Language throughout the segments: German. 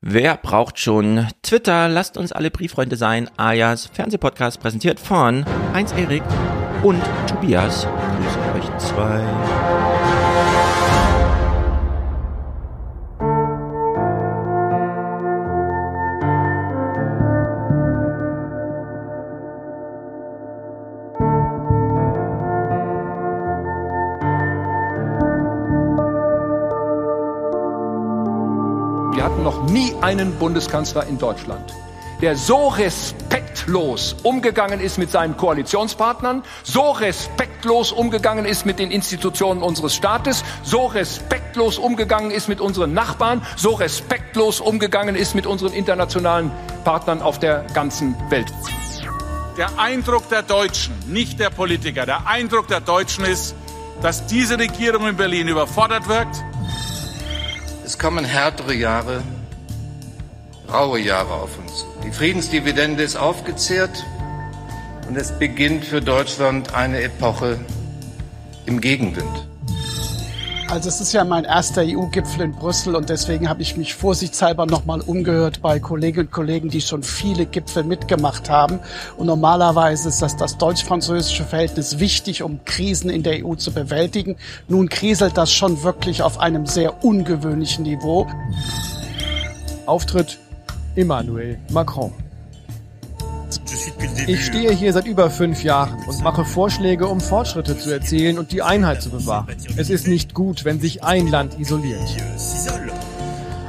Wer braucht schon Twitter? Lasst uns alle Brieffreunde sein. Ayas Fernsehpodcast präsentiert von 1 Erik und Tobias. Grüße euch zwei. Einen Bundeskanzler in Deutschland, der so respektlos umgegangen ist mit seinen Koalitionspartnern, so respektlos umgegangen ist mit den Institutionen unseres Staates, so respektlos umgegangen ist mit unseren Nachbarn, so respektlos umgegangen ist mit unseren internationalen Partnern auf der ganzen Welt. Der Eindruck der Deutschen, nicht der Politiker, der Eindruck der Deutschen ist, dass diese Regierung in Berlin überfordert wirkt, es kommen härtere Jahre, raue Jahre auf uns zu. Die Friedensdividende ist aufgezehrt und es beginnt für Deutschland eine Epoche im Gegenwind. Also es ist ja mein erster EU-Gipfel in Brüssel und deswegen habe ich mich vorsichtshalber nochmal umgehört bei Kolleginnen und Kollegen, die schon viele Gipfel mitgemacht haben. Und normalerweise ist das das deutsch-französische Verhältnis wichtig, um Krisen in der EU zu bewältigen. Nun kriselt das schon wirklich auf einem sehr ungewöhnlichen Niveau. Auftritt Emmanuel Macron. Ich stehe hier seit über fünf Jahren und mache Vorschläge, um Fortschritte zu erzielen und die Einheit zu bewahren. Es ist nicht gut, wenn sich ein Land isoliert.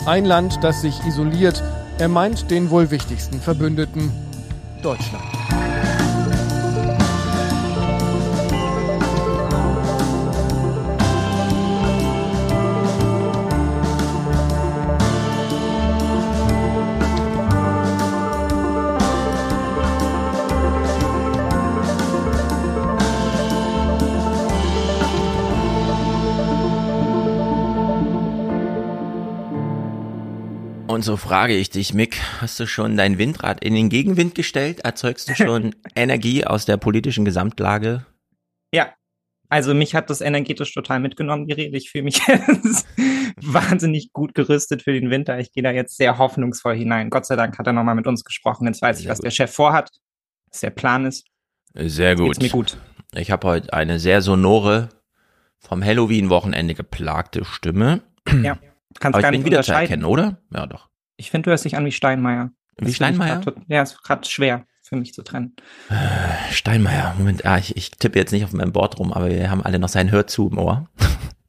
Ein Land, das sich isoliert, er meint den wohl wichtigsten Verbündeten, Deutschland. Und so frage ich dich, Mick, hast du schon dein Windrad in den Gegenwind gestellt? Erzeugst du schon Energie aus der politischen Gesamtlage? Ja, also mich hat das energetisch total mitgenommen, die Rede. Ich fühle mich wahnsinnig gut gerüstet für den Winter. Ich gehe da jetzt sehr hoffnungsvoll hinein. Gott sei Dank hat er nochmal mit uns gesprochen. Jetzt weiß ich, was der Chef vorhat, was der Plan ist. Sehr gut. Geht's mir gut. Ich habe heute eine sehr sonore, vom Halloween-Wochenende geplagte Stimme. Ja, kannst Aber gar nicht wieder zu unterscheiden. erkennen, oder? Ja, doch. Ich finde, du hörst dich an wie Steinmeier. Wie Das Steinmeier? grad Ja, ist gerade schwer für mich zu trennen. Steinmeier, Moment, ah, ich, ich tippe jetzt nicht auf meinem Board rum, aber wir haben alle noch sein Hörzu im Ohr.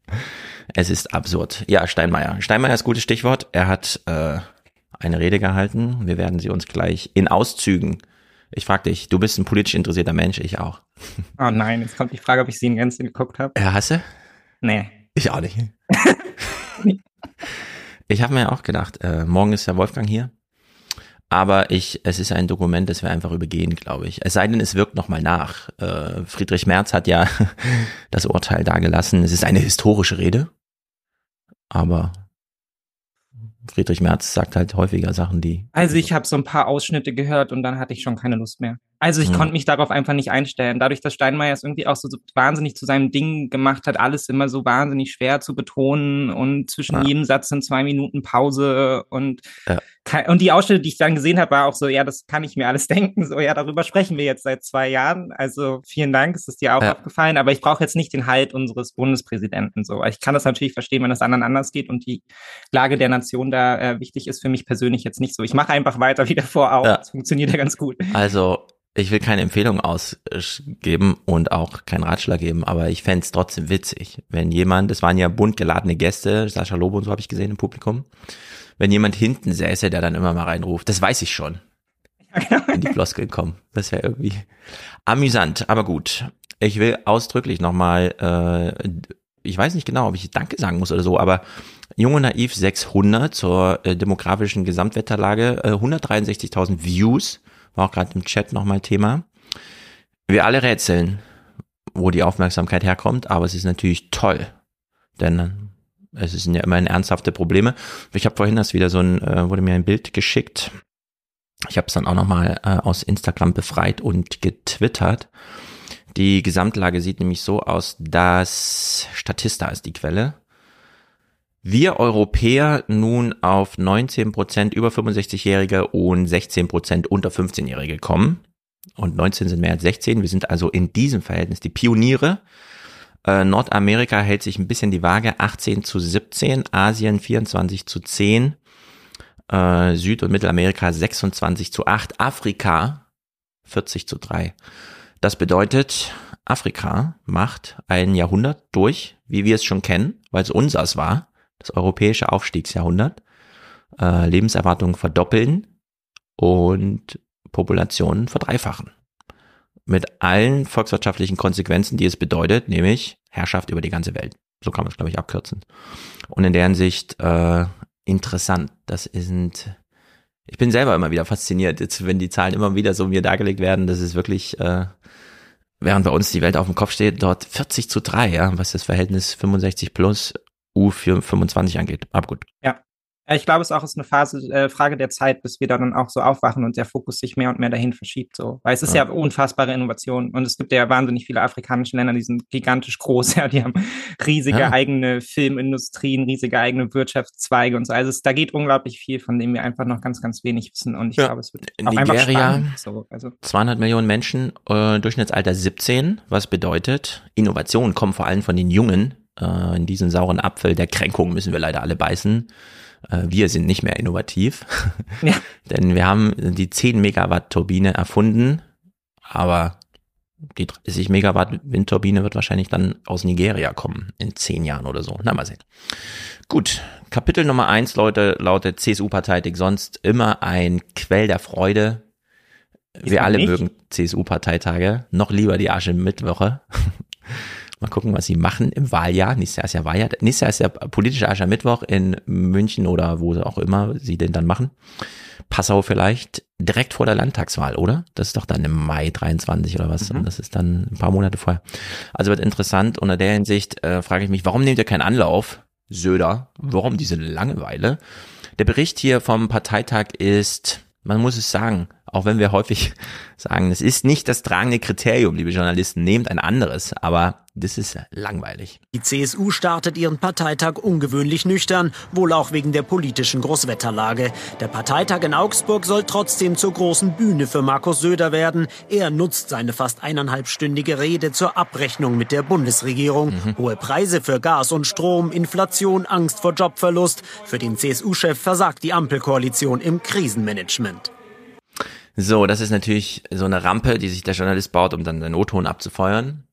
es ist absurd. Ja, Steinmeier. Steinmeier ist gutes Stichwort. Er hat äh, eine Rede gehalten. Wir werden sie uns gleich in Auszügen. Ich frag dich, du bist ein politisch interessierter Mensch, ich auch. Oh nein, jetzt kommt die Frage, ob ich sie in Gänze geguckt habe. Er hasse? Nee. Ich auch nicht. ich habe mir auch gedacht, äh, morgen ist ja Wolfgang hier. Aber ich, es ist ein Dokument, das wir einfach übergehen, glaube ich. Es sei denn, es wirkt nochmal nach. Äh, Friedrich Merz hat ja das Urteil dargelassen. Es ist eine historische Rede. Aber Friedrich Merz sagt halt häufiger Sachen, die. Also ich habe so ein paar Ausschnitte gehört und dann hatte ich schon keine Lust mehr. Also ich Hm. konnte mich darauf einfach nicht einstellen. Dadurch, dass Steinmeier es irgendwie auch so, so wahnsinnig zu seinem Ding gemacht hat, alles immer so wahnsinnig schwer zu betonen und zwischen Ja. jedem Satz sind zwei Minuten Pause und Ja. und die Ausschnitte, die ich dann gesehen habe, war auch so, ja, das kann ich mir alles denken. So, ja, darüber sprechen wir jetzt seit zwei Jahren. Also vielen Dank, es ist dir auch Ja. aufgefallen, aber ich brauche jetzt nicht den Halt unseres Bundespräsidenten. So, ich kann das natürlich verstehen, wenn es anderen anders geht und die Lage der Nation da äh, wichtig ist für mich persönlich jetzt nicht so. Ich mache einfach weiter wie davor auch. Ja. Das funktioniert ja ganz gut. Also, ich will keine Empfehlung ausgeben und auch keinen Ratschlag geben, aber ich fänd's trotzdem witzig, wenn jemand, es waren ja bunt geladene Gäste, Sascha Lobo und so habe ich gesehen im Publikum, wenn jemand hinten säße, der dann immer mal reinruft, das weiß ich schon, wenn die Floskeln kommen. Das wäre irgendwie amüsant, aber gut. Ich will ausdrücklich nochmal, äh, ich weiß nicht genau, ob ich Danke sagen muss oder so, aber Junge Naiv 600 zur äh, demografischen Gesamtwetterlage, äh, 163.000 Views, war auch gerade im Chat nochmal Thema. Wir alle rätseln, wo die Aufmerksamkeit herkommt, aber es ist natürlich toll, denn es sind ja immerhin ernsthafte Probleme. Ich habe vorhin das wieder so ein, äh, wurde mir ein Bild geschickt. Ich habe es dann auch nochmal äh, aus Instagram befreit und getwittert. Die Gesamtlage sieht nämlich so aus, dass Statista ist die Quelle. Wir Europäer nun auf 19 Prozent über 65-Jährige und 16 Prozent unter 15-Jährige kommen. Und 19 sind mehr als 16. Wir sind also in diesem Verhältnis die Pioniere. Äh, Nordamerika hält sich ein bisschen die Waage, 18 zu 17, Asien 24 zu 10, äh, Süd- und Mittelamerika 26 zu 8, Afrika 40 zu 3. Das bedeutet, Afrika macht ein Jahrhundert durch, wie wir es schon kennen, weil es unseres war das europäische Aufstiegsjahrhundert, äh, Lebenserwartungen verdoppeln und Populationen verdreifachen. Mit allen volkswirtschaftlichen Konsequenzen, die es bedeutet, nämlich Herrschaft über die ganze Welt. So kann man es, glaube ich, abkürzen. Und in deren Sicht äh, interessant. Das sind, ich bin selber immer wieder fasziniert, jetzt, wenn die Zahlen immer wieder so mir dargelegt werden, das ist wirklich, äh, während bei uns die Welt auf dem Kopf steht, dort 40 zu 3, ja, was das Verhältnis 65 plus U25 angeht. Aber gut. Ja. Ich glaube, es ist auch ist eine Phase, äh, Frage der Zeit, bis wir da dann auch so aufwachen und der Fokus sich mehr und mehr dahin verschiebt. So. Weil es ist ja, ja unfassbare Innovation und es gibt ja wahnsinnig viele afrikanische Länder, die sind gigantisch groß, ja, die haben riesige ja. eigene Filmindustrien, riesige eigene Wirtschaftszweige und so. Also es, da geht unglaublich viel, von dem wir einfach noch ganz, ganz wenig wissen und ich ja. glaube, es wird auch Nigeria, einfach spannend. So, also. 200 Millionen Menschen, äh, Durchschnittsalter 17, was bedeutet, Innovationen kommen vor allem von den Jungen, äh, in diesen sauren Apfel der Kränkung müssen wir leider alle beißen. Äh, wir sind nicht mehr innovativ, ja. denn wir haben die 10 Megawatt Turbine erfunden, aber die 30 Megawatt Windturbine wird wahrscheinlich dann aus Nigeria kommen in zehn Jahren oder so. Na mal sehen. Gut, Kapitel Nummer eins, Leute, lautet CSU-Parteitig sonst immer ein Quell der Freude. Ist wir alle nicht? mögen CSU-Parteitage, noch lieber die Asche Mittwoche. Mal gucken, was sie machen im Wahljahr. Nächstes Jahr ist ja Wahljahr. Nächstes Jahr ist der politische Aschermittwoch in München oder wo auch immer sie den dann machen. Passau vielleicht direkt vor der Landtagswahl, oder? Das ist doch dann im Mai 23 oder was. Mhm. Und das ist dann ein paar Monate vorher. Also wird interessant. Unter der Hinsicht äh, frage ich mich, warum nehmt ihr keinen Anlauf? Söder, warum diese Langeweile? Der Bericht hier vom Parteitag ist, man muss es sagen, auch wenn wir häufig sagen, es ist nicht das tragende Kriterium, liebe Journalisten, nehmt ein anderes, aber das ist langweilig. Die CSU startet ihren Parteitag ungewöhnlich nüchtern, wohl auch wegen der politischen Großwetterlage. Der Parteitag in Augsburg soll trotzdem zur großen Bühne für Markus Söder werden. Er nutzt seine fast eineinhalbstündige Rede zur Abrechnung mit der Bundesregierung. Mhm. Hohe Preise für Gas und Strom, Inflation, Angst vor Jobverlust. Für den CSU-Chef versagt die Ampelkoalition im Krisenmanagement. So, das ist natürlich so eine Rampe, die sich der Journalist baut, um dann seinen O-Ton abzufeuern.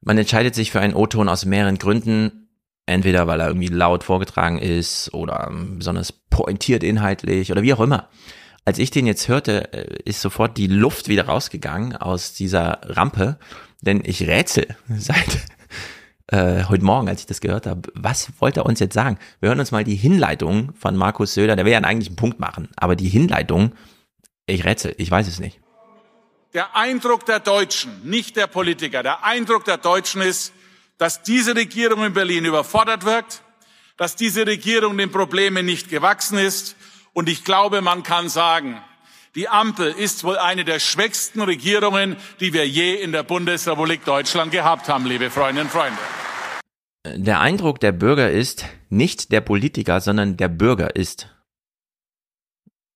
Man entscheidet sich für einen O-Ton aus mehreren Gründen. Entweder weil er irgendwie laut vorgetragen ist oder besonders pointiert inhaltlich oder wie auch immer. Als ich den jetzt hörte, äh, ist sofort die Luft wieder rausgegangen aus dieser Rampe, denn ich rätsel seit äh, heute Morgen, als ich das gehört habe. Was wollte er uns jetzt sagen? Wir hören uns mal die Hinleitung von Markus Söder, der will ja eigentlich einen Punkt machen, aber die Hinleitung ich rätsel, ich weiß es nicht. Der Eindruck der Deutschen, nicht der Politiker, der Eindruck der Deutschen ist, dass diese Regierung in Berlin überfordert wirkt, dass diese Regierung den Problemen nicht gewachsen ist. Und ich glaube, man kann sagen, die Ampel ist wohl eine der schwächsten Regierungen, die wir je in der Bundesrepublik Deutschland gehabt haben, liebe Freundinnen und Freunde. Der Eindruck der Bürger ist, nicht der Politiker, sondern der Bürger ist.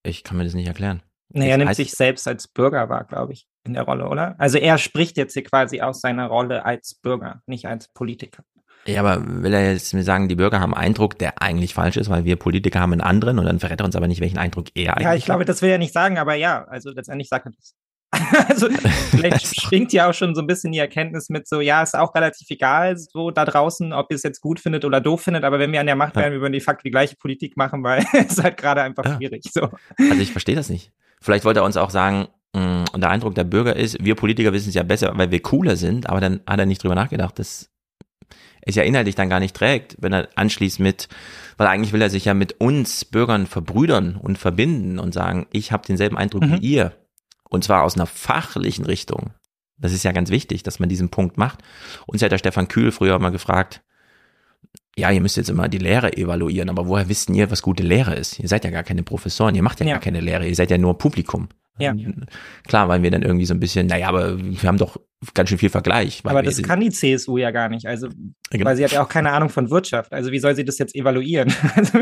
Ich kann mir das nicht erklären. Nee, er nimmt sich selbst als Bürger wahr, glaube ich, in der Rolle, oder? Also er spricht jetzt hier quasi aus seiner Rolle als Bürger, nicht als Politiker. Ja, aber will er jetzt mir sagen, die Bürger haben einen Eindruck, der eigentlich falsch ist, weil wir Politiker haben einen anderen und dann verrät er uns aber nicht, welchen Eindruck er eigentlich hat. Ja, ich glaube, das will er nicht sagen, aber ja, also letztendlich sagt er das. also vielleicht schwingt ja auch schon so ein bisschen die Erkenntnis mit so, ja, ist auch relativ egal, so da draußen, ob ihr es jetzt gut findet oder doof findet, aber wenn wir an der Macht wären, wir würden de facto die gleiche Politik machen, weil es halt gerade einfach ja. schwierig. So. Also ich verstehe das nicht. Vielleicht wollte er uns auch sagen, mh, mm, der Eindruck der Bürger ist, wir Politiker wissen es ja besser, weil wir cooler sind, aber dann hat er nicht drüber nachgedacht, dass es ja inhaltlich dann gar nicht trägt, wenn er anschließt mit, weil eigentlich will er sich ja mit uns Bürgern verbrüdern und verbinden und sagen, ich habe denselben Eindruck mhm. wie ihr. Und zwar aus einer fachlichen Richtung. Das ist ja ganz wichtig, dass man diesen Punkt macht. Uns hat der Stefan Kühl früher mal gefragt, ja, ihr müsst jetzt immer die Lehre evaluieren, aber woher wisst ihr, was gute Lehre ist? Ihr seid ja gar keine Professoren, ihr macht ja, ja. gar keine Lehre, ihr seid ja nur Publikum. Ja. Klar, weil wir dann irgendwie so ein bisschen, naja, aber wir haben doch ganz schön viel Vergleich. Aber das kann die CSU ja gar nicht. Also, genau. weil sie hat ja auch keine Ahnung von Wirtschaft. Also, wie soll sie das jetzt evaluieren? Also,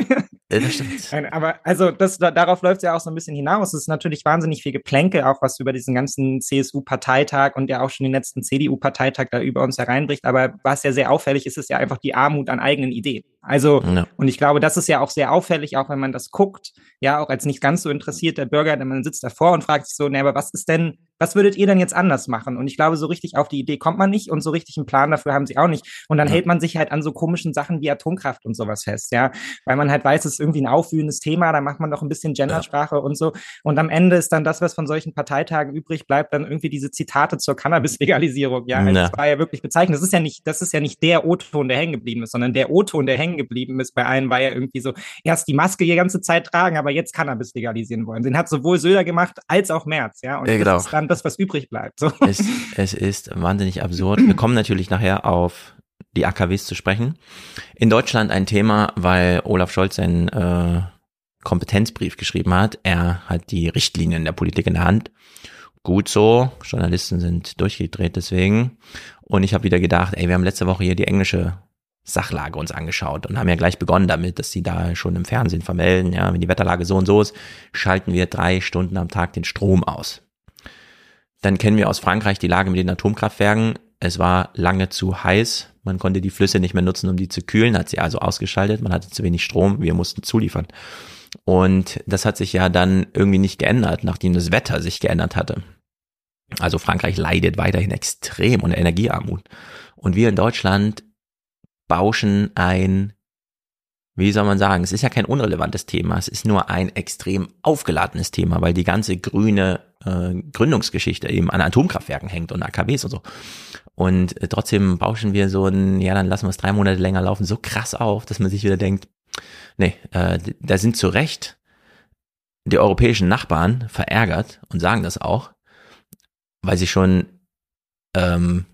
stimmt. Aber also das, darauf läuft es ja auch so ein bisschen hinaus. Es ist natürlich wahnsinnig viel Geplänke, auch was über diesen ganzen CSU-Parteitag und ja auch schon den letzten CDU-Parteitag da über uns hereinbricht. Aber was ja sehr auffällig ist, ist ja einfach die Armut an eigenen Ideen. Also, ja. und ich glaube, das ist ja auch sehr auffällig, auch wenn man das guckt, ja, auch als nicht ganz so interessierter Bürger, denn man sitzt davor und fragt sich so, ne, aber was ist denn, was würdet ihr denn jetzt anders machen? Und ich glaube, so richtig auf die Idee kommt man nicht und so richtig einen Plan dafür haben sie auch nicht. Und dann ja. hält man sich halt an so komischen Sachen wie Atomkraft und sowas fest, ja, weil man halt weiß, es ist irgendwie ein aufwühlendes Thema, da macht man noch ein bisschen Gendersprache ja. und so. Und am Ende ist dann das, was von solchen Parteitagen übrig bleibt, dann irgendwie diese Zitate zur Cannabis-Legalisierung, ja. Also ja. Das war ja wirklich bezeichnend. Das ist ja nicht, das ist ja nicht der O-Ton, der hängen geblieben ist, sondern der O-Ton, der hängen geblieben ist bei allen, war ja irgendwie so, erst die Maske die ganze Zeit tragen, aber jetzt Cannabis legalisieren wollen. Den hat sowohl Söder gemacht als auch Merz, ja. Und ja, genau. das ist dann das, was übrig bleibt. So. Es, es ist wahnsinnig absurd. Wir kommen natürlich nachher auf die AKWs zu sprechen. In Deutschland ein Thema, weil Olaf Scholz einen äh, Kompetenzbrief geschrieben hat. Er hat die Richtlinien der Politik in der Hand. Gut so, Journalisten sind durchgedreht deswegen. Und ich habe wieder gedacht, ey, wir haben letzte Woche hier die englische Sachlage uns angeschaut und haben ja gleich begonnen damit, dass sie da schon im Fernsehen vermelden, ja, wenn die Wetterlage so und so ist, schalten wir drei Stunden am Tag den Strom aus. Dann kennen wir aus Frankreich die Lage mit den Atomkraftwerken. Es war lange zu heiß. Man konnte die Flüsse nicht mehr nutzen, um die zu kühlen, hat sie also ausgeschaltet. Man hatte zu wenig Strom. Wir mussten zuliefern. Und das hat sich ja dann irgendwie nicht geändert, nachdem das Wetter sich geändert hatte. Also Frankreich leidet weiterhin extrem unter Energiearmut. Und wir in Deutschland bauschen ein, wie soll man sagen, es ist ja kein unrelevantes Thema, es ist nur ein extrem aufgeladenes Thema, weil die ganze grüne äh, Gründungsgeschichte eben an Atomkraftwerken hängt und AKWs und so. Und äh, trotzdem bauschen wir so ein, ja, dann lassen wir es drei Monate länger laufen, so krass auf, dass man sich wieder denkt, nee, äh, da sind zu Recht die europäischen Nachbarn verärgert und sagen das auch, weil sie schon ähm,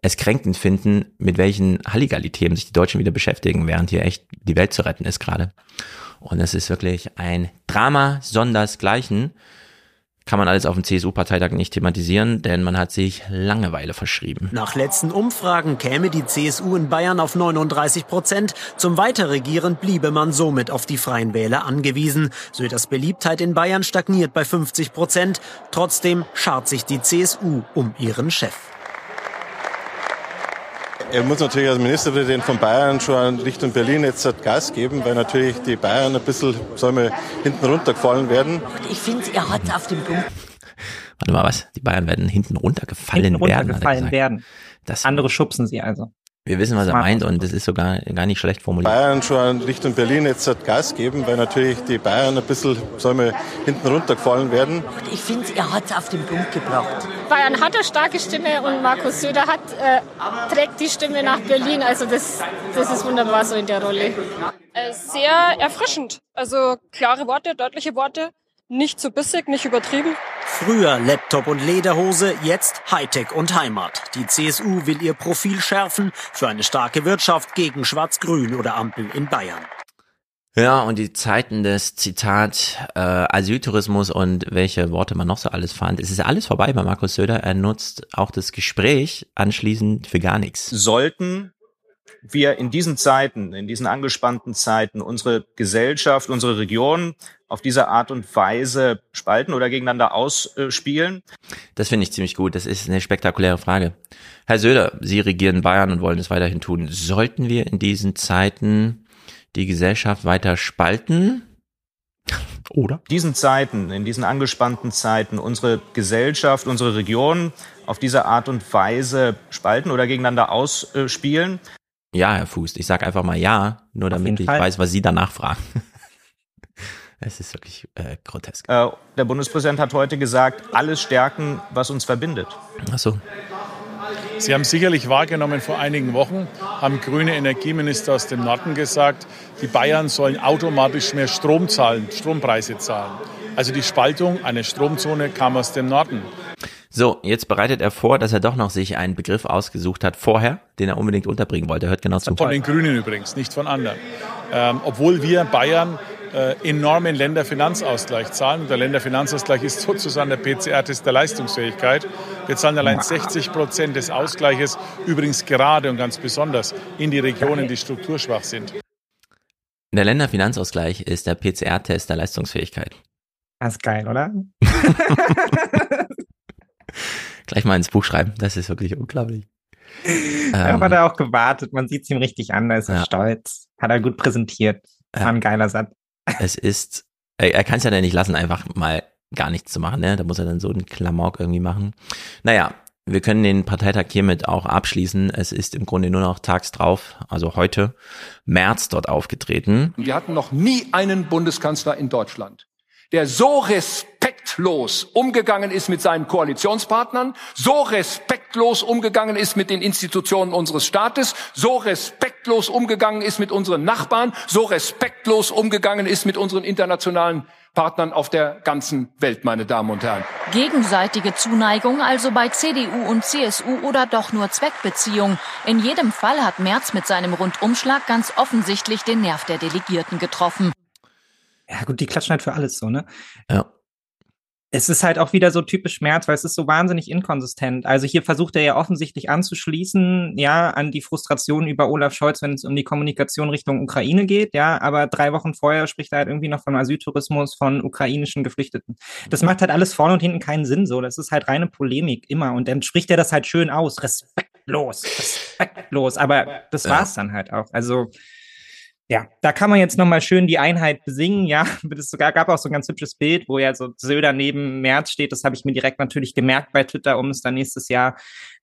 es kränkend finden, mit welchen Halligalli-Themen sich die Deutschen wieder beschäftigen, während hier echt die Welt zu retten ist gerade. Und es ist wirklich ein Drama sondersgleichen. Kann man alles auf dem CSU-Parteitag nicht thematisieren, denn man hat sich Langeweile verschrieben. Nach letzten Umfragen käme die CSU in Bayern auf 39 Prozent. Zum Weiterregieren bliebe man somit auf die Freien Wähler angewiesen. Söders Beliebtheit in Bayern stagniert bei 50 Prozent. Trotzdem schart sich die CSU um ihren Chef. Er muss natürlich als Ministerpräsident von Bayern schon Richtung Berlin jetzt Gas geben, weil natürlich die Bayern ein bisschen, sagen wir, hinten runtergefallen werden. Ich finde, er hat auf dem Punkt. Warte mal, was? Die Bayern werden hinten runtergefallen hinten werden. Runtergefallen werden. Das Andere schubsen sie also. Wir wissen, was er meint und das ist sogar gar nicht schlecht formuliert. Bayern schon Richtung Berlin jetzt Gas geben, weil natürlich die Bayern ein bisschen, sagen wir, hinten runtergefallen werden. Ich finde, er hat es auf den Punkt gebracht. Bayern hat eine starke Stimme und Markus Söder hat, äh, trägt die Stimme nach Berlin. Also das, das ist wunderbar so in der Rolle. Äh, sehr erfrischend. Also klare Worte, deutliche Worte. Nicht zu bissig, nicht übertrieben. Früher Laptop und Lederhose, jetzt Hightech und Heimat. Die CSU will ihr Profil schärfen für eine starke Wirtschaft gegen Schwarz-Grün oder Ampel in Bayern. Ja, und die Zeiten des Zitat äh, Asyltourismus und welche Worte man noch so alles fand, es ist alles vorbei bei Markus Söder. Er nutzt auch das Gespräch anschließend für gar nichts. Sollten wir in diesen Zeiten, in diesen angespannten Zeiten unsere Gesellschaft, unsere Region auf diese Art und Weise spalten oder gegeneinander ausspielen? Das finde ich ziemlich gut. Das ist eine spektakuläre Frage. Herr Söder, Sie regieren Bayern und wollen es weiterhin tun. Sollten wir in diesen Zeiten die Gesellschaft weiter spalten? Oder? In diesen Zeiten, in diesen angespannten Zeiten unsere Gesellschaft, unsere Region auf diese Art und Weise spalten oder gegeneinander ausspielen? Ja, Herr Fuß, ich sage einfach mal ja, nur damit ich Fall. weiß, was Sie danach fragen. es ist wirklich äh, grotesk. Äh, der Bundespräsident hat heute gesagt, alles stärken, was uns verbindet. Ach so. Sie haben sicherlich wahrgenommen, vor einigen Wochen haben grüne Energieminister aus dem Norden gesagt, die Bayern sollen automatisch mehr Strom zahlen, Strompreise zahlen. Also die Spaltung einer Stromzone kam aus dem Norden. So, jetzt bereitet er vor, dass er doch noch sich einen Begriff ausgesucht hat vorher, den er unbedingt unterbringen wollte. Er hört genau zu. Von den Grünen übrigens, nicht von anderen. Ähm, obwohl wir Bayern äh, enormen Länderfinanzausgleich zahlen. Der Länderfinanzausgleich ist sozusagen der PCR-Test der Leistungsfähigkeit. Wir zahlen allein 60 Prozent des Ausgleiches, übrigens gerade und ganz besonders in die Regionen, die strukturschwach sind. Der Länderfinanzausgleich ist der PCR-Test der Leistungsfähigkeit. Das ist geil, oder? Gleich mal ins Buch schreiben, das ist wirklich unglaublich. Da Ähm, hat er auch gewartet, man sieht es ihm richtig an, er ist Ja. stolz. Hat er gut präsentiert. War ein geiler Satz. es ist, er, er kann es ja dann nicht lassen, einfach mal gar nichts zu machen, ne? Da muss er dann so einen Klamauk irgendwie machen. Naja, wir können den Parteitag hiermit auch abschließen. Es ist im Grunde nur noch tags drauf, also heute, März dort aufgetreten. Wir hatten noch nie einen Bundeskanzler in Deutschland, der so respektlos umgegangen ist mit seinen Koalitionspartnern, so respektlos umgegangen ist mit den Institutionen unseres Staates, so respektlos umgegangen ist mit unseren Nachbarn, so respektlos umgegangen ist mit unseren internationalen Partnern auf der ganzen Welt, meine Damen und Herren. Gegenseitige Zuneigung also bei CDU und CSU oder doch nur Zweckbeziehung. In jedem Fall hat Merz mit seinem Rundumschlag ganz offensichtlich den Nerv der Delegierten getroffen. Ja, gut, die klatschen halt für alles so, ne? Ja. Es ist halt auch wieder so typisch Merz, weil es ist so wahnsinnig inkonsistent. Also hier versucht er ja offensichtlich anzuschließen, ja, an die Frustration über Olaf Scholz, wenn es um die Kommunikation Richtung Ukraine geht, ja, aber drei Wochen vorher spricht er halt irgendwie noch vom Asyltourismus von ukrainischen Geflüchteten. Das macht halt alles vorne und hinten keinen Sinn so. Das ist halt reine Polemik immer. Und dann spricht er das halt schön aus. Respektlos, respektlos. Aber das war's dann halt auch. Also, ja, da kann man jetzt nochmal schön die Einheit besingen, ja. Es gab auch so ein ganz hübsches Bild, wo ja so Söder neben Merz steht. Das habe ich mir direkt natürlich gemerkt bei Twitter, um es dann nächstes Jahr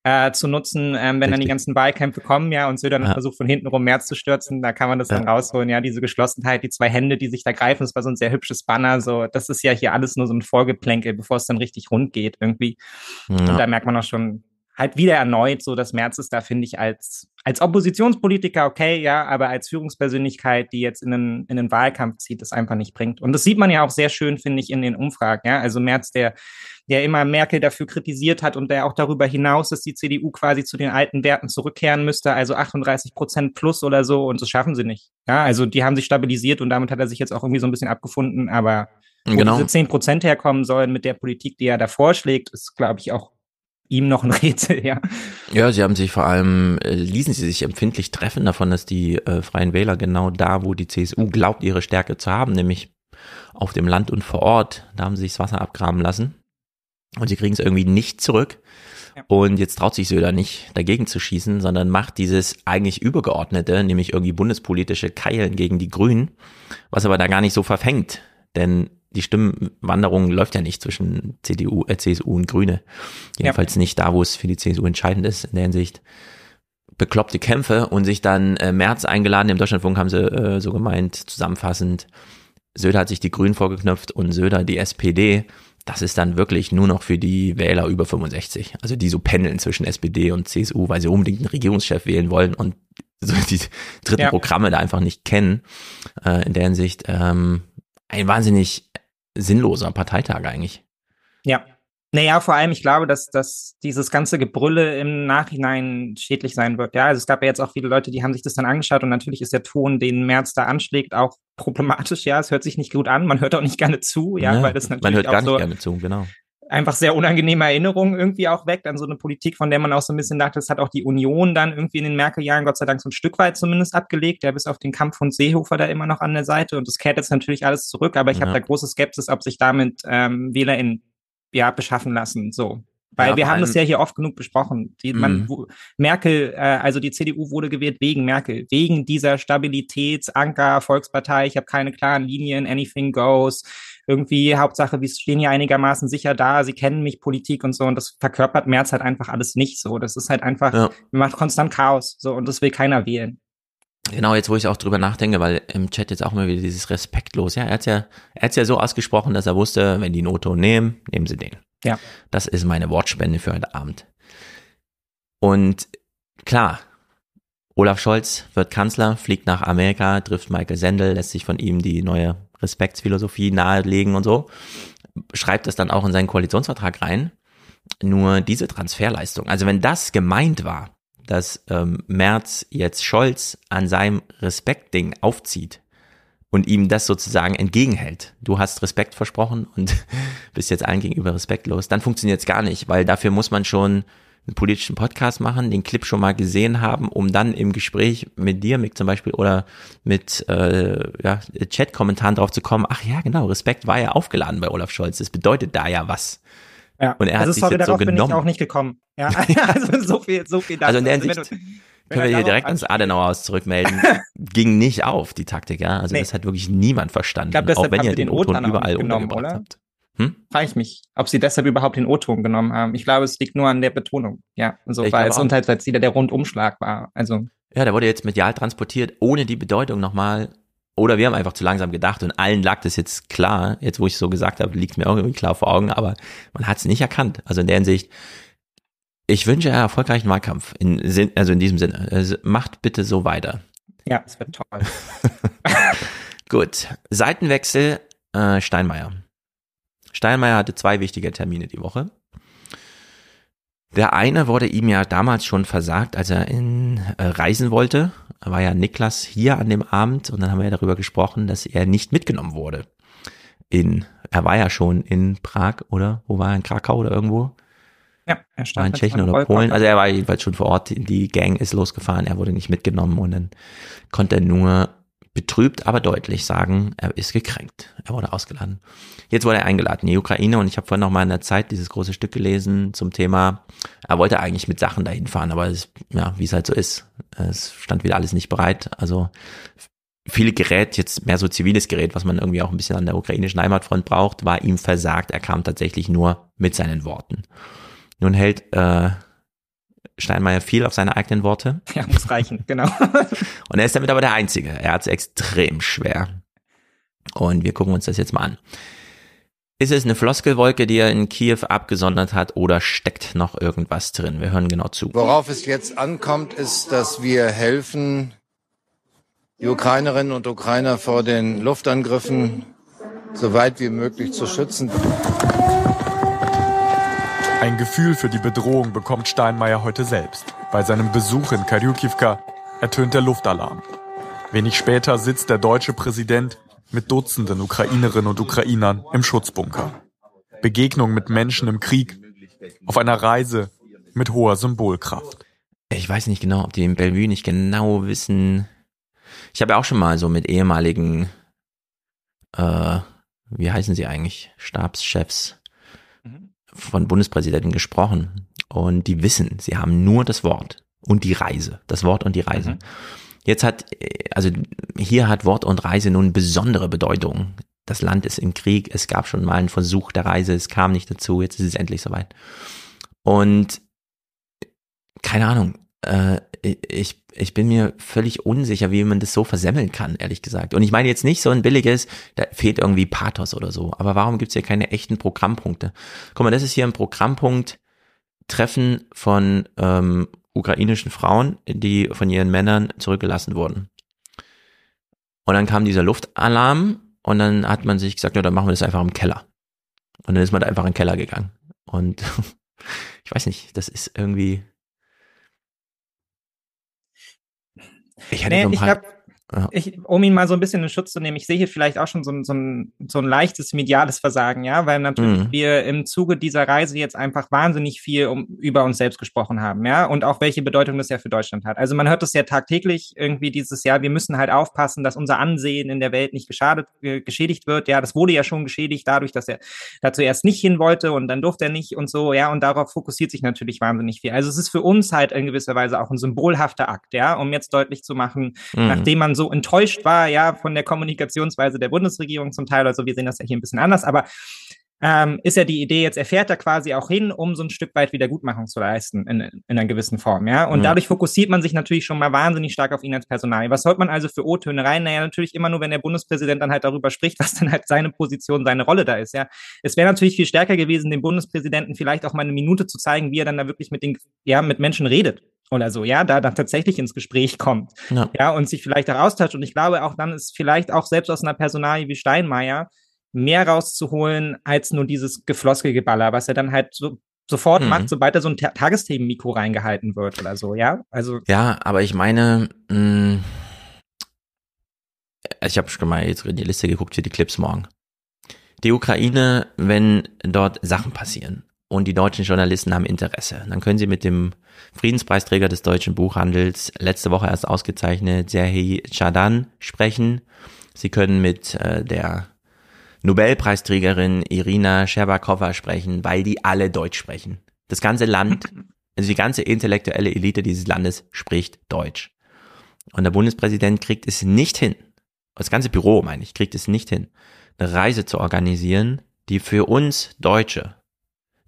äh, zu nutzen, ähm, wenn dann die ganzen Wahlkämpfe kommen, ja, und Söder dann Ja. versucht von hinten rum Merz zu stürzen, da kann man das dann rausholen, ja, diese Geschlossenheit, die zwei Hände, die sich da greifen, das war so ein sehr hübsches Banner, so, das ist ja hier alles nur so ein Vorgeplänkel, bevor es dann richtig rund geht irgendwie. Und da Ja. merkt man auch schon halt wieder erneut so, dass Merz ist da, finde ich, als, als Oppositionspolitiker okay, ja, aber als Führungspersönlichkeit, die jetzt in den, in den Wahlkampf zieht, das einfach nicht bringt. Und das sieht man ja auch sehr schön, finde ich, in den Umfragen, ja. Also Merz, der, der immer Merkel dafür kritisiert hat und der auch darüber hinaus, dass die CDU quasi zu den alten Werten zurückkehren müsste, also 38 Prozent plus oder so, und das schaffen sie nicht. Ja, also die haben sich stabilisiert und damit hat er sich jetzt auch irgendwie so ein bisschen abgefunden, aber wo Genau. diese 10 Prozent herkommen sollen mit der Politik, die er da vorschlägt, ist, glaube ich, auch ihm noch ein Rätsel, ja. Ja, sie haben sich vor allem, äh, ließen sie sich empfindlich treffen davon, dass die äh, Freien Wähler genau da, wo die CSU glaubt, ihre Stärke zu haben, nämlich auf dem Land und vor Ort, da haben sie sich das Wasser abgraben lassen. Und sie kriegen es irgendwie nicht zurück. Und jetzt traut sich Söder nicht, dagegen zu schießen, sondern macht dieses eigentlich übergeordnete, nämlich irgendwie bundespolitische Keilen gegen die Grünen, was aber da gar nicht so verfängt. Denn die Stimmenwanderung läuft ja nicht zwischen CDU, äh, CSU und Grüne. Jedenfalls nicht da, wo es für die CSU entscheidend ist, in der Hinsicht bekloppte Kämpfe und sich dann äh, März eingeladen, im Deutschlandfunk haben sie äh, so gemeint, zusammenfassend, Söder hat sich die Grünen vorgeknöpft und Söder die SPD. Das ist dann wirklich nur noch für die Wähler über 65. Also die so pendeln zwischen SPD und CSU, weil sie unbedingt einen Regierungschef wählen wollen und so die dritten Ja. Programme da einfach nicht kennen. Äh, in der Hinsicht ähm, ein wahnsinnig sinnloser Parteitag eigentlich. Ja. Naja, vor allem, ich glaube, dass, dass dieses ganze Gebrülle im Nachhinein schädlich sein wird. Ja, also es gab ja jetzt auch viele Leute, die haben sich das dann angeschaut und natürlich ist der Ton, den Merz da anschlägt, auch problematisch. Ja, es hört sich nicht gut an, man hört auch nicht gerne zu, ja, Ja, weil das natürlich man hört auch gar so nicht gerne zu, genau. Einfach sehr unangenehme Erinnerungen irgendwie auch weckt an so eine Politik, von der man auch so ein bisschen dachte, das hat auch die Union dann irgendwie in den Merkel-Jahren Gott sei Dank so ein Stück weit zumindest abgelegt, ja, bis auf den Kampf von Seehofer da immer noch an der Seite und das kehrt jetzt natürlich alles zurück, aber ich habe Ja. da große Skepsis, ob sich damit ähm, WählerInnen ja beschaffen lassen, so. Weil Ja, wir haben das ja hier oft genug besprochen. Die, man, Mhm. wo, Merkel, äh, also die CDU wurde gewählt wegen Merkel, wegen dieser Stabilitätsanker, Volkspartei, ich habe keine klaren Linien, anything goes. Irgendwie, Hauptsache, wir stehen hier einigermaßen sicher da, sie kennen mich, Politik und so, und das verkörpert Merz halt einfach alles nicht so. Das ist halt einfach, Ja. macht konstant Chaos, so, und das will keiner wählen. Genau, jetzt wo ich auch drüber nachdenke, weil im Chat jetzt auch immer wieder dieses respektlos, ja, er hat's ja, er hat's ja so ausgesprochen, dass er wusste, wenn die Noto nehmen, nehmen sie den. Ja. Das ist meine Wortspende für heute Abend. Und klar, Olaf Scholz wird Kanzler, fliegt nach Amerika, trifft Michael Sendel, lässt sich von ihm die neue Respektsphilosophie nahelegen und so, schreibt es dann auch in seinen Koalitionsvertrag rein. Nur diese Transferleistung, also wenn das gemeint war, dass ähm, Merz jetzt Scholz an seinem Respektding aufzieht und ihm das sozusagen entgegenhält. Du hast Respekt versprochen und bist jetzt allen gegenüber respektlos. Dann funktioniert es gar nicht, weil dafür muss man schon einen politischen Podcast machen, den Clip schon mal gesehen haben, um dann im Gespräch mit dir, Mick zum Beispiel, oder mit äh, ja, Chat-Kommentaren drauf zu kommen, ach ja, genau, Respekt war ja aufgeladen bei Olaf Scholz. Das bedeutet da ja was. Ja. Und er also hat sich sorry, jetzt so darauf bin genommen. ich auch nicht gekommen. Ja, also so viel, so viel dazu. Also in der wenn Hinsicht können wir er hier direkt ans Adenauerhaus zurückmelden. Ging nicht auf, die Taktik, ja. Also Nee. das hat wirklich niemand verstanden. Ich deshalb auch wenn ihr den O-Ton überall genommen, untergebracht oder? habt. Hm? Frage ich mich, ob sie deshalb überhaupt den O-Ton genommen haben. Ich glaube, es liegt nur an der Betonung. Ja, so, Ich weil es unterseits wieder der Rundumschlag war. Also, Ja, der wurde jetzt medial transportiert, ohne die Bedeutung nochmal. Oder wir haben einfach zu langsam gedacht und allen lag das jetzt klar. Jetzt, wo ich so gesagt habe, liegt mir irgendwie klar vor Augen, aber man hat es nicht erkannt. Also in der Hinsicht, ich wünsche einen erfolgreichen Wahlkampf. In, also in diesem Sinne. Also macht bitte so weiter. ja, es wird toll. Gut. Seitenwechsel, äh, Steinmeier. Steinmeier hatte zwei wichtige Termine die Woche. Der eine wurde ihm ja damals schon versagt, als er in äh, reisen wollte. Da war ja Niklas hier an dem Abend und dann haben wir ja darüber gesprochen, dass er nicht mitgenommen wurde. In, er war ja schon in Prag oder wo war er in Krakau oder irgendwo? Ja, er War in stand Tschechien oder Rollkoffer. Polen. Also er war jedenfalls schon vor Ort. Die Gang ist losgefahren. Er wurde nicht mitgenommen und dann konnte er nur betrübt, aber deutlich sagen, er ist gekränkt. Er wurde ausgeladen. Jetzt wurde er eingeladen in die Ukraine und ich habe vorhin noch mal in der Zeit dieses große Stück gelesen zum Thema, er wollte eigentlich mit Sachen dahin fahren, aber es, ja, wie es halt so ist, es stand wieder alles nicht bereit. Also viel Gerät, jetzt mehr so ziviles Gerät, was man irgendwie auch ein bisschen an der ukrainischen Heimatfront braucht, war ihm versagt. Er kam tatsächlich nur mit seinen Worten. Nun hält äh, Steinmeier viel auf seine eigenen Worte. Ja, muss reichen, genau. Und er ist damit aber der Einzige. Er hat es extrem schwer. Und wir gucken uns das jetzt mal an. Ist es eine Floskelwolke, die er in Kiew abgesondert hat, oder steckt noch irgendwas drin? Wir hören genau zu. Worauf es jetzt ankommt, ist, dass wir helfen, die Ukrainerinnen und Ukrainer vor den Luftangriffen so weit wie möglich zu schützen. Ein Gefühl für die Bedrohung bekommt Steinmeier heute selbst. Bei seinem Besuch in Karyukivka ertönt der Luftalarm. Wenig später sitzt der deutsche Präsident mit Dutzenden Ukrainerinnen und Ukrainern im Schutzbunker. Begegnung mit Menschen im Krieg auf einer Reise mit hoher Symbolkraft. Ich weiß nicht genau, ob die in Bellevue nicht genau wissen. Ich habe ja auch schon mal so mit ehemaligen, äh, wie heißen sie eigentlich, Stabschefs von Bundespräsidenten gesprochen. Und die wissen, sie haben nur das Wort und die Reise. Das Wort und die Reise. Jetzt hat, äh, also hier hat Wort und Reise nun besondere Bedeutung. Das Land ist im Krieg, es gab schon mal einen Versuch der Reise, es kam nicht dazu, jetzt ist es endlich soweit. Und keine Ahnung, äh, ich, ich bin mir völlig unsicher, wie man das so versemmeln kann, ehrlich gesagt. Und ich meine jetzt nicht so ein billiges, da fehlt irgendwie Pathos oder so. Aber warum gibt's hier keine echten Programmpunkte? Guck mal, das ist hier ein Programmpunkt, Treffen von ähm, ukrainischen Frauen, die von ihren Männern zurückgelassen wurden. Und dann kam dieser Luftalarm und dann hat man sich gesagt, ja, dann machen wir das einfach im Keller. Und dann ist man da einfach in den Keller gegangen. Und ich weiß nicht, das ist irgendwie. Ich hätte Nee, so ein ich paar. Ja. ich, um ihn mal so ein bisschen in Schutz zu nehmen, ich sehe hier vielleicht auch schon so ein, so ein, so ein leichtes mediales Versagen, ja, weil natürlich Mhm. wir im Zuge dieser Reise jetzt einfach wahnsinnig viel um, über uns selbst gesprochen haben, ja, und auch welche Bedeutung das ja für Deutschland hat. Also man hört das ja tagtäglich irgendwie dieses Jahr, wir müssen halt aufpassen, dass unser Ansehen in der Welt nicht geschadet, äh, geschädigt wird, ja, das wurde ja schon geschädigt dadurch, dass er dazu erst nicht hin wollte und dann durfte er nicht und so, ja, und darauf fokussiert sich natürlich wahnsinnig viel. Also es ist für uns halt in gewisser Weise auch ein symbolhafter Akt, ja, um jetzt deutlich zu machen, Mhm. nachdem man so enttäuscht war, ja, von der Kommunikationsweise der Bundesregierung zum Teil, also wir sehen das ja hier ein bisschen anders, aber ähm, ist ja die Idee, jetzt erfährt er quasi auch hin, um so ein Stück weit Wiedergutmachung zu leisten in, in einer gewissen Form, ja. Und Mhm. dadurch fokussiert man sich natürlich schon mal wahnsinnig stark auf ihn als Personal. Was hört man also für O-Töne rein? Naja, natürlich immer nur, wenn der Bundespräsident dann halt darüber spricht, was dann halt seine Position, seine Rolle da ist, ja. Es wäre natürlich viel stärker gewesen, dem Bundespräsidenten vielleicht auch mal eine Minute zu zeigen, wie er dann da wirklich mit den, ja, mit Menschen redet oder so, ja, da dann tatsächlich ins Gespräch kommt, Ja. ja, und sich vielleicht auch austauscht. Und ich glaube, auch dann ist vielleicht auch selbst aus einer Personalie wie Steinmeier mehr rauszuholen als nur dieses Gefloskelgeballer, was er dann halt so sofort Mhm. macht, sobald er so ein Ta Tagesthemenmikro reingehalten wird oder so, ja. Also Ja, aber ich meine, mh, Also ich habe schon mal jetzt in die Liste geguckt für die Clips morgen. Die Ukraine, wenn dort Sachen passieren und die deutschen Journalisten haben Interesse, dann können sie mit dem Friedenspreisträger des deutschen Buchhandels, letzte Woche erst ausgezeichnet, Serhii Chadan, sprechen. Sie können mit äh, der Nobelpreisträgerin Irina Scherbakowa sprechen, weil die alle Deutsch sprechen. Das ganze Land, also die ganze intellektuelle Elite dieses Landes spricht Deutsch. Und der Bundespräsident kriegt es nicht hin, das ganze Büro meine ich, kriegt es nicht hin, eine Reise zu organisieren, die für uns Deutsche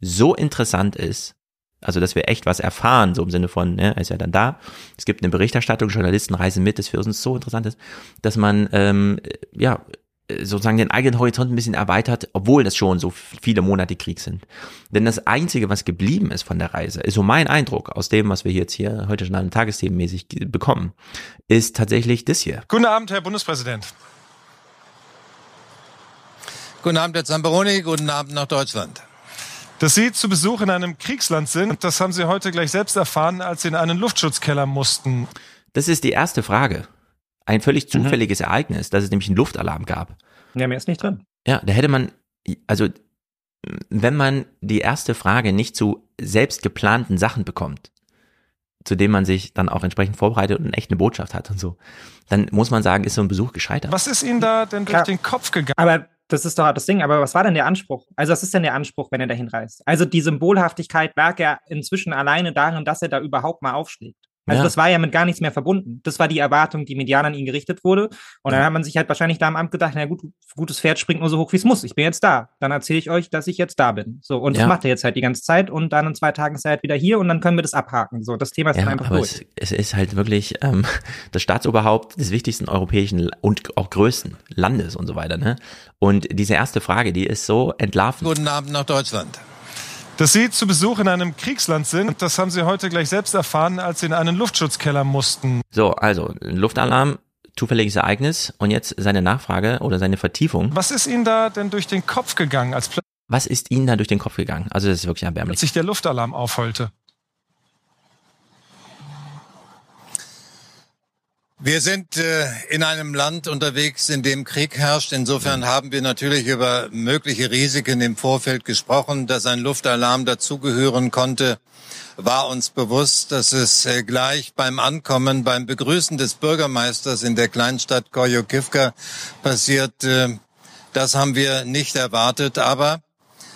so interessant ist, also dass wir echt was erfahren, so im Sinne von, ne, er ist ja dann da, es gibt eine Berichterstattung, Journalisten reisen mit, das für uns so interessant ist, dass man ähm, ja sozusagen den eigenen Horizont ein bisschen erweitert, obwohl das schon so viele Monate Krieg sind. Denn das Einzige, was geblieben ist von der Reise, ist so mein Eindruck aus dem, was wir jetzt hier heute schon an Tagesthemenmäßig bekommen, ist tatsächlich das hier. Guten Abend, Herr Bundespräsident. Guten Abend, Herr Zamperoni. Guten Abend nach Deutschland. Dass Sie zu Besuch in einem Kriegsland sind, das haben Sie heute gleich selbst erfahren, als Sie in einen Luftschutzkeller mussten. Das ist die erste Frage. Ein völlig zufälliges mhm. Ereignis, dass es nämlich einen Luftalarm gab. Ja, mehr ist nicht drin. Ja, da hätte man, also wenn man die erste Frage nicht zu selbst geplanten Sachen bekommt, zu denen man sich dann auch entsprechend vorbereitet und echt eine Botschaft hat und so, dann muss man sagen, ist so ein Besuch gescheitert. Was ist Ihnen da denn durch Klar. den Kopf gegangen? Aber das ist doch das Ding. Aber was war denn der Anspruch? Also, was ist denn der Anspruch, wenn er dahin reist? Also, die Symbolhaftigkeit lag ja inzwischen alleine darin, dass er da überhaupt mal aufschlägt. Also ja. das war ja mit gar nichts mehr verbunden. Das war die Erwartung, die medial an ihn gerichtet wurde. Und ja. dann hat man sich halt wahrscheinlich da im Amt gedacht, na gut, gutes Pferd springt nur so hoch, wie es muss. Ich bin jetzt da. Dann erzähle ich euch, dass ich jetzt da bin. So, und ja. das macht er jetzt halt die ganze Zeit. Und dann in zwei Tagen ist er halt wieder hier und dann können wir das abhaken. So, das Thema ist dann einfach aber durch. Es, es ist halt wirklich ähm, das Staatsoberhaupt des wichtigsten europäischen und auch größten Landes und so weiter. Ne? Und diese erste Frage, die ist so entlarvend. Guten Abend nach Deutschland. Dass Sie zu Besuch in einem Kriegsland sind, das haben Sie heute gleich selbst erfahren, als Sie in einen Luftschutzkeller mussten. So, also Luftalarm, zufälliges Ereignis und jetzt seine Nachfrage oder seine Vertiefung. Was ist Ihnen da denn durch den Kopf gegangen, als was ist Ihnen da durch den Kopf gegangen? Also das ist wirklich erbärmlich. Als sich der Luftalarm aufheulte. Wir sind äh, in einem Land unterwegs, in dem Krieg herrscht. Insofern haben wir natürlich über mögliche Risiken im Vorfeld gesprochen. Dass ein Luftalarm dazugehören konnte, war uns bewusst. Dass es äh, gleich beim Ankommen, beim Begrüßen des Bürgermeisters in der Kleinstadt Koyokivka passiert, äh, das haben wir nicht erwartet. Aber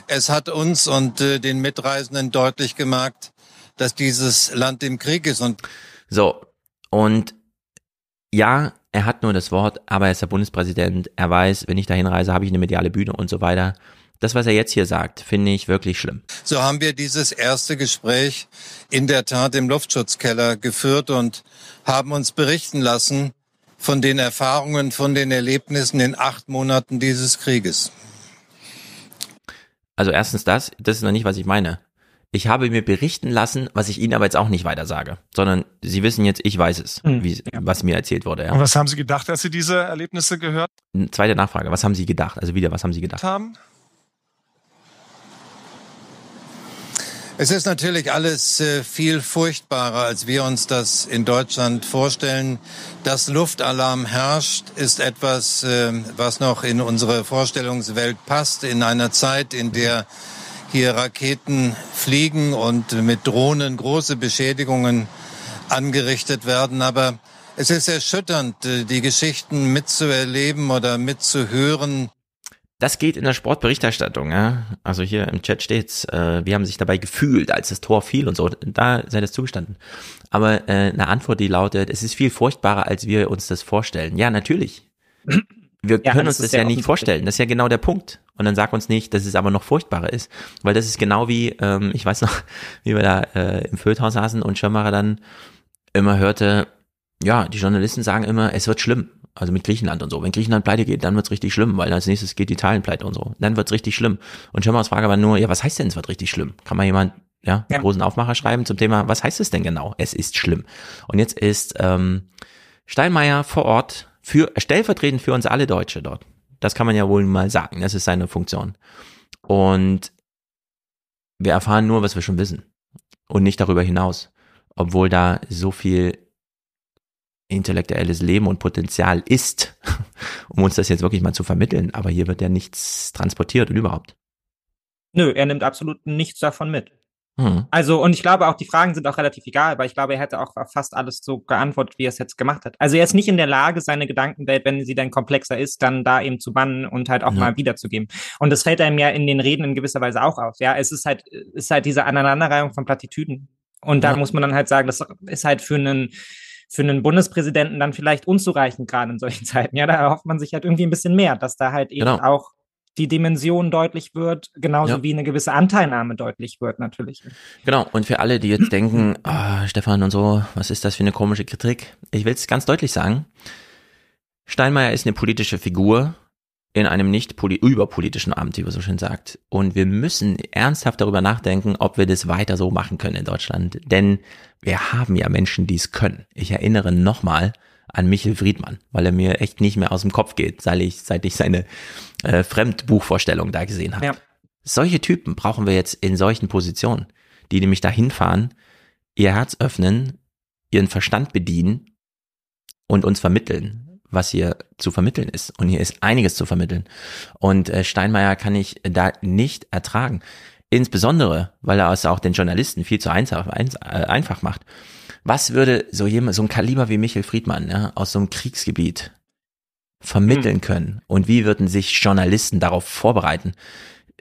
es hat uns und äh, den Mitreisenden deutlich gemacht, dass dieses Land im Krieg ist. Und so, und ja, er hat nur das Wort, aber er ist der Bundespräsident. Er weiß, wenn ich dahin reise, habe ich eine mediale Bühne und so weiter. Das, was er jetzt hier sagt, finde ich wirklich schlimm. So haben wir dieses erste Gespräch in der Tat im Luftschutzkeller geführt und haben uns berichten lassen von den Erfahrungen, von den Erlebnissen in acht Monaten dieses Krieges. Also erstens das, das ist noch nicht, was ich meine ich habe mir berichten lassen, was ich Ihnen aber jetzt auch nicht weiter sage, sondern Sie wissen jetzt, ich weiß es, hm, wie, ja. was mir erzählt wurde. Ja. Und was haben Sie gedacht, als Sie diese Erlebnisse gehört? Zweite Nachfrage, was haben Sie gedacht? Also wieder, was haben Sie gedacht? Haben? Es ist natürlich alles äh, viel furchtbarer, als wir uns das in Deutschland vorstellen. Dass Luftalarm herrscht, ist etwas, äh, was noch in unsere Vorstellungswelt passt, in einer Zeit, in der hier Raketen fliegen und mit Drohnen große Beschädigungen angerichtet werden. Aber es ist erschütternd, äh, die Geschichten mitzuerleben oder mitzuhören. Das geht in der Sportberichterstattung, ja. Also hier im Chat steht's, äh, wir haben sich dabei gefühlt, als das Tor fiel und so. Da sei das zugestanden. Aber äh, eine Antwort, die lautet, es ist viel furchtbarer, als wir uns das vorstellen. Ja, natürlich. Wir ja, können uns das ja nicht vorstellen. Das ist ja genau der Punkt. Und dann sag uns nicht, dass es aber noch furchtbarer ist. Weil das ist genau wie, ähm, ich weiß noch, wie wir da äh, im Föthaus saßen und Schirmacher dann immer hörte, ja, die Journalisten sagen immer, es wird schlimm. Also mit Griechenland und so. Wenn Griechenland pleite geht, dann wird's richtig schlimm, weil als nächstes geht Italien pleite und so. Dann wird's richtig schlimm. Und Schirmachers Frage war nur, ja, was heißt denn, es wird richtig schlimm? Kann mal jemand, ja, ja. großen Aufmacher schreiben zum Thema, was heißt es denn genau? Es ist schlimm. Und jetzt ist ähm, Steinmeier vor Ort für, stellvertretend für uns alle Deutsche dort. Das kann man ja wohl mal sagen. Das ist seine Funktion. Und wir erfahren nur, was wir schon wissen. Und nicht darüber hinaus. Obwohl da so viel intellektuelles Leben und Potenzial ist, um uns das jetzt wirklich mal zu vermitteln. Aber hier wird ja nichts transportiert und überhaupt. Nö, er nimmt absolut nichts davon mit. Hm. Also, und ich glaube auch, die Fragen sind auch relativ egal, weil ich glaube, er hätte auch fast alles so geantwortet, wie er es jetzt gemacht hat. Also, er ist nicht in der Lage, seine Gedankenwelt, wenn sie dann komplexer ist, dann da eben zu bannen und halt auch Ja. mal wiederzugeben. Und das fällt einem ja in den Reden in gewisser Weise auch auf. Ja, es ist halt, ist halt diese Aneinanderreihung von Plattitüden. Und da Ja. muss man dann halt sagen, das ist halt für einen, für einen Bundespräsidenten dann vielleicht unzureichend, gerade in solchen Zeiten. Ja, da erhofft man sich halt irgendwie ein bisschen mehr, dass da halt eben Genau. auch die Dimension deutlich wird, genauso Ja. wie eine gewisse Anteilnahme deutlich wird, natürlich. Genau, und für alle, die jetzt denken, ah, Stefan und so, was ist das für eine komische Kritik? Ich will es ganz deutlich sagen. Steinmeier ist eine politische Figur in einem nicht poli überpolitischen Amt, wie man so schön sagt. Und wir müssen ernsthaft darüber nachdenken, ob wir das weiter so machen können in Deutschland. Denn wir haben ja Menschen, die es können. Ich erinnere nochmal an Michel Friedmann, weil er mir echt nicht mehr aus dem Kopf geht, seit ich, seit ich seine äh, Fremdbuchvorstellung da gesehen habe. Ja. Solche Typen brauchen wir jetzt in solchen Positionen, die nämlich dahin fahren, ihr Herz öffnen, ihren Verstand bedienen und uns vermitteln, was hier zu vermitteln ist. Und hier ist einiges zu vermitteln. Und äh, Steinmeier kann ich da nicht ertragen. Insbesondere, weil er es auch den Journalisten viel zu einfach, äh, einfach macht. Was würde so jemand, so ein Kaliber wie Michael Friedmann, ja, aus so einem Kriegsgebiet vermitteln können? Und wie würden sich Journalisten darauf vorbereiten?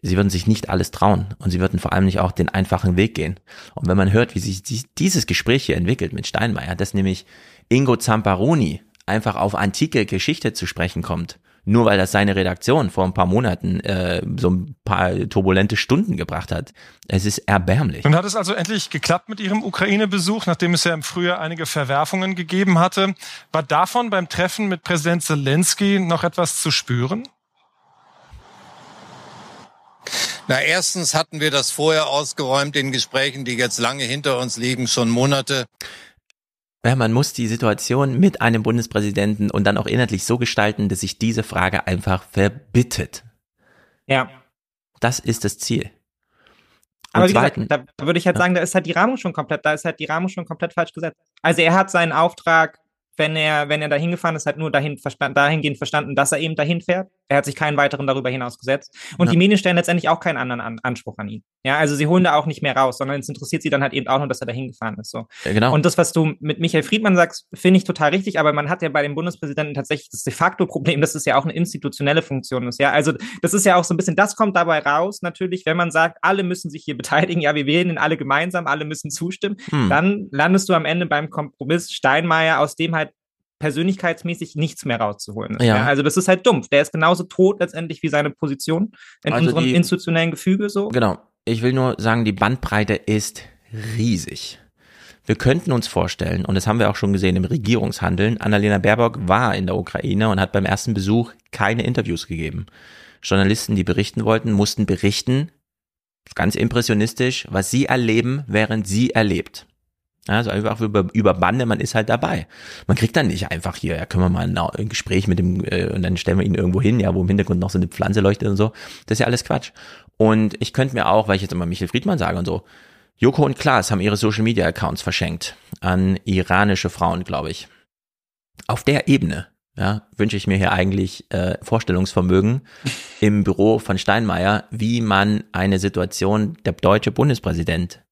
Sie würden sich nicht alles trauen und sie würden vor allem nicht auch den einfachen Weg gehen. Und wenn man hört, wie sich dies- dieses Gespräch hier entwickelt mit Steinmeier, dass nämlich Ingo Zamparoni einfach auf antike Geschichte zu sprechen kommt, nur weil das seine Redaktion vor ein paar Monaten äh, so ein paar turbulente Stunden gebracht hat. Es ist erbärmlich. Nun hat es also endlich geklappt mit Ihrem Ukraine-Besuch, nachdem es ja im Frühjahr einige Verwerfungen gegeben hatte. War davon beim Treffen mit Präsident Zelensky noch etwas zu spüren? Na, erstens hatten wir das vorher ausgeräumt in Gesprächen, die jetzt lange hinter uns liegen, schon Monate. Ja, man muss die Situation mit einem Bundespräsidenten und dann auch inhaltlich so gestalten, dass sich diese Frage einfach verbittet. Ja. Das ist das Ziel. Aber Und wie gesagt, zweitens- da, würde ich halt sagen, da ist halt die Rahmung schon komplett, da ist halt die Rahmung schon komplett falsch gesetzt. Also er hat seinen Auftrag, wenn er, wenn er dahin gefahren ist, halt nur dahin verstanden, dahingehend verstanden, dass er eben dahin fährt. Er hat sich keinen weiteren darüber hinaus gesetzt. Und Ja. die Medien stellen letztendlich auch keinen anderen An Anspruch an ihn. Ja, also sie holen da auch nicht mehr raus, sondern es interessiert sie dann halt eben auch nur, dass er dahin gefahren ist. So. Ja, genau. Und das, was du mit Michael Friedmann sagst, finde ich total richtig, aber man hat ja bei dem Bundespräsidenten tatsächlich das de facto Problem, dass es ja auch eine institutionelle Funktion ist. Ja, also das ist ja auch so ein bisschen, das kommt dabei raus, natürlich, wenn man sagt, alle müssen sich hier beteiligen, ja, wir wählen ihn alle gemeinsam, alle müssen zustimmen, Hm. dann landest du am Ende beim Kompromiss Steinmeier, aus dem halt persönlichkeitsmäßig nichts mehr rauszuholen ist. Ja. Ja. Also das ist halt dumpf. Der ist genauso tot letztendlich wie seine Position in Also unserem die- institutionellen Gefüge so. Genau. Ich will nur sagen, die Bandbreite ist riesig. Wir könnten uns vorstellen, und das haben wir auch schon gesehen im Regierungshandeln, Annalena Baerbock war in der Ukraine und hat beim ersten Besuch keine Interviews gegeben. Journalisten, die berichten wollten, mussten berichten, ganz impressionistisch, was sie erleben, während sie erlebt. Also einfach über, über Bande, man ist halt dabei. Man kriegt dann nicht einfach hier, ja, können wir mal ein, Gespräch mit dem, äh, und dann stellen wir ihn irgendwo hin, ja, wo im Hintergrund noch so eine Pflanze leuchtet und so. Das ist ja alles Quatsch. Und ich könnte mir auch, weil ich jetzt immer Michael Friedmann sage und so, Joko und Klaas haben ihre Social Media Accounts verschenkt an iranische Frauen, glaube ich. Auf der Ebene, ja, wünsche ich mir hier eigentlich äh, Vorstellungsvermögen im Büro von Steinmeier, wie man eine Situation, der deutsche Bundespräsident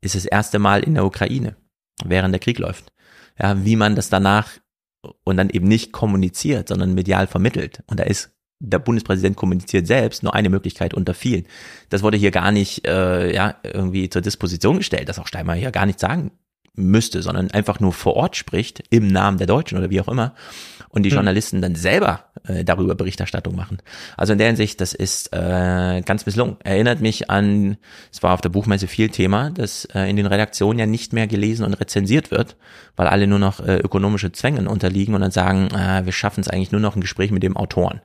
ist das erste Mal in der Ukraine, während der Krieg läuft. Ja, wie man das danach und dann eben nicht kommuniziert, sondern medial vermittelt. Und da ist der Bundespräsident kommuniziert selbst nur eine Möglichkeit unter vielen. Das wurde hier gar nicht äh, ja irgendwie zur Disposition gestellt, dass auch Steinmeier hier gar nichts sagen müsste, sondern einfach nur vor Ort spricht im Namen der Deutschen oder wie auch immer und die Hm. Journalisten dann selber äh, darüber Berichterstattung machen. Also in der Hinsicht, das ist äh, ganz misslungen. Erinnert mich an, es war auf der Buchmesse viel Thema, dass äh, in den Redaktionen ja nicht mehr gelesen und rezensiert wird, weil alle nur noch äh, ökonomische Zwängen unterliegen und dann sagen, äh, wir schaffen es eigentlich nur noch ein Gespräch mit dem Autoren.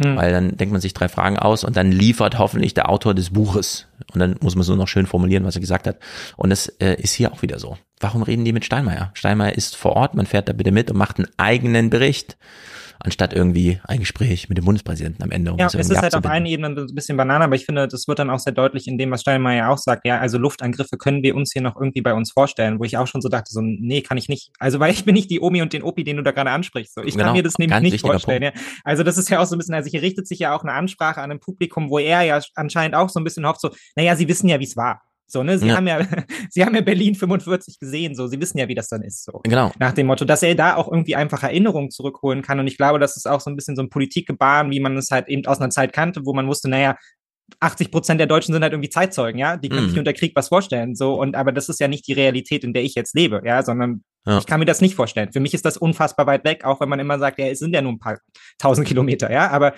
Hm. Weil dann denkt man sich drei Fragen aus und dann liefert hoffentlich der Autor des Buches. Und dann muss man es nur noch schön formulieren, was er gesagt hat. Und das äh, ist hier auch wieder so. Warum reden die mit Steinmeier? Steinmeier ist vor Ort, man fährt da bitte mit und macht einen eigenen Bericht. Anstatt irgendwie ein Gespräch mit dem Bundespräsidenten am Ende. Um ja, es ist halt auf abzubinden. einen Ebene ein bisschen Banane, aber ich finde, das wird dann auch sehr deutlich in dem, was Steinmeier auch sagt. Ja, also Luftangriffe können wir uns hier noch irgendwie bei uns vorstellen, wo ich auch schon so dachte, so, nee, kann ich nicht. Also, weil ich bin nicht die Omi und den Opi, den du da gerade ansprichst. So, ich Genau, kann mir das nämlich nicht vorstellen. Ja. Also, das ist ja auch so ein bisschen, also hier richtet sich ja auch eine Ansprache an ein Publikum, wo er ja anscheinend auch so ein bisschen hofft, so, naja, sie wissen ja, wie es war. So, ne? Sie Ja. haben ja, sie haben ja Berlin 45 gesehen, so, sie wissen ja, wie das dann ist. So. Genau. Nach dem Motto, dass er da auch irgendwie einfach Erinnerungen zurückholen kann. Und ich glaube, das ist auch so ein bisschen so ein Politikgebaren, wie man es halt eben aus einer Zeit kannte, wo man wusste, naja, 80 Prozent der Deutschen sind halt irgendwie Zeitzeugen, ja, die können Mhm. sich unter Krieg was vorstellen, so und aber das ist ja nicht die Realität, in der ich jetzt lebe, ja, sondern Ja. ich kann mir das nicht vorstellen. Für mich ist das unfassbar weit weg, auch wenn man immer sagt, ja, es sind ja nur ein paar tausend Kilometer, ja, aber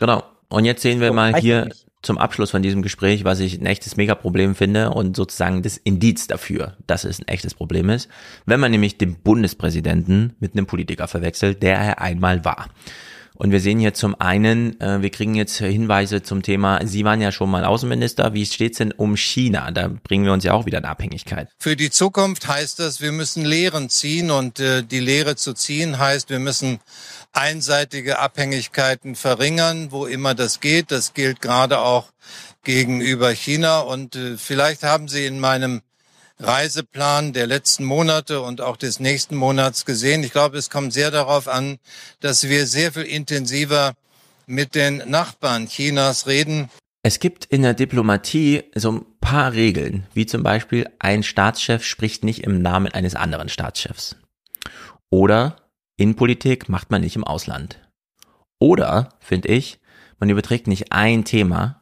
Genau. Und jetzt sehen wir So, mal hier nicht. Zum Abschluss von diesem Gespräch, was ich ein echtes Megaproblem finde und sozusagen das Indiz dafür, dass es ein echtes Problem ist, wenn man nämlich den Bundespräsidenten mit einem Politiker verwechselt, der er einmal war. Und wir sehen hier zum einen, äh, wir kriegen jetzt Hinweise zum Thema, Sie waren ja schon mal Außenminister, wie steht's denn um China? Da bringen wir uns ja auch wieder in Abhängigkeit. Für die Zukunft heißt das, wir müssen Lehren ziehen und äh, die Lehre zu ziehen heißt, wir müssen einseitige Abhängigkeiten verringern, wo immer das geht. Das gilt gerade auch gegenüber China und äh, vielleicht haben Sie in meinem Reiseplan der letzten Monate und auch des nächsten Monats gesehen. Ich glaube, es kommt sehr darauf an, dass wir sehr viel intensiver mit den Nachbarn Chinas reden. Es gibt in der Diplomatie so ein paar Regeln, wie zum Beispiel ein Staatschef spricht nicht im Namen eines anderen Staatschefs. Oder Innenpolitik macht man nicht im Ausland. Oder, finde ich, man überträgt nicht ein Thema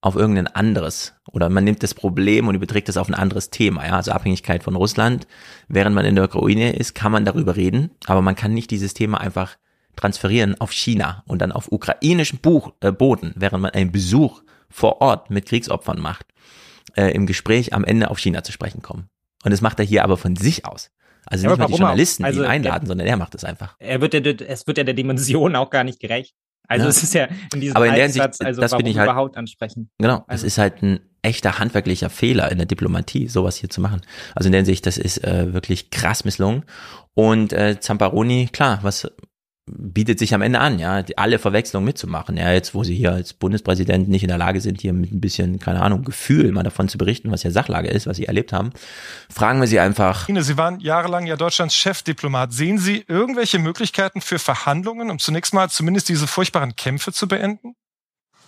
auf irgendein anderes. Oder man nimmt das Problem und überträgt es auf ein anderes Thema. Ja, also Abhängigkeit von Russland. Während man in der Ukraine ist, kann man darüber reden, aber man kann nicht dieses Thema einfach transferieren auf China und dann auf ukrainischem Buch, äh, Boden, während man einen Besuch vor Ort mit Kriegsopfern macht, äh, im Gespräch am Ende auf China zu sprechen kommen. Und das macht er hier aber von sich aus. Also Ja, nicht mal die? Journalisten, Also, die ihn einladen, er- sondern er macht es einfach. er wird ja, es wird ja der Dimension auch gar nicht gerecht. Also Ja. es ist ja in diesem Aber in der Hinsicht, Halbsatz, also das warum bin ich halt- überhaupt ansprechen? Genau, das Also- ist halt ein echter handwerklicher Fehler in der Diplomatie, sowas hier zu machen. Also in der Hinsicht, das ist äh, wirklich krass misslungen. Und äh, Zamparoni, klar, was bietet sich am Ende an, ja, alle Verwechslungen mitzumachen. Ja, jetzt, wo sie hier als Bundespräsident nicht in der Lage sind, hier mit ein bisschen, keine Ahnung, Gefühl mal davon zu berichten, was ja Sachlage ist, was sie erlebt haben, fragen wir sie einfach, Sie waren jahrelang ja Deutschlands Chefdiplomat. Sehen Sie irgendwelche Möglichkeiten für Verhandlungen, um zunächst mal zumindest diese furchtbaren Kämpfe zu beenden?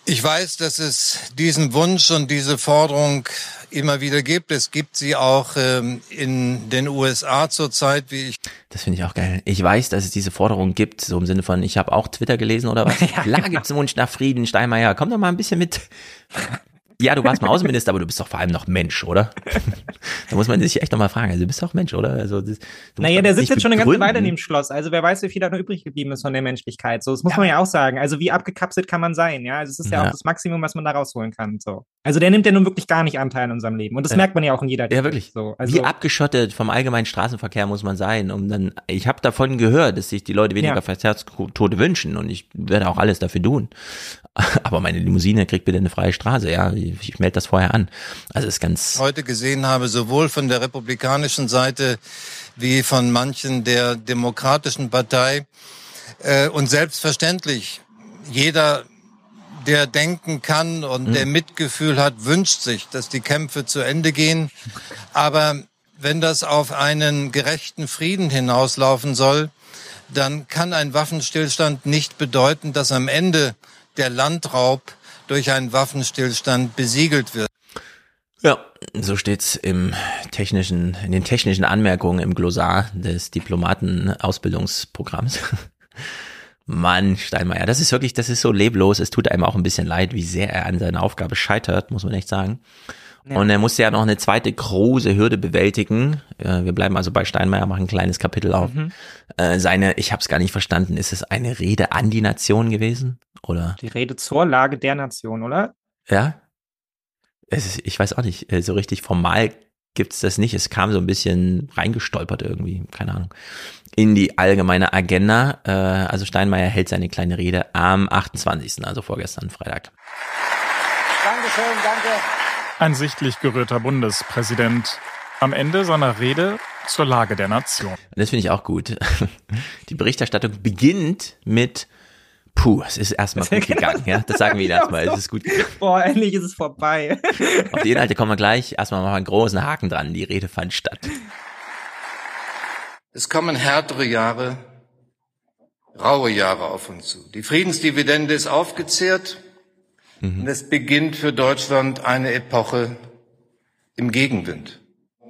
Ich weiß, dass es diesen Wunsch und diese Forderung immer wieder gibt. Es gibt sie auch ähm, in den USA zurzeit, wie ich Das finde ich auch geil. Ich weiß, dass es diese Forderung gibt, so im Sinne von, ich habe auch Twitter gelesen oder was. Klar gibt es einen Wunsch nach Frieden, Steinmeier, komm doch mal ein bisschen mit. Ja, du warst mal Außenminister, aber du bist doch vor allem noch Mensch, oder? da muss man sich echt noch mal fragen. Also du bist doch Mensch, oder? Also das, Naja, der sitzt jetzt schon eine ganze. Weile in dem Schloss. Also wer weiß, wie viel da noch übrig geblieben ist von der Menschlichkeit. So, das muss man ja auch sagen. Also wie abgekapselt kann man sein, ja? Also es ist ja, Ja. auch das Maximum, was man da rausholen kann. So. Also der nimmt ja nun wirklich gar nicht Anteil in unserem Leben. Und das Ja. merkt man ja auch in jeder Ja, wirklich. So, also, Wie abgeschottet vom allgemeinen Straßenverkehr muss man sein, um dann, ich habe davon gehört, dass sich die Leute weniger Ja. Verkehrstote wünschen und ich werde auch alles dafür tun. Aber meine Limousine kriegt bitte eine freie Straße, ja, ich, melde das vorher an. Also ist ganz, heute gesehen habe, sowohl von der republikanischen Seite wie von manchen der demokratischen Partei. Äh, und selbstverständlich, jeder, der denken kann und Mhm. der Mitgefühl hat, wünscht sich, dass die Kämpfe zu Ende gehen. Aber wenn das auf einen gerechten Frieden hinauslaufen soll, dann kann ein Waffenstillstand nicht bedeuten, dass am Ende der Landraub durch einen Waffenstillstand besiegelt wird. Ja, so steht's im technischen, in den technischen Anmerkungen im Glossar des Diplomatenausbildungsprogramms. Mann, Steinmeier, das ist wirklich, das ist so leblos. Es tut einem auch ein bisschen leid, wie sehr er an seiner Aufgabe scheitert, muss man echt sagen. Und er musste ja noch eine zweite große Hürde bewältigen. Äh, Wir bleiben also bei Steinmeier, machen ein kleines Kapitel auf. Mhm. Äh, Seine, ich habe es gar nicht verstanden, ist es eine Rede an die Nation gewesen? Oder? die Rede zur Lage der Nation, oder? Ja? Ist, ich weiß auch nicht, äh, so richtig formal gibt's das nicht. Es kam so ein bisschen reingestolpert irgendwie, keine Ahnung, in die allgemeine Agenda. Also Steinmeier hält seine kleine Rede am 28., also vorgestern Freitag. Ein sichtlich gerührter Bundespräsident. Am Ende seiner Rede zur Lage der Nation. Das finde ich auch gut. Die Berichterstattung beginnt mit Puh, es ist erstmal gut gegangen, ja. Das sagen wir Ihnen erstmal. Es ist gut gegangen. Boah, endlich ist es vorbei. Auf die Inhalte kommen wir gleich. Erstmal machen wir einen großen Haken dran. Die Rede fand statt. Es kommen härtere Jahre, raue Jahre auf uns zu. Die Friedensdividende ist aufgezehrt mhm. und es beginnt für Deutschland eine Epoche im Gegenwind.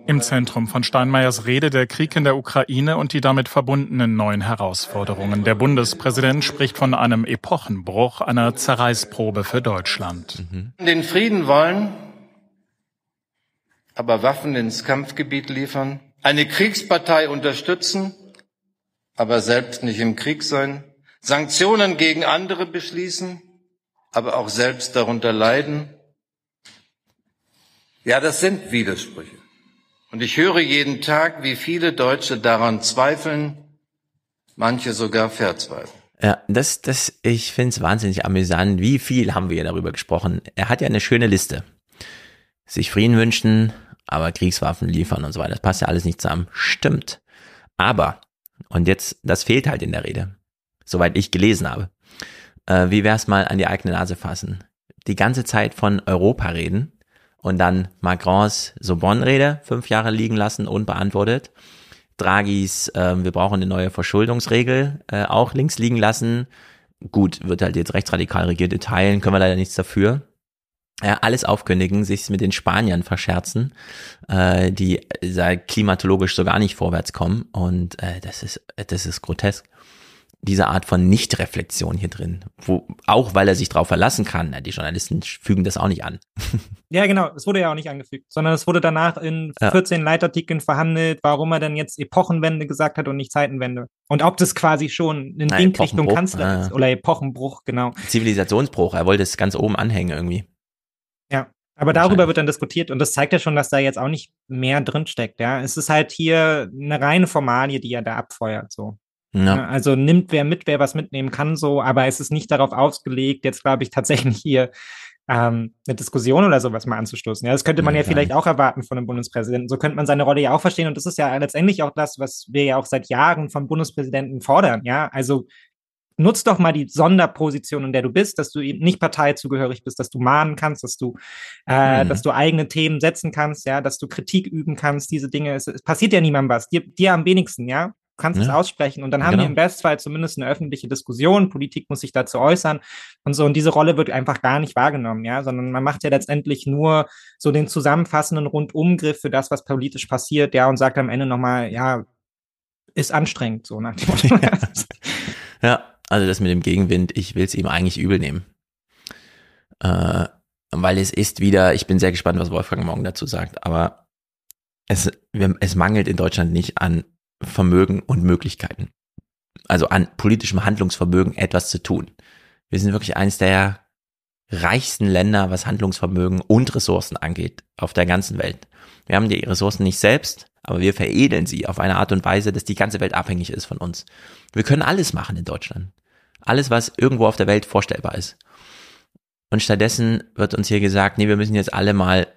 Im Zentrum von Steinmeiers Rede der Krieg in der Ukraine und die damit verbundenen neuen Herausforderungen. Der Bundespräsident spricht von einem Epochenbruch, einer Zerreißprobe für Deutschland. Mhm. Den Frieden wollen, aber Waffen ins Kampfgebiet liefern, eine Kriegspartei unterstützen, aber selbst nicht im Krieg sein, Sanktionen gegen andere beschließen, aber auch selbst darunter leiden. Ja, das sind Widersprüche. Und ich höre jeden Tag, wie viele Deutsche daran zweifeln, manche sogar verzweifeln. Ja, das, das, ich finde es wahnsinnig amüsant. Wie viel haben wir darüber gesprochen? Er hat ja eine schöne Liste. Sich Frieden wünschen, aber Kriegswaffen liefern und so weiter. Das passt ja alles nicht zusammen. Stimmt. Aber, und jetzt, das fehlt halt in der Rede. Soweit ich gelesen habe. Äh, wie wär's mal an die eigene Nase fassen? Die ganze Zeit von Europa reden und dann Macrons Sorbonne-Rede fünf Jahre liegen lassen, unbeantwortet. Draghis, äh, wir brauchen eine neue Verschuldungsregel, äh, auch links liegen lassen. Gut, wird halt jetzt rechtsradikal regierte Teilen, können wir leider nichts dafür. Ja, alles aufkündigen, sich mit den Spaniern verscherzen, äh, die äh, klimatologisch so gar nicht vorwärts kommen. Und äh, das ist, das ist grotesk diese Art von Nichtreflexion hier drin. Wo, auch weil er sich darauf verlassen kann. Die Journalisten fügen das auch nicht an. Ja, genau. Es wurde ja auch nicht angefügt, sondern es wurde danach in 14 ja. Leitartikeln verhandelt, warum er denn jetzt Epochenwende gesagt hat und nicht Zeitenwende. Und ob das quasi schon ein Ding Richtung Kanzler ah. ist. Oder Epochenbruch, genau. Zivilisationsbruch. Er wollte es ganz oben anhängen irgendwie. Ja. Aber darüber wird dann diskutiert und das zeigt ja schon, dass da jetzt auch nicht mehr drinsteckt, ja. Es ist halt hier eine reine Formalie, die er da abfeuert, so. Ja. Also nimmt wer mit, wer was mitnehmen kann, so, aber es ist nicht darauf ausgelegt, jetzt glaube ich tatsächlich hier ähm, eine Diskussion oder sowas mal anzustoßen. Ja, das könnte man ja, ja vielleicht auch erwarten von einem Bundespräsidenten. So könnte man seine Rolle ja auch verstehen. Und das ist ja letztendlich auch das, was wir ja auch seit Jahren vom Bundespräsidenten fordern. Ja, also nutz doch mal die Sonderposition, in der du bist, dass du eben nicht parteizugehörig bist, dass du mahnen kannst, dass du, äh, mhm. dass du eigene Themen setzen kannst, ja, dass du Kritik üben kannst, diese Dinge. Es, es passiert ja niemandem was. Dir, dir am wenigsten, ja kannst ja. es aussprechen. Und dann haben genau. wir im Bestfall zumindest eine öffentliche Diskussion. Politik muss sich dazu äußern und so. Und diese Rolle wird einfach gar nicht wahrgenommen, ja, sondern man macht ja letztendlich nur so den zusammenfassenden Rundumgriff für das, was politisch passiert, ja, und sagt am Ende nochmal, ja, ist anstrengend, so nach dem Motto. Ja. ja, also das mit dem Gegenwind, ich will es ihm eigentlich übel nehmen. Äh, weil es ist wieder, ich bin sehr gespannt, was Wolfgang morgen dazu sagt, aber es, es mangelt in Deutschland nicht an Vermögen und Möglichkeiten. Also an politischem Handlungsvermögen etwas zu tun. Wir sind wirklich eines der reichsten Länder, was Handlungsvermögen und Ressourcen angeht, auf der ganzen Welt. Wir haben die Ressourcen nicht selbst, aber wir veredeln sie auf eine Art und Weise, dass die ganze Welt abhängig ist von uns. Wir können alles machen in Deutschland. Alles, was irgendwo auf der Welt vorstellbar ist. Und stattdessen wird uns hier gesagt, nee, wir müssen jetzt alle mal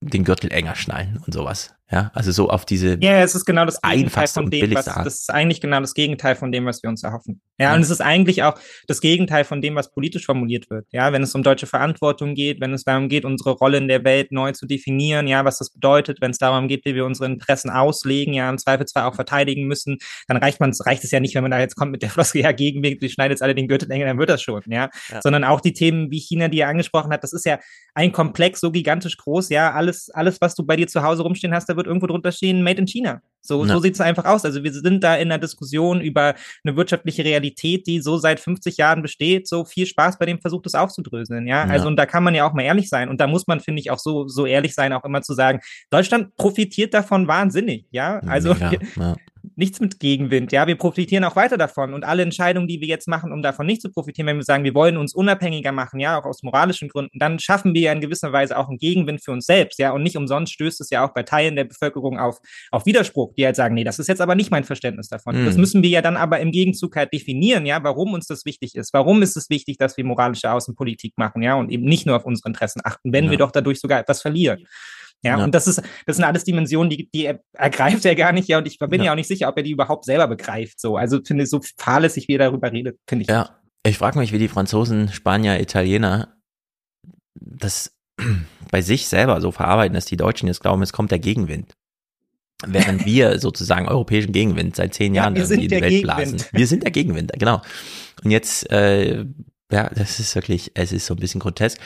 den Gürtel enger schnallen und sowas. Ja, also so auf diese. Ja, es ist genau das Gegenteil von dem, was, das ist eigentlich genau das Gegenteil von dem, was wir uns erhoffen. Ja, ja, und es ist eigentlich auch das Gegenteil von dem, was politisch formuliert wird. Ja, wenn es um deutsche Verantwortung geht, wenn es darum geht, unsere Rolle in der Welt neu zu definieren, ja, was das bedeutet, wenn es darum geht, wie wir unsere Interessen auslegen, ja, im Zweifelsfall auch verteidigen müssen, dann reicht man, reicht es ja nicht, wenn man da jetzt kommt mit der Floskel, ja, Gegenweg, die schneidet jetzt alle den Gürtel enger, dann wird das schon, ja? ja. Sondern auch die Themen wie China, die er angesprochen hat, das ist ja ein Komplex so gigantisch groß, ja, alles, alles, was du bei dir zu Hause rumstehen hast, da wird irgendwo drunter stehen, Made in China. So, so sieht es einfach aus. Also wir sind da in einer Diskussion über eine wirtschaftliche Realität, die so seit 50 Jahren besteht. So viel Spaß bei dem Versuch, das aufzudröseln. Ja, ja. also und da kann man ja auch mal ehrlich sein. Und da muss man, finde ich, auch so, so ehrlich sein, auch immer zu sagen, Deutschland profitiert davon wahnsinnig. Ja, also ja, ja nichts mit Gegenwind. Ja, wir profitieren auch weiter davon. Und alle Entscheidungen, die wir jetzt machen, um davon nicht zu profitieren, wenn wir sagen, wir wollen uns unabhängiger machen, ja, auch aus moralischen Gründen, dann schaffen wir ja in gewisser Weise auch einen Gegenwind für uns selbst. Ja, und nicht umsonst stößt es ja auch bei Teilen der Bevölkerung auf, auf Widerspruch, die halt sagen, nee, das ist jetzt aber nicht mein Verständnis davon. Mhm. Das müssen wir ja dann aber im Gegenzug halt definieren, ja, warum uns das wichtig ist. Warum ist es wichtig, dass wir moralische Außenpolitik machen, ja, und eben nicht nur auf unsere Interessen achten, wenn ja. wir doch dadurch sogar etwas verlieren. Ja, Ja. und das ist, das sind alles Dimensionen, die, die er- ergreift er gar nicht, ja, und ich bin ja. Ja. auch nicht sicher, ob er die überhaupt selber begreift, so. Also, finde ich, so fahrlässig, wie er darüber redet, finde ich. Ja, ich frage mich, wie die Franzosen, Spanier, Italiener das bei sich selber so verarbeiten, dass die Deutschen jetzt glauben, es kommt der Gegenwind. Während wir sozusagen europäischen Gegenwind seit zehn Ja, Jahren irgendwie in die Welt Gegenwind. blasen. Wir sind der Gegenwind, genau. Und jetzt, äh, ja, das ist wirklich, es ist so ein bisschen grotesk.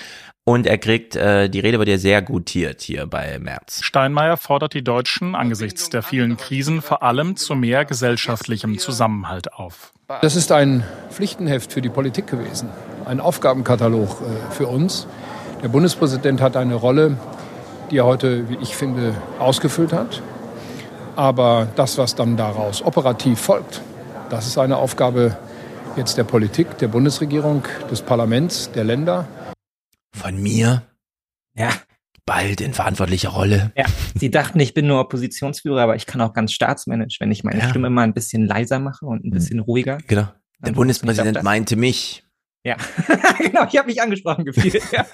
Und er kriegt, äh, die Rede wird ja sehr gutiert hier bei Merz. Steinmeier fordert die Deutschen angesichts der vielen Krisen vor allem zu mehr gesellschaftlichem Zusammenhalt auf. Das ist ein Pflichtenheft für die Politik gewesen, ein Aufgabenkatalog äh, für uns. Der Bundespräsident hat eine Rolle, die er heute, wie ich finde, ausgefüllt hat. Aber das, was dann daraus operativ folgt, das ist eine Aufgabe jetzt der Politik, der Bundesregierung, des Parlaments, der Länder. Von mir? Ja. Bald in verantwortlicher Rolle. Ja, sie dachten, ich bin nur Oppositionsführer, aber ich kann auch ganz staatsmännisch, wenn ich meine Ja. Stimme mal ein bisschen leiser mache und ein bisschen ruhiger. Genau. Der Dann Bundespräsident glaub, meinte mich. Ja, genau, ich habe mich angesprochen gefühlt. Ja.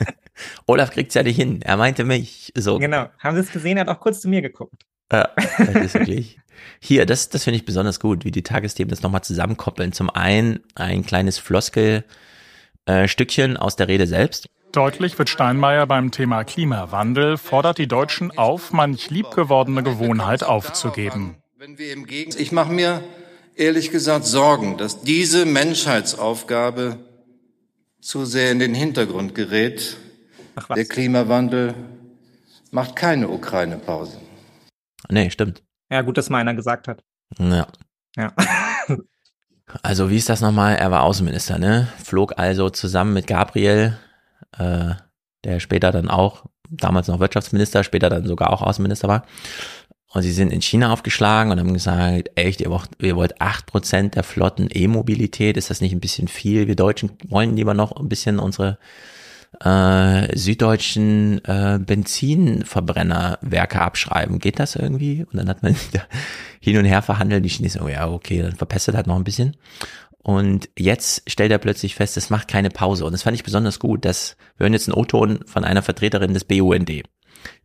Olaf kriegt's ja nicht hin. Er meinte mich. So. Genau. Haben Sie es gesehen? Er hat auch kurz zu mir geguckt. Ja, das ist wirklich. Hier, das, das finde ich besonders gut, wie die Tagesthemen das nochmal zusammenkoppeln. Zum einen ein kleines Floskel-Stückchen aus der Rede selbst. Deutlich wird Steinmeier beim Thema Klimawandel, fordert die Deutschen auf, manch liebgewordene Gewohnheit aufzugeben. Ich mache mir ehrlich gesagt Sorgen, dass diese Menschheitsaufgabe zu sehr in den Hintergrund gerät. Der Klimawandel macht keine Ukraine-Pause. Nee, stimmt. Ja, gut, dass mal einer gesagt hat. Ja. Ja. Also, wie ist das nochmal? Er war Außenminister, ne? Flog also zusammen mit Gabriel, äh, der später dann auch, damals noch Wirtschaftsminister, später dann sogar auch Außenminister war. Und sie sind in China aufgeschlagen und haben gesagt, echt, ihr wollt, ihr wollt 8% der Flotten E-Mobilität, ist das nicht ein bisschen viel? Wir Deutschen wollen lieber noch ein bisschen unsere äh, süddeutschen äh, Benzinverbrennerwerke abschreiben. Geht das irgendwie? Und dann hat man hin und her verhandelt. Die Chinesen, oh ja, okay, dann verpestet halt noch ein bisschen. Und jetzt stellt er plötzlich fest, es macht keine Pause. Und das fand ich besonders gut, dass wir hören jetzt einen O-Ton von einer Vertreterin des BUND,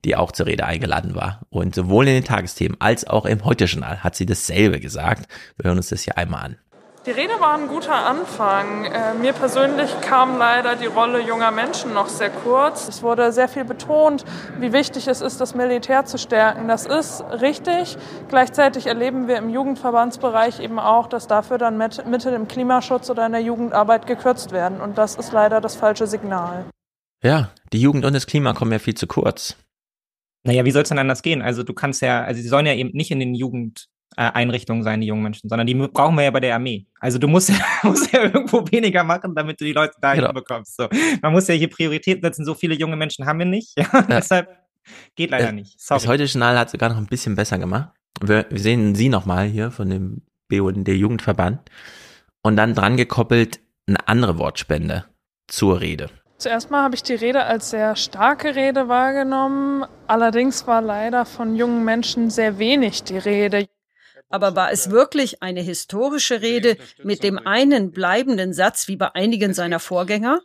die auch zur Rede eingeladen war. Und sowohl in den Tagesthemen als auch im Heute-Journal hat sie dasselbe gesagt. Wir hören uns das hier einmal an. Die Rede war ein guter Anfang. Äh, mir persönlich kam leider die Rolle junger Menschen noch sehr kurz. Es wurde sehr viel betont, wie wichtig es ist, das Militär zu stärken. Das ist richtig. Gleichzeitig erleben wir im Jugendverbandsbereich eben auch, dass dafür dann Mittel im Klimaschutz oder in der Jugendarbeit gekürzt werden. Und das ist leider das falsche Signal. Ja, die Jugend und das Klima kommen ja viel zu kurz. Naja, wie soll es denn anders gehen? Also du kannst ja, also sie sollen ja eben nicht in den Jugendeinrichtungen sein, die jungen Menschen, sondern die brauchen wir ja bei der Armee. Also du musst ja, musst ja irgendwo weniger machen, damit du die Leute da Genau. hinbekommst. So. Man muss ja hier Prioritäten setzen, so viele junge Menschen haben wir nicht. Ja, Deshalb geht leider Äh, nicht. Das Sorry. Heute-Journal hat sogar noch ein bisschen besser gemacht. Wir, wir sehen sie nochmal hier von dem BUND Jugendverband und dann dran gekoppelt eine andere Wortspende zur Rede. Zuerst mal habe ich die Rede als sehr starke Rede wahrgenommen. Allerdings war leider von jungen Menschen sehr wenig die Rede. Aber war es wirklich eine historische Rede mit dem einen bleibenden Satz wie bei einigen seiner Vorgänger?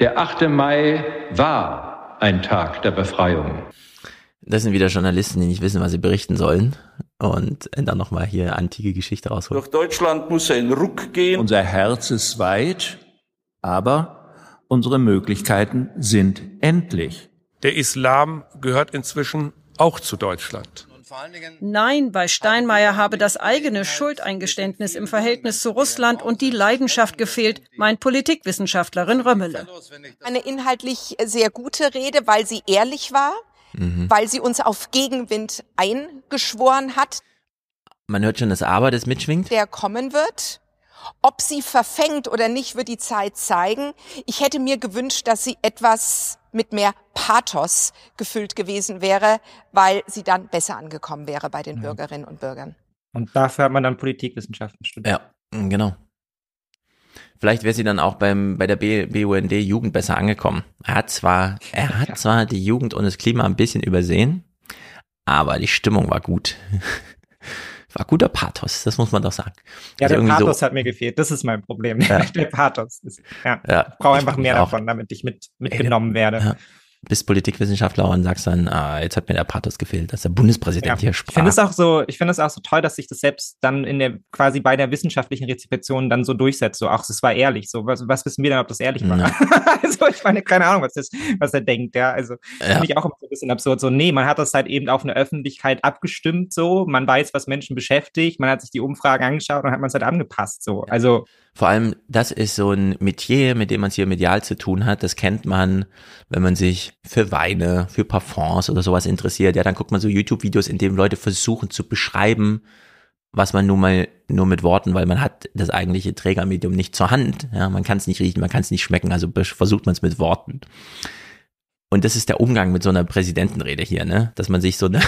Der 8. Mai war ein Tag der Befreiung. Das sind wieder Journalisten, die nicht wissen, was sie berichten sollen und dann nochmal hier antike Geschichte rausholen. Durch Deutschland muss ein Ruck gehen. Unser Herz ist weit, aber unsere Möglichkeiten sind endlich. Der Islam gehört inzwischen auch zu Deutschland. Nein, bei Steinmeier habe das eigene Schuldeingeständnis im Verhältnis zu Russland und die Leidenschaft gefehlt, meint Politikwissenschaftlerin Römmele. Eine inhaltlich sehr gute Rede, weil sie ehrlich war, weil sie uns auf Gegenwind eingeschworen hat, Man hört schon das Aber, das mitschwingt. der kommen wird. Ob sie verfängt oder nicht, wird die Zeit zeigen. Ich hätte mir gewünscht, dass sie etwas mit mehr Pathos gefüllt gewesen wäre, weil sie dann besser angekommen wäre bei den Bürgerinnen und Bürgern. Und dafür hat man dann Politikwissenschaften studiert. Ja, genau. Vielleicht wäre sie dann auch beim, bei der BUND Jugend besser angekommen. Er hat zwar, er hat zwar die Jugend und das Klima ein bisschen übersehen, aber die Stimmung war gut. War guter Pathos, das muss man doch sagen. Ja, Also der Pathos hat mir gefehlt. Das ist mein Problem. Ja. Der Pathos. Ist, ja. Ja, ich brauche einfach mehr davon, damit ich mit, mitgenommen werde. Bist Politikwissenschaftler und sagst dann, ah, jetzt hat mir der Pathos gefehlt, dass der Bundespräsident Ja. hier Ich sprach. finde es auch so, ich finde es auch so toll, dass sich das selbst dann in der quasi bei der wissenschaftlichen Rezeption dann so durchsetzt. So, ach, es war ehrlich. So, was, was wissen wir denn, ob das ehrlich war? Ja. also ich meine, keine Ahnung, was das, was er denkt. Ja, also Ja. finde ich auch immer so ein bisschen absurd. So, nee, man hat das halt eben auf eine Öffentlichkeit abgestimmt. So, man weiß, was Menschen beschäftigt. Man hat sich die Umfragen angeschaut und hat man es halt angepasst. So, also Vor allem, das ist so ein Metier, mit dem man es hier medial zu tun hat. Das kennt man, wenn man sich für Weine, für Parfums oder sowas interessiert. Ja, dann guckt man so YouTube-Videos, in denen Leute versuchen zu beschreiben, was man nun mal nur mit Worten, weil man hat das eigentliche Trägermedium nicht zur Hand. Ja, man kann es nicht riechen, man kann es nicht schmecken, also versucht man es mit Worten. Und das ist der Umgang mit so einer Präsidentenrede hier, ne? Dass man sich so eine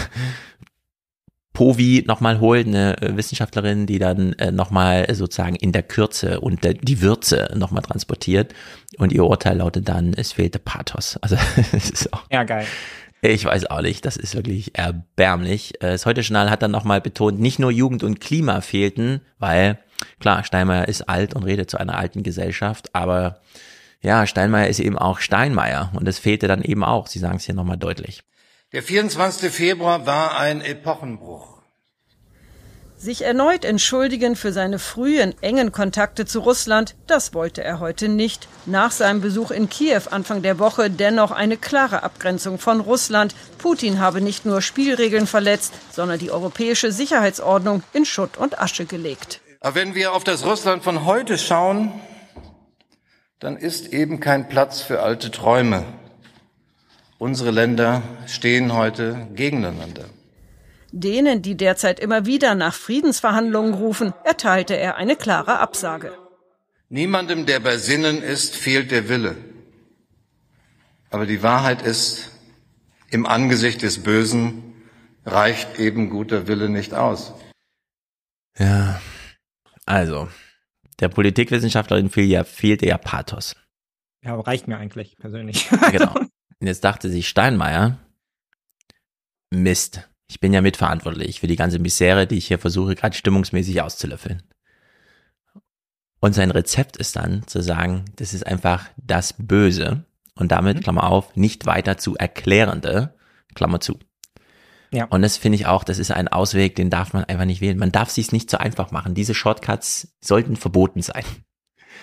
Povi nochmal holt, eine äh, Wissenschaftlerin, die dann äh, nochmal sozusagen in der Kürze und der, die Würze nochmal transportiert. Und ihr Urteil lautet dann, es fehlte Pathos. Also es ist auch, ja, geil. ich weiß auch nicht, das ist wirklich erbärmlich. Äh, Das Heute-Journal hat dann nochmal betont, nicht nur Jugend und Klima fehlten, weil, klar, Steinmeier ist alt und redet zu einer alten Gesellschaft, aber ja, Steinmeier ist eben auch Steinmeier und es fehlte dann eben auch. Sie sagen es hier nochmal deutlich. Der 24. Februar war ein Epochenbruch. Sich erneut entschuldigen für seine frühen engen Kontakte zu Russland, das wollte er heute nicht. Nach seinem Besuch in Kiew Anfang der Woche dennoch eine klare Abgrenzung von Russland. Putin habe nicht nur Spielregeln verletzt, sondern die europäische Sicherheitsordnung in Schutt und Asche gelegt. Aber wenn wir auf das Russland von heute schauen, dann ist eben kein Platz für alte Träume. Unsere Länder stehen heute gegeneinander. Denen, die derzeit immer wieder nach Friedensverhandlungen rufen, erteilte er eine klare Absage. Niemandem, der bei Sinnen ist, fehlt der Wille. Aber die Wahrheit ist, im Angesicht des Bösen reicht eben guter Wille nicht aus. Ja, also, der Politikwissenschaftlerin fehl ja, fehlte ja Pathos. Ja, reicht mir eigentlich persönlich. Genau. Und jetzt dachte sich Steinmeier, Mist, ich bin ja mitverantwortlich für die ganze Misere, die ich hier versuche, gerade stimmungsmäßig auszulöffeln. Und sein Rezept ist dann zu sagen, das ist einfach das Böse und damit, Klammer auf, nicht weiter zu erklärende, Klammer zu. Ja. Und das finde ich auch, das ist ein Ausweg, den darf man einfach nicht wählen. Man darf sich's nicht so einfach machen. Diese Shortcuts sollten verboten sein.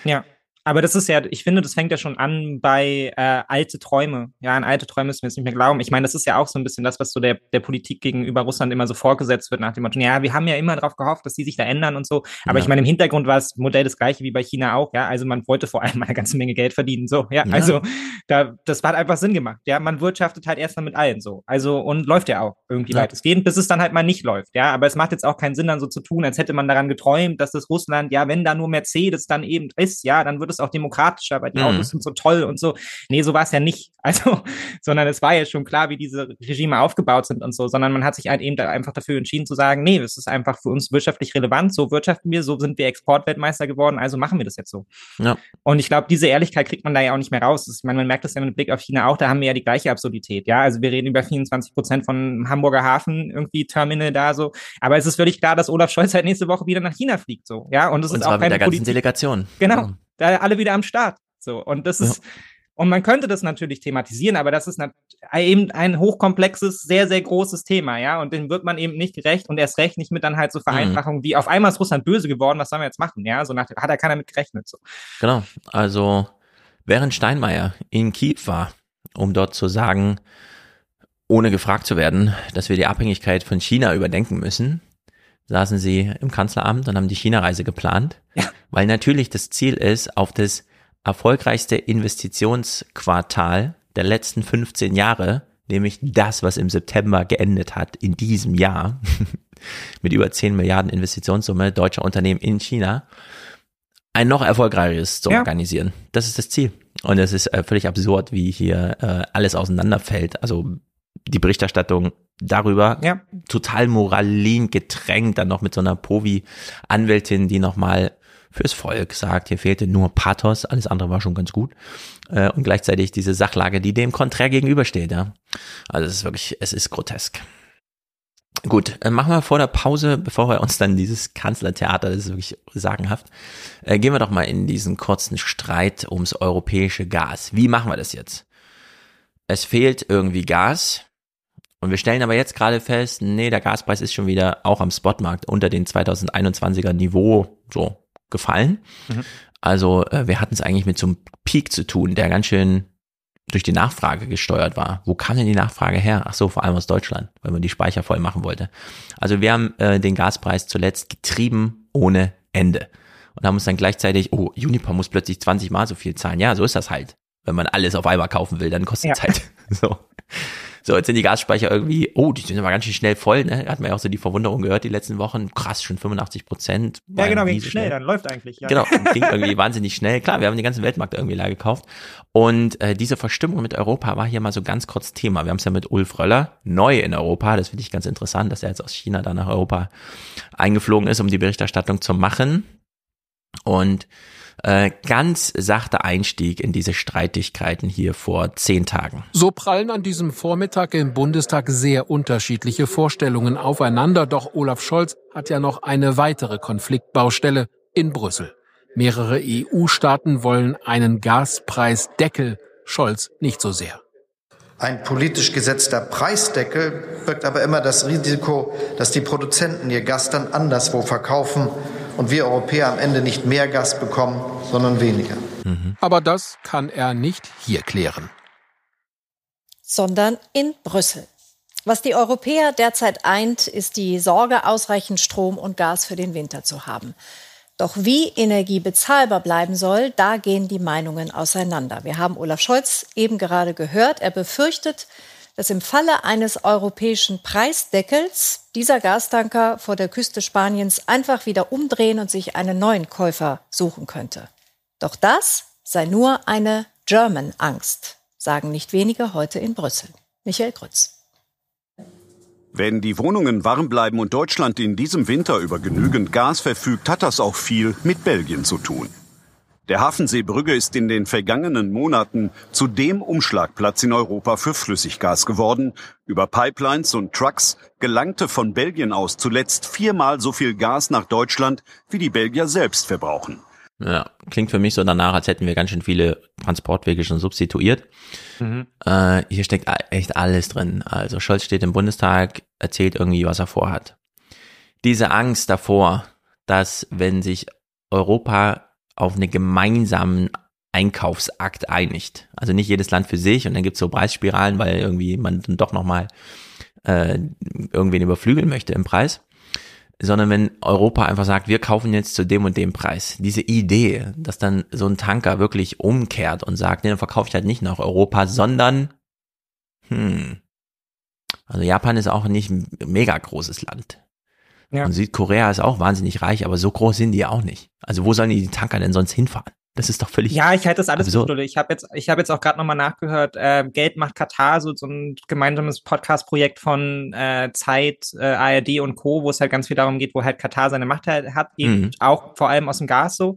Ja. Aber das ist ja, ich finde, das fängt ja schon an bei äh, alte Träume. Ja, an alte Träume müssen wir jetzt nicht mehr glauben. Ich meine, das ist ja auch so ein bisschen das, was so der, der Politik gegenüber Russland immer so vorgesetzt wird, nach dem Motto, ja, wir haben ja immer darauf gehofft, dass die sich da ändern und so. Aber Ja. ich meine, im Hintergrund war das Modell das gleiche wie bei China auch, ja. Also man wollte vor allem eine ganze Menge Geld verdienen. So, ja. Ja. Also da, das hat einfach Sinn gemacht. Ja, man wirtschaftet halt erstmal mit allen so. Also und läuft ja auch irgendwie Ja. weitestgehend, bis es dann halt mal nicht läuft. Ja, aber es macht jetzt auch keinen Sinn, dann so zu tun, als hätte man daran geträumt, dass das Russland, ja, wenn da nur Mercedes dann eben ist, ja, dann wird es auch demokratischer, weil die Mhm. Autos sind so toll und so. Nee, so war es ja nicht. Also, sondern es war ja schon klar, wie diese Regime aufgebaut sind und so, sondern man hat sich halt eben einfach dafür entschieden zu sagen, nee, es ist einfach für uns wirtschaftlich relevant, so wirtschaften wir, so sind wir Exportweltmeister geworden, also machen wir das jetzt so. Ja. Und ich glaube, diese Ehrlichkeit kriegt man da ja auch nicht mehr raus. Ich meine, man merkt das ja mit Blick auf China auch, da haben wir ja die gleiche Absurdität, ja. Also wir reden über 24 Prozent von Hamburger Hafen, irgendwie Terminal da so. Aber es ist völlig klar, dass Olaf Scholz halt nächste Woche wieder nach China fliegt, so, ja. Und das Und ist auch mit keine der ganzen Politik. Delegation. Genau. Da alle wieder am Start. So. Und das Ja. ist, und man könnte das natürlich thematisieren, aber das ist eben ein hochkomplexes, sehr, sehr großes Thema, ja. Und dem wird man eben nicht gerecht und erst recht nicht mit dann halt so Vereinfachungen wie auf einmal ist Russland böse geworden, was sollen wir jetzt machen, ja. So nach, hat ja keiner mit gerechnet, so. Genau. Also, während Steinmeier in Kiew war, um dort zu sagen, ohne gefragt zu werden, dass wir die Abhängigkeit von China überdenken müssen, saßen sie im Kanzleramt und haben die China-Reise geplant, weil natürlich das Ziel ist, auf das erfolgreichste Investitionsquartal der letzten 15 Jahre, nämlich das, was im September geendet hat, in diesem Jahr, mit über 10 Milliarden Investitionssumme deutscher Unternehmen in China, ein noch erfolgreicheres zu Ja. organisieren. Das ist das Ziel. Und es ist äh, völlig absurd, wie hier äh, alles auseinanderfällt. Also die Berichterstattung darüber, Ja. total moralin getränkt, dann noch mit so einer Provi-Anwältin, die nochmal fürs Volk sagt, hier fehlte nur Pathos, alles andere war schon ganz gut. Äh, und gleichzeitig diese Sachlage, die dem konträr gegenübersteht. Ja. Also es ist wirklich, es ist grotesk. Gut, machen wir vor der Pause, bevor wir uns dann dieses Kanzlertheater, das ist wirklich sagenhaft, äh, gehen wir doch mal in diesen kurzen Streit ums europäische Gas. Wie machen wir das jetzt? es fehlt irgendwie Gas. Und wir stellen aber jetzt gerade fest, nee, der Gaspreis ist schon wieder auch am Spotmarkt unter den 2021er Niveau so gefallen. Mhm. Also äh, wir hatten es eigentlich mit so einem Peak zu tun, der ganz schön durch die Nachfrage gesteuert war. Wo kam denn die Nachfrage her? Ach so, vor allem aus Deutschland, weil man die Speicher voll machen wollte. Also wir haben äh, den Gaspreis zuletzt getrieben ohne Ende. Und haben uns dann gleichzeitig, oh, Uniper muss plötzlich 20 Mal so viel zahlen. Ja, so ist das halt. Wenn man alles auf einmal kaufen will, dann kostet es ja. halt. So. So, jetzt sind die Gasspeicher irgendwie, oh, die sind aber ganz schön schnell voll, ne? Hat man ja auch so die Verwunderung gehört die letzten Wochen. Krass, schon 85 Prozent. Ja, genau, ging schnell, schnell, dann läuft eigentlich. Ja. Genau, ging irgendwie wahnsinnig schnell. Klar, wir haben den ganzen Weltmarkt irgendwie leer gekauft. Und äh, diese Verstimmung mit Europa war hier mal so ganz kurz Thema. Wir haben es ja mit Ulf Röller, neu in Europa. Das finde ich ganz interessant, dass er jetzt aus China dann nach Europa eingeflogen ist, um die Berichterstattung zu machen. Und äh, ganz sachter Einstieg in diese Streitigkeiten hier vor zehn Tagen. So prallen an diesem Vormittag im Bundestag sehr unterschiedliche Vorstellungen aufeinander. Doch Olaf Scholz hat ja noch eine weitere Konfliktbaustelle in Brüssel. Mehrere EU-Staaten wollen einen Gaspreisdeckel, Scholz nicht so sehr. Ein politisch gesetzter Preisdeckel birgt aber immer das Risiko, dass die Produzenten ihr Gas dann anderswo verkaufen und wir Europäer am Ende nicht mehr Gas bekommen, sondern weniger. Mhm. Aber das kann er nicht hier klären. Sondern in Brüssel. Was die Europäer derzeit eint, ist die Sorge, ausreichend Strom und Gas für den Winter zu haben. Doch wie Energie bezahlbar bleiben soll, da gehen die Meinungen auseinander. Wir haben Olaf Scholz eben gerade gehört. Er befürchtet, dass im Falle eines europäischen Preisdeckels dieser Gastanker vor der Küste Spaniens einfach wieder umdrehen und sich einen neuen Käufer suchen könnte. Doch das sei nur eine German-Angst, sagen nicht wenige heute in Brüssel. Michael Grütz. Wenn die Wohnungen warm bleiben und Deutschland in diesem Winter über genügend Gas verfügt, hat das auch viel mit Belgien zu tun. Der Hafenseebrügge ist in den vergangenen Monaten zu dem Umschlagplatz in Europa für Flüssiggas geworden. Über Pipelines und Trucks gelangte von Belgien aus zuletzt viermal so viel Gas nach Deutschland, wie die Belgier selbst verbrauchen. Ja, klingt für mich so danach, als hätten wir ganz schön viele Transportwege schon substituiert. Mhm. Äh, hier steckt echt alles drin. Also Scholz steht im Bundestag, erzählt irgendwie, was er vorhat. Diese Angst davor, dass wenn sich Europa auf einen gemeinsamen Einkaufsakt einigt. Also nicht jedes Land für sich und dann gibt's so Preisspiralen, weil irgendwie man dann doch nochmal äh, irgendwen überflügeln möchte im Preis. Sondern wenn Europa einfach sagt, wir kaufen jetzt zu dem und dem Preis. Diese Idee, dass dann so ein Tanker wirklich umkehrt und sagt, nee, dann verkaufe ich halt nicht nach Europa, sondern hm. Also Japan ist auch nicht ein mega großes Land. Ja. Und Südkorea ist auch wahnsinnig reich, aber so groß sind die auch nicht. Also wo sollen die, Tanker denn sonst hinfahren? Das ist doch völlig. Ja, ich halte das alles absurd. Ich habe jetzt, ich habe jetzt auch gerade nochmal nachgehört. Äh, Geld macht Katar, so, so ein gemeinsames Podcast-Projekt von äh, Zeit, äh, ARD und Co., wo es halt ganz viel darum geht, wo halt Katar seine Macht hat, hat eben mhm. auch vor allem aus dem Gas so.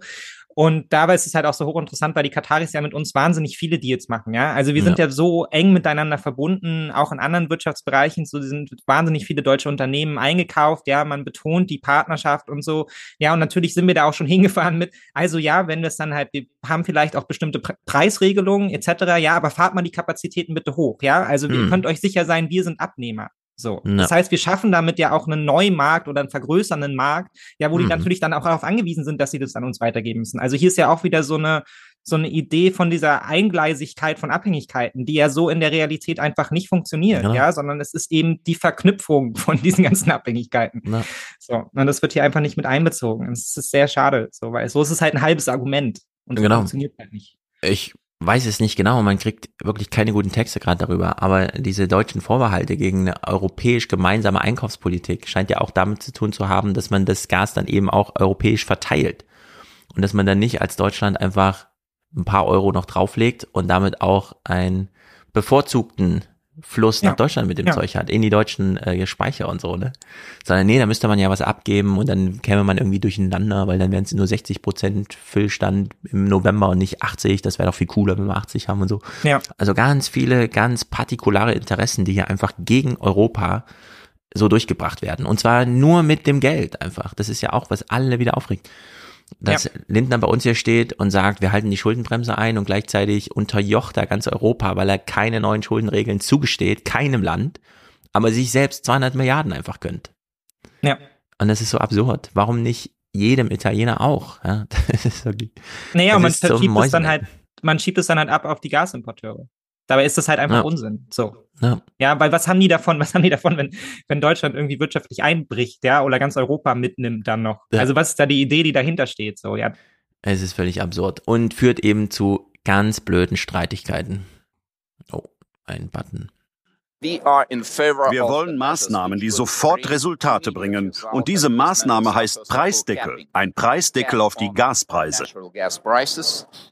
Und dabei ist es halt auch so hochinteressant, weil die Kataris ja mit uns wahnsinnig viele Deals machen, ja. Also wir sind ja, ja so eng miteinander verbunden, auch in anderen Wirtschaftsbereichen, so sind wahnsinnig viele deutsche Unternehmen eingekauft, ja, man betont die Partnerschaft und so. Ja, und natürlich sind wir da auch schon hingefahren mit, also ja, wenn wir es dann halt, wir haben vielleicht auch bestimmte Pre Preisregelungen etc., ja, aber fahrt mal die Kapazitäten bitte hoch, ja. Also hm. ihr könnt euch sicher sein, wir sind Abnehmer. So. Ja. Das heißt, wir schaffen damit ja auch einen neuen Markt oder einen vergrößernden Markt, ja, wo mhm. die natürlich dann auch darauf angewiesen sind, dass sie das an uns weitergeben müssen. Also hier ist ja auch wieder so eine, so eine Idee von dieser Eingleisigkeit von Abhängigkeiten, die ja so in der Realität einfach nicht funktioniert, ja, ja sondern es ist eben die Verknüpfung von diesen ganzen Abhängigkeiten. Ja. So, und das wird hier einfach nicht mit einbezogen. Es ist sehr schade, so, weil so ist es halt ein halbes Argument und genau. funktioniert halt nicht. Ich weiß es nicht genau, man kriegt wirklich keine guten Texte gerade darüber, aber diese deutschen Vorbehalte gegen eine europäisch gemeinsame Einkaufspolitik scheint ja auch damit zu tun zu haben, dass man das Gas dann eben auch europäisch verteilt. Und dass man dann nicht als Deutschland einfach ein paar Euro noch drauflegt und damit auch einen bevorzugten Fluss nach Deutschland mit dem ja. Zeug hat, in die deutschen äh, Speicher und so, ne? Sondern nee, da müsste man ja was abgeben und dann käme man irgendwie durcheinander, weil dann wären es nur 60 Prozent Füllstand im November und nicht 80. Das wäre doch viel cooler, wenn wir 80 haben und so. Ja. Also ganz viele, ganz partikulare Interessen, die hier einfach gegen Europa so durchgebracht werden. Und zwar nur mit dem Geld einfach. Das ist ja auch, was alle wieder aufregt. Dass ja. Lindner bei uns hier steht und sagt, wir halten die Schuldenbremse ein und gleichzeitig unterjocht er ganz Europa, weil er keine neuen Schuldenregeln zugesteht, keinem Land, aber sich selbst 200 Milliarden einfach gönnt. Ja. Und das ist so absurd. Warum nicht jedem Italiener auch? Ja, das ist wirklich, naja, man verschiebt es dann halt, man schiebt es dann halt ab auf die Gasimporteure. Dabei ist das halt einfach ja. Unsinn. So. Ja. ja, weil was haben die davon, was haben die davon, wenn, wenn Deutschland irgendwie wirtschaftlich einbricht, ja, oder ganz Europa mitnimmt dann noch? Ja. Also was ist da die Idee, die dahinter steht? So, ja. Es ist völlig absurd und führt eben zu ganz blöden Streitigkeiten. Oh, ein Button. Wir wollen Maßnahmen, die sofort Resultate bringen. Und diese Maßnahme heißt Preisdeckel. Ein Preisdeckel auf die Gaspreise.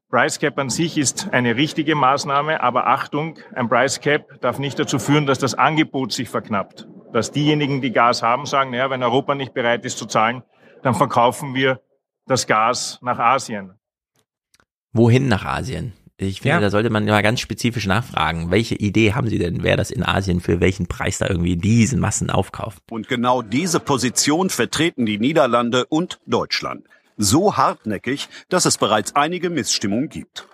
Price Cap an sich ist eine richtige Maßnahme, aber Achtung, ein Price Cap darf nicht dazu führen, dass das Angebot sich verknappt. Dass diejenigen, die Gas haben, sagen, naja, wenn Europa nicht bereit ist zu zahlen, dann verkaufen wir das Gas nach Asien. Wohin nach Asien? Ich finde, ja. da sollte man mal ganz spezifisch nachfragen, welche Idee haben Sie denn, wer das in Asien für welchen Preis da irgendwie diesen Massen aufkauft? Und genau diese Position vertreten die Niederlande und Deutschland. So hartnäckig, dass es bereits einige Missstimmungen gibt.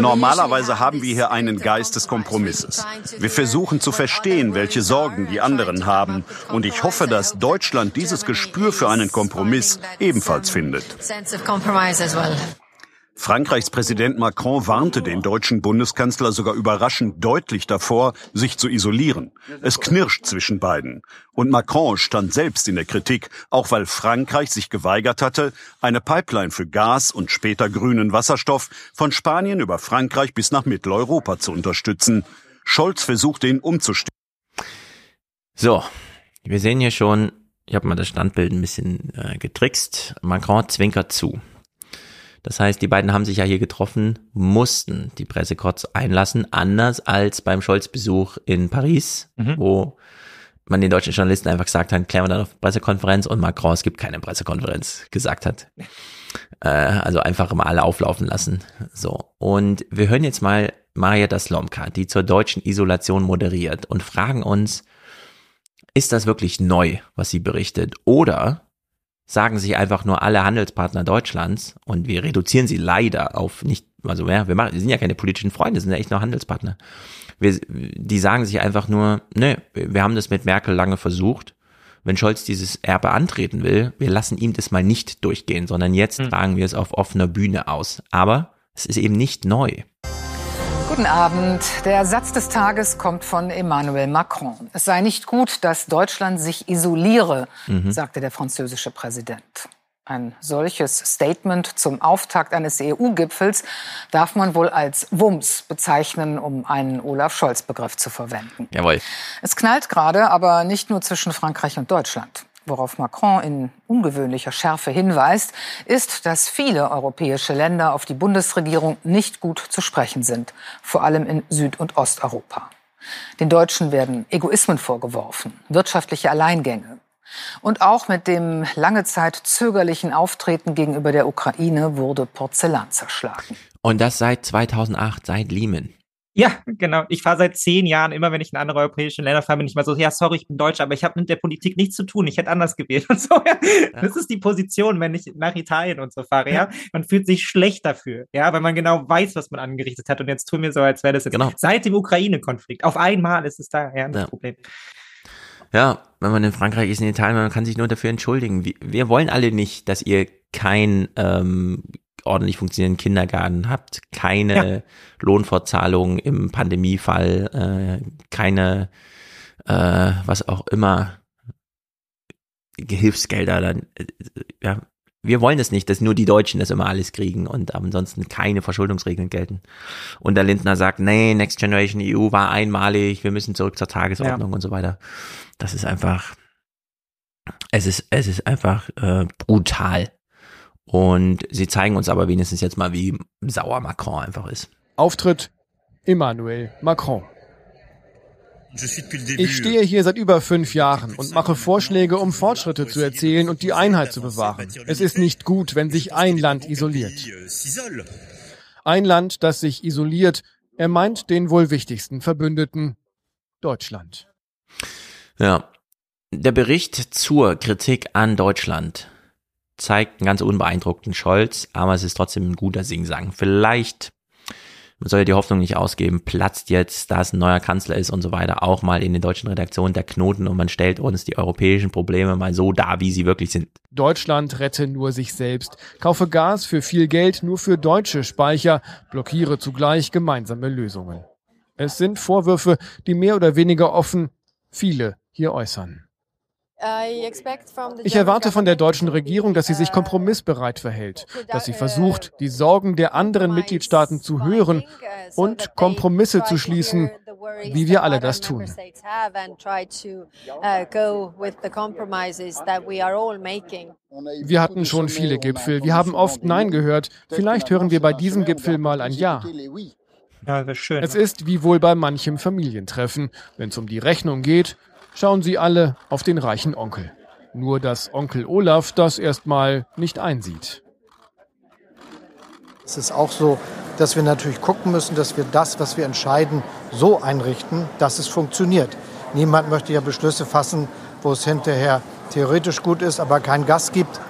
Normalerweise haben wir hier einen Geist des Kompromisses. Wir versuchen zu verstehen, welche Sorgen die anderen haben. Und ich hoffe, dass Deutschland dieses Gespür für einen Kompromiss ebenfalls findet. Frankreichs Präsident Macron warnte den deutschen Bundeskanzler sogar überraschend deutlich davor, sich zu isolieren. Es knirscht zwischen beiden. Und Macron stand selbst in der Kritik, auch weil Frankreich sich geweigert hatte, eine Pipeline für Gas und später grünen Wasserstoff von Spanien über Frankreich bis nach Mitteleuropa zu unterstützen. Scholz versuchte ihn umzustellen. So, wir sehen hier schon, ich habe mal das Standbild ein bisschen äh, getrickst. Macron zwinkert zu. Das heißt, die beiden haben sich ja hier getroffen, mussten die Presse kurz einlassen, anders als beim Scholz-Besuch in Paris, mhm. wo man den deutschen Journalisten einfach gesagt hat, klären wir dann auf Pressekonferenz und Macron, es gibt keine Pressekonferenz, gesagt hat. Äh, also einfach mal alle auflaufen lassen. So. Und wir hören jetzt mal Marietta Slomka, die zur deutschen Isolation moderiert und fragen uns, ist das wirklich neu, was sie berichtet? Oder sagen sich einfach nur alle Handelspartner Deutschlands und wir reduzieren sie leider auf nicht, also ja, wir, machen, wir sind ja keine politischen Freunde, sind ja echt nur Handelspartner. Wir, die sagen sich einfach nur, ne, wir haben das mit Merkel lange versucht. Wenn Scholz dieses Erbe antreten will, wir lassen ihm das mal nicht durchgehen, sondern jetzt mhm. tragen wir es auf offener Bühne aus. Aber es ist eben nicht neu. Guten Abend. Der Satz des Tages kommt von Emmanuel Macron. Es sei nicht gut, dass Deutschland sich isoliere, mhm. sagte der französische Präsident. Ein solches Statement zum Auftakt eines EU-Gipfels darf man wohl als Wumms bezeichnen, um einen Olaf Scholz-Begriff zu verwenden. Jawohl. Es knallt gerade, aber nicht nur zwischen Frankreich und Deutschland. Worauf Macron in ungewöhnlicher Schärfe hinweist, ist, dass viele europäische Länder auf die Bundesregierung nicht gut zu sprechen sind, vor allem in Süd- und Osteuropa. Den Deutschen werden Egoismen vorgeworfen, wirtschaftliche Alleingänge. Und auch mit dem lange Zeit zögerlichen Auftreten gegenüber der Ukraine wurde Porzellan zerschlagen. Und das seit 2008, seit Lehman. Ja, genau. Ich fahre seit zehn Jahren, immer wenn ich in andere europäische Länder fahre, bin ich mal so, ja, sorry, ich bin Deutscher, aber ich habe mit der Politik nichts zu tun. Ich hätte anders gewählt und so. Ja. Ja. Das ist die Position, wenn ich nach Italien und so fahre. Ja. ja. Man fühlt sich schlecht dafür, ja, weil man genau weiß, was man angerichtet hat. Und jetzt tun wir so, als wäre das jetzt genau. seit dem Ukraine-Konflikt. Auf einmal ist es da, ja, das Problem. Ja, wenn man in Frankreich ist, in Italien, man kann sich nur dafür entschuldigen. Wir, wir wollen alle nicht, dass ihr kein ähm, ordentlich funktionierenden Kindergarten habt, keine ja. Lohnfortzahlung im Pandemiefall, äh, keine, äh, was auch immer, Hilfsgelder, dann, äh, ja, wir wollen es nicht, dass nur die Deutschen das immer alles kriegen und ansonsten keine Verschuldungsregeln gelten. Und der Lindner sagt, nee, Next Generation EU war einmalig, wir müssen zurück zur Tagesordnung ja. und so weiter. Das ist einfach, es ist, es ist einfach äh, brutal. Und sie zeigen uns aber wenigstens jetzt mal, wie sauer Macron einfach ist. Auftritt Emmanuel Macron. Ich stehe hier seit über fünf Jahren und mache Vorschläge, um Fortschritte zu erzielen und die Einheit zu bewahren. Es ist nicht gut, wenn sich ein Land isoliert. Ein Land, das sich isoliert, er meint den wohl wichtigsten Verbündeten, Deutschland. Ja, der Bericht zur Kritik an Deutschland zeigt einen ganz unbeeindruckten Scholz, aber es ist trotzdem ein guter Singsang. Vielleicht, man soll ja die Hoffnung nicht ausgeben, platzt jetzt, da es ein neuer Kanzler ist und so weiter, auch mal in den deutschen Redaktionen der Knoten und man stellt uns die europäischen Probleme mal so dar, wie sie wirklich sind. Deutschland rette nur sich selbst, kaufe Gas für viel Geld nur für deutsche Speicher, blockiere zugleich gemeinsame Lösungen. Es sind Vorwürfe, die mehr oder weniger offen viele hier äußern. Ich erwarte von der deutschen Regierung, dass sie sich kompromissbereit verhält, dass sie versucht, die Sorgen der anderen Mitgliedstaaten zu hören und Kompromisse zu schließen, wie wir alle das tun. Wir hatten schon viele Gipfel, wir haben oft Nein gehört. Vielleicht hören wir bei diesem Gipfel mal ein Ja. Ja, schön. Es ist wie wohl bei manchem Familientreffen. Wenn es um die Rechnung geht, schauen sie alle auf den reichen Onkel. Nur dass Onkel Olaf das erstmal nicht einsieht. Es ist auch so, dass wir natürlich gucken müssen, dass wir das, was wir entscheiden, so einrichten, dass es funktioniert. Niemand möchte ja Beschlüsse fassen, wo es hinterher theoretisch gut ist, aber kein Gas gibt.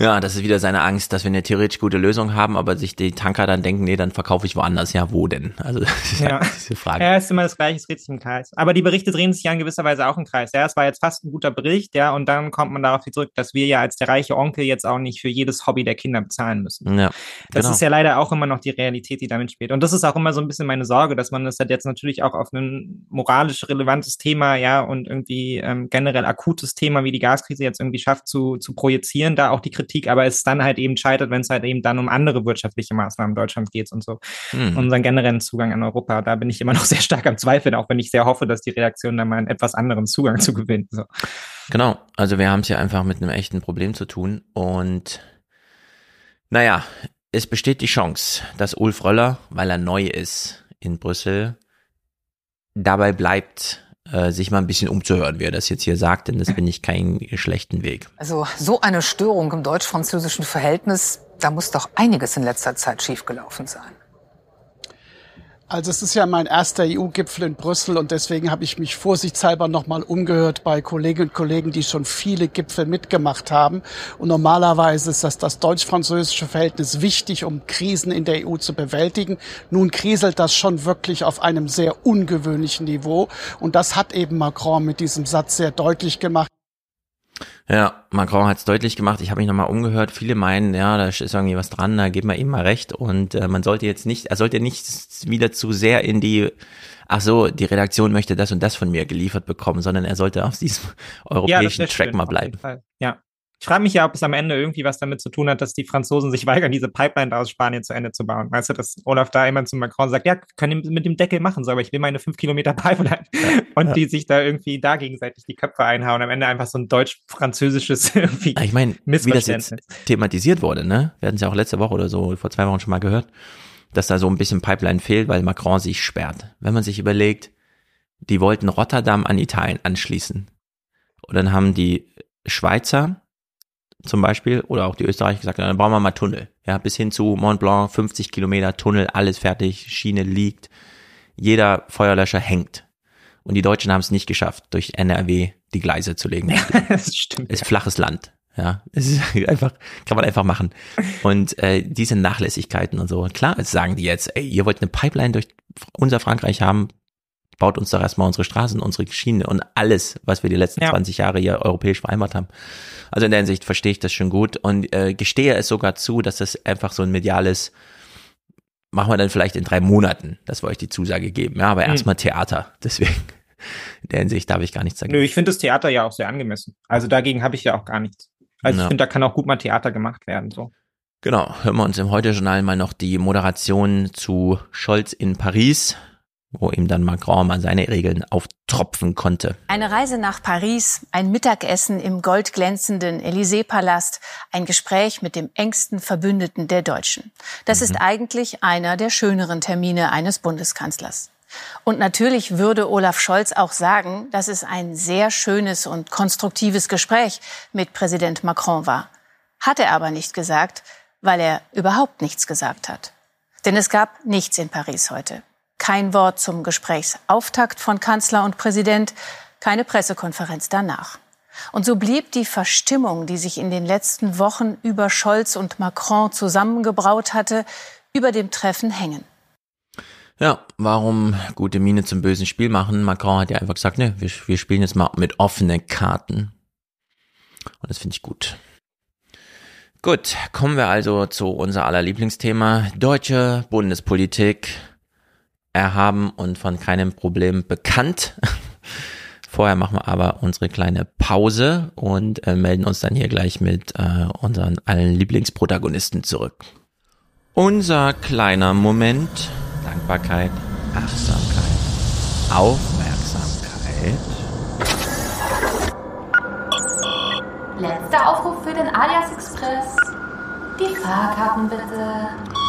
Ja, das ist wieder seine Angst, dass wir eine theoretisch gute Lösung haben, aber sich die Tanker dann denken, nee, dann verkaufe ich woanders. Ja, wo denn? Also das ist ja. diese Frage. Ja, ist immer das gleiche, es dreht sich im Kreis. Aber die Berichte drehen sich ja in gewisser Weise auch im Kreis. Ja, es war jetzt fast ein guter Bericht, ja, und dann kommt man darauf zurück, dass wir ja als der reiche Onkel jetzt auch nicht für jedes Hobby der Kinder bezahlen müssen. Ja, Das genau. ist ja leider auch immer noch die Realität, die damit spielt. Und das ist auch immer so ein bisschen meine Sorge, dass man das halt jetzt natürlich auch auf ein moralisch relevantes Thema, ja, und irgendwie ähm, generell akutes Thema wie die Gaskrise jetzt irgendwie schafft zu, zu projizieren, da auch die Kritik, aber es dann halt eben scheitert, wenn es halt eben dann um andere wirtschaftliche Maßnahmen in Deutschland geht und so. Hm. Unseren generellen Zugang an Europa. Da bin ich immer noch sehr stark am Zweifeln, auch wenn ich sehr hoffe, dass die Reaktion da mal einen etwas anderen Zugang zu gewinnen. So. Genau, also wir haben es ja einfach mit einem echten Problem zu tun und naja, es besteht die Chance, dass Ulf Röller, weil er neu ist in Brüssel, dabei bleibt, äh, sich mal ein bisschen umzuhören, wie er das jetzt hier sagt, denn das finde ich keinen schlechten Weg. Also so eine Störung im deutsch-französischen Verhältnis, da muss doch einiges in letzter Zeit schiefgelaufen sein. Also es ist ja mein erster EU-Gipfel in Brüssel und deswegen habe ich mich vorsichtshalber nochmal umgehört bei Kolleginnen und Kollegen, die schon viele Gipfel mitgemacht haben. Und normalerweise ist das das deutsch-französische Verhältnis wichtig, um Krisen in der EU zu bewältigen. Nun kriselt das schon wirklich auf einem sehr ungewöhnlichen Niveau. Und das hat eben Macron mit diesem Satz sehr deutlich gemacht. Ja, Macron hat es deutlich gemacht. Ich habe mich nochmal umgehört. Viele meinen, ja, da ist irgendwie was dran, da geben wir ihm mal recht. Und äh, man sollte jetzt nicht, er sollte nicht wieder zu sehr in die, ach so, die Redaktion möchte das und das von mir geliefert bekommen, sondern er sollte auf diesem europäischen wär Track schön, mal auf jeden bleiben. Fall. Ja. Ich frage mich ja, ob es am Ende irgendwie was damit zu tun hat, dass die Franzosen sich weigern, diese Pipeline aus Spanien zu Ende zu bauen. Weißt du, dass Olaf da immer zu Macron sagt, ja, können mit dem Deckel machen, so, aber ich will meine fünf Kilometer Pipeline. Und ja. die sich da irgendwie da gegenseitig die Köpfe einhauen. Am Ende einfach so ein deutsch-französisches irgendwie Ich meine, wie das jetzt thematisiert wurde, ne? Wir hatten es ja auch letzte Woche oder so, vor zwei Wochen schon mal gehört, dass da so ein bisschen Pipeline fehlt, weil Macron sich sperrt. Wenn man sich überlegt, die wollten Rotterdam an Italien anschließen. Und dann haben die Schweizer zum Beispiel oder auch die Österreicher gesagt, dann brauchen wir mal Tunnel. Ja, bis hin zu Mont Blanc, 50 Kilometer Tunnel, alles fertig, Schiene liegt, jeder Feuerlöscher hängt. Und die Deutschen haben es nicht geschafft, durch NRW die Gleise zu legen. das stimmt. ist flaches Land. Ja, es ist einfach, kann man einfach machen. Und äh, diese Nachlässigkeiten und so, klar, jetzt sagen die jetzt, ey, ihr wollt eine Pipeline durch unser Frankreich haben, baut uns doch erstmal unsere Straßen, unsere Schiene und alles, was wir die letzten Ja. 20 Jahre hier europäisch vereinbart haben. Also in der Hinsicht verstehe ich das schon gut und äh, gestehe es sogar zu, dass das einfach so ein mediales, machen wir dann vielleicht in drei Monaten, dass wir euch die Zusage geben. Ja, aber Hm. erstmal Theater. Deswegen, in der Hinsicht darf ich gar nichts sagen. Nö, ich finde das Theater ja auch sehr angemessen. Also dagegen habe ich ja auch gar nichts. Also Ja. ich finde, da kann auch gut mal Theater gemacht werden. So. Genau, hören wir uns im Heute-Journal mal noch die Moderation zu Scholz in Paris, wo ihm dann Macron mal seine Regeln auftropfen konnte. Eine Reise nach Paris, ein Mittagessen im goldglänzenden Élysée-Palast, ein Gespräch mit dem engsten Verbündeten der Deutschen. Das ist eigentlich einer der schöneren Termine eines Bundeskanzlers. Und natürlich würde Olaf Scholz auch sagen, dass es ein sehr schönes und konstruktives Gespräch mit Präsident Macron war. Hat er aber nicht gesagt, weil er überhaupt nichts gesagt hat. Denn es gab nichts in Paris heute. Kein Wort zum Gesprächsauftakt von Kanzler und Präsident, keine Pressekonferenz danach. Und so blieb die Verstimmung, die sich in den letzten Wochen über Scholz und Macron zusammengebraut hatte, über dem Treffen hängen. Ja, warum gute Miene zum bösen Spiel machen? Macron hat ja einfach gesagt, ne, wir, wir spielen jetzt mal mit offenen Karten. Und das finde ich gut. Gut, kommen wir also zu unser aller Lieblingsthema. Deutsche Bundespolitik. Erhaben und von keinem Problem bekannt. Vorher machen wir aber unsere kleine Pause und äh, melden uns dann hier gleich mit äh, unseren allen Lieblingsprotagonisten zurück. Unser kleiner Moment. Dankbarkeit, Achtsamkeit, Aufmerksamkeit. Letzter Aufruf für den Alias Express. Die Fahrkarten bitte.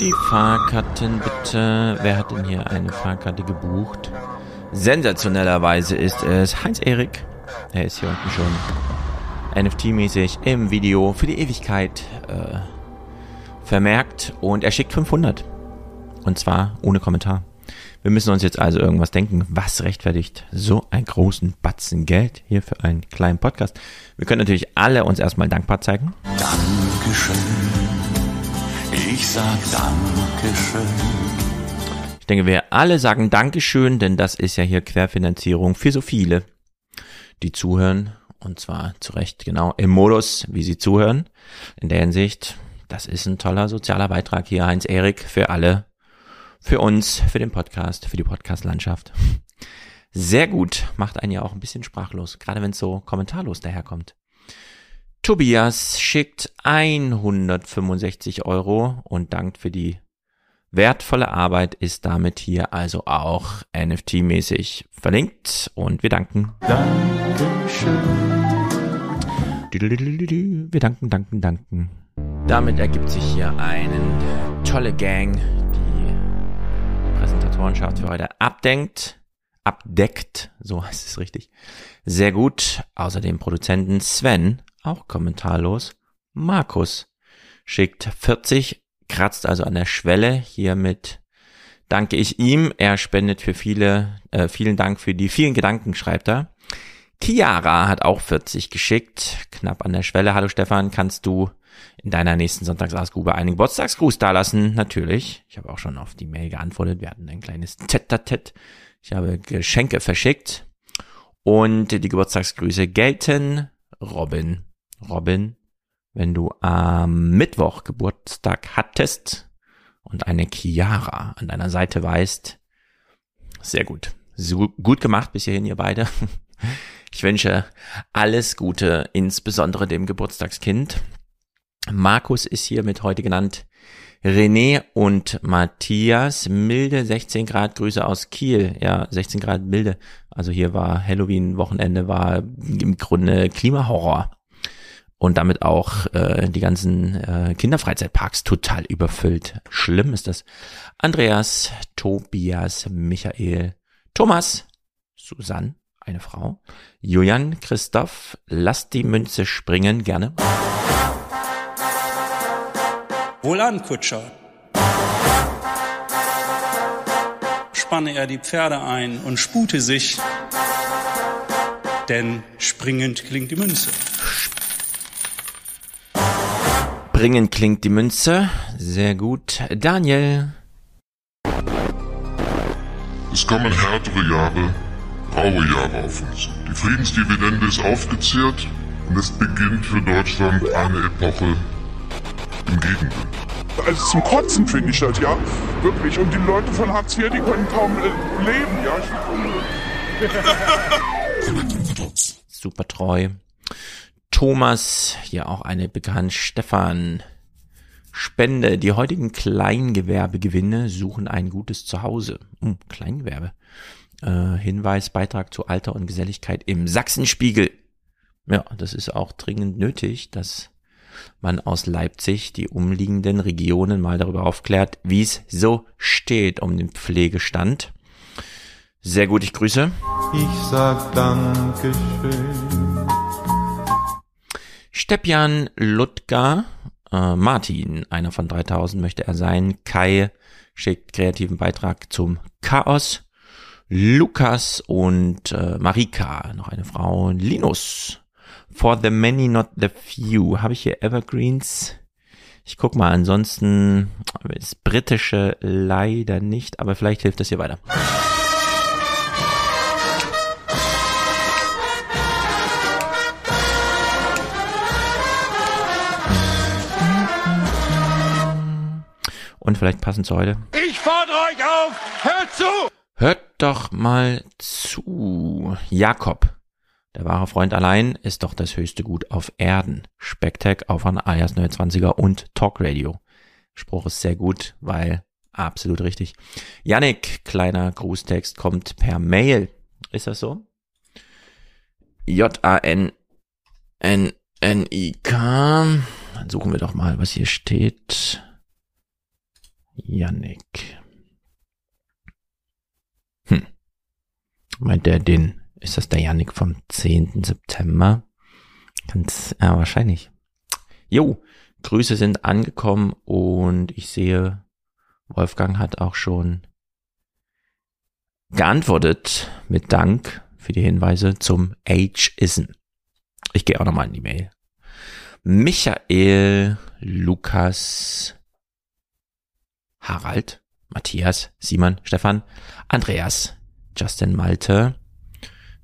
Die Fahrkarten bitte. Wer hat denn hier eine Fahrkarte gebucht? Sensationellerweise ist es Heinz-Erik. Er ist hier unten schon NFT-mäßig im Video für die Ewigkeit äh, vermerkt und er schickt 500. Und zwar ohne Kommentar. Wir müssen uns jetzt also irgendwas denken, was rechtfertigt so einen großen Batzen Geld hier für einen kleinen Podcast. Wir können natürlich alle uns erstmal dankbar zeigen. Dankeschön. Ich sag Dankeschön. Ich denke, wir alle sagen Dankeschön, denn das ist ja hier Querfinanzierung für so viele, die zuhören. Und zwar zu Recht genau im Modus, wie sie zuhören. In der Hinsicht, das ist ein toller sozialer Beitrag hier, Heinz-Erik, für alle für uns, für den Podcast, für die Podcast-Landschaft. Sehr gut, macht einen ja auch ein bisschen sprachlos, gerade wenn es so kommentarlos daherkommt. Tobias schickt 165 Euro und dankt für die wertvolle Arbeit, ist damit hier also auch NFT-mäßig verlinkt und wir danken. Dankeschön. Wir danken, danken, danken. Damit ergibt sich hier eine tolle Gang, Präsentatorenschaft für heute abdenkt, abdeckt, so heißt es richtig. Sehr gut. Außerdem Produzenten Sven, auch kommentarlos. Markus schickt 40, kratzt also an der Schwelle. Hiermit danke ich ihm. Er spendet für viele, äh, vielen Dank für die vielen Gedanken, schreibt er. Chiara hat auch 40 geschickt, knapp an der Schwelle. Hallo Stefan, kannst du in deiner nächsten Sonntagsausgabe einen Geburtstagsgruß dalassen? Natürlich. Ich habe auch schon auf die Mail geantwortet. Wir hatten ein kleines Tete-Tet. Ich habe Geschenke verschickt. Und die Geburtstagsgrüße gelten Robin. Robin, wenn du am Mittwoch Geburtstag hattest und eine Chiara an deiner Seite weißt, sehr gut. So gut gemacht bis hierhin, ihr beide. Ich wünsche alles Gute, insbesondere dem Geburtstagskind. Markus ist hier mit heute genannt. René und Matthias, milde 16 Grad Grüße aus Kiel. Ja, 16 Grad milde. Also hier war Halloween-Wochenende, war im Grunde Klimahorror. Und damit auch äh, die ganzen äh, Kinderfreizeitparks total überfüllt. Schlimm ist das. Andreas, Tobias, Michael, Thomas, Susanne, eine Frau. Julian, Christoph, lasst die Münze springen, gerne. Wohlan, Kutscher. Spanne er die Pferde ein und spute sich, denn springend klingt die Münze. Springend klingt die Münze. Sehr gut. Daniel. Es kommen härtere Jahre, raue Jahre auf uns. Die Friedensdividende ist aufgezehrt und es beginnt für Deutschland eine Epoche im Gegenwind. Also zum Kotzen finde ich das, ja. Wirklich. Und die Leute von Hartz IV, die können kaum äh, leben, ja. Super treu. Thomas, hier auch eine bekannt. Stefan. Spende. Die heutigen Kleingewerbegewinne suchen ein gutes Zuhause. Hm, Kleingewerbe. Äh, Hinweis, Beitrag zu Alter und Geselligkeit im Sachsenspiegel. Ja, das ist auch dringend nötig, dass man aus Leipzig die umliegenden Regionen mal darüber aufklärt, wie es so steht um den Pflegestand. Sehr gut, ich grüße. Ich sag Dankeschön. Stepjan Ludger, äh, Martin, einer von 3000 möchte er sein. Kai schickt kreativen Beitrag zum Chaos. Lukas und äh, Marika, noch eine Frau, Linus. For the many, not the few. Habe ich hier Evergreens? Ich guck mal, ansonsten das britische leider nicht, aber vielleicht hilft das hier weiter. Und vielleicht passend zu heute. Ich fordere euch auf, hört zu! Hört doch mal zu. Jakob, der wahre Freund allein, ist doch das höchste Gut auf Erden. Specktag auf an alias 29er und Talk Radio. Spruch ist sehr gut, weil absolut richtig. Yannick, kleiner Grußtext kommt per Mail. Ist das so? J-A-N-N-N-I-K. Dann suchen wir doch mal, was hier steht. Yannick. Hm. Meint der den, ist das der Yannick vom 10. September? Ganz, ja, wahrscheinlich. Jo, Grüße sind angekommen und ich sehe, Wolfgang hat auch schon geantwortet mit Dank für die Hinweise zum Ageism. Ich gehe auch nochmal in die Mail. Michael, Lukas, Harald, Matthias, Simon, Stefan, Andreas, Justin Malte,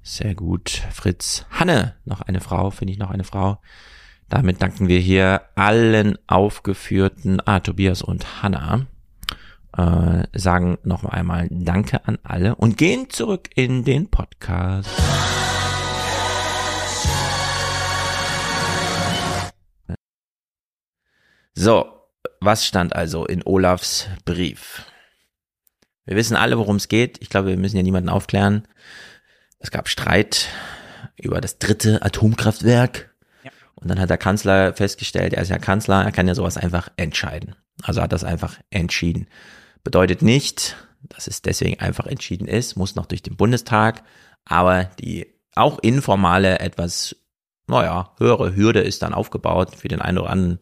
sehr gut, Fritz, Hanne, noch eine Frau, finde ich noch eine Frau. Damit danken wir hier allen aufgeführten, ah, Tobias und Hanna, äh, sagen noch einmal Danke an alle und gehen zurück in den Podcast. So, was stand also in Olafs Brief? Wir wissen alle, worum es geht. Ich glaube, wir müssen ja niemanden aufklären. Es gab Streit über das dritte Atomkraftwerk. Ja. Und dann hat der Kanzler festgestellt, er ist ja Kanzler, er kann ja sowas einfach entscheiden. Also hat das einfach entschieden. Bedeutet nicht, dass es deswegen einfach entschieden ist, muss noch durch den Bundestag, aber die auch informale, etwas, naja, höhere Hürde ist dann aufgebaut für den einen oder anderen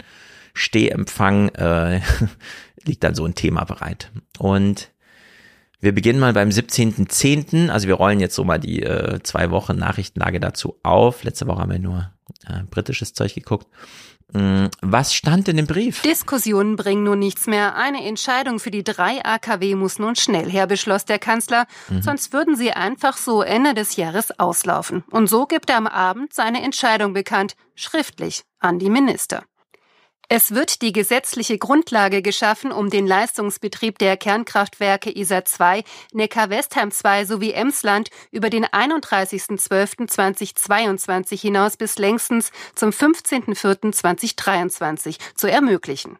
Stehempfang äh, liegt dann so ein Thema bereit. Und wir beginnen mal beim 17.10. Also wir rollen jetzt so mal die äh, zwei Wochen Nachrichtenlage dazu auf. Letzte Woche haben wir nur äh, britisches Zeug geguckt. Mm, was stand in dem Brief? Diskussionen bringen nun nichts mehr. Eine Entscheidung für die drei AKW muss nun schnell her, beschloss der Kanzler. Mhm. Sonst würden sie einfach so Ende des Jahres auslaufen. Und so gibt er am Abend seine Entscheidung bekannt, schriftlich an die Minister. Es wird die gesetzliche Grundlage geschaffen, um den Leistungsbetrieb der Kernkraftwerke ISA 2, Neckar-Westheim 2 sowie Emsland über den 31.12.2022 hinaus bis längstens zum 15.04.2023 zu ermöglichen.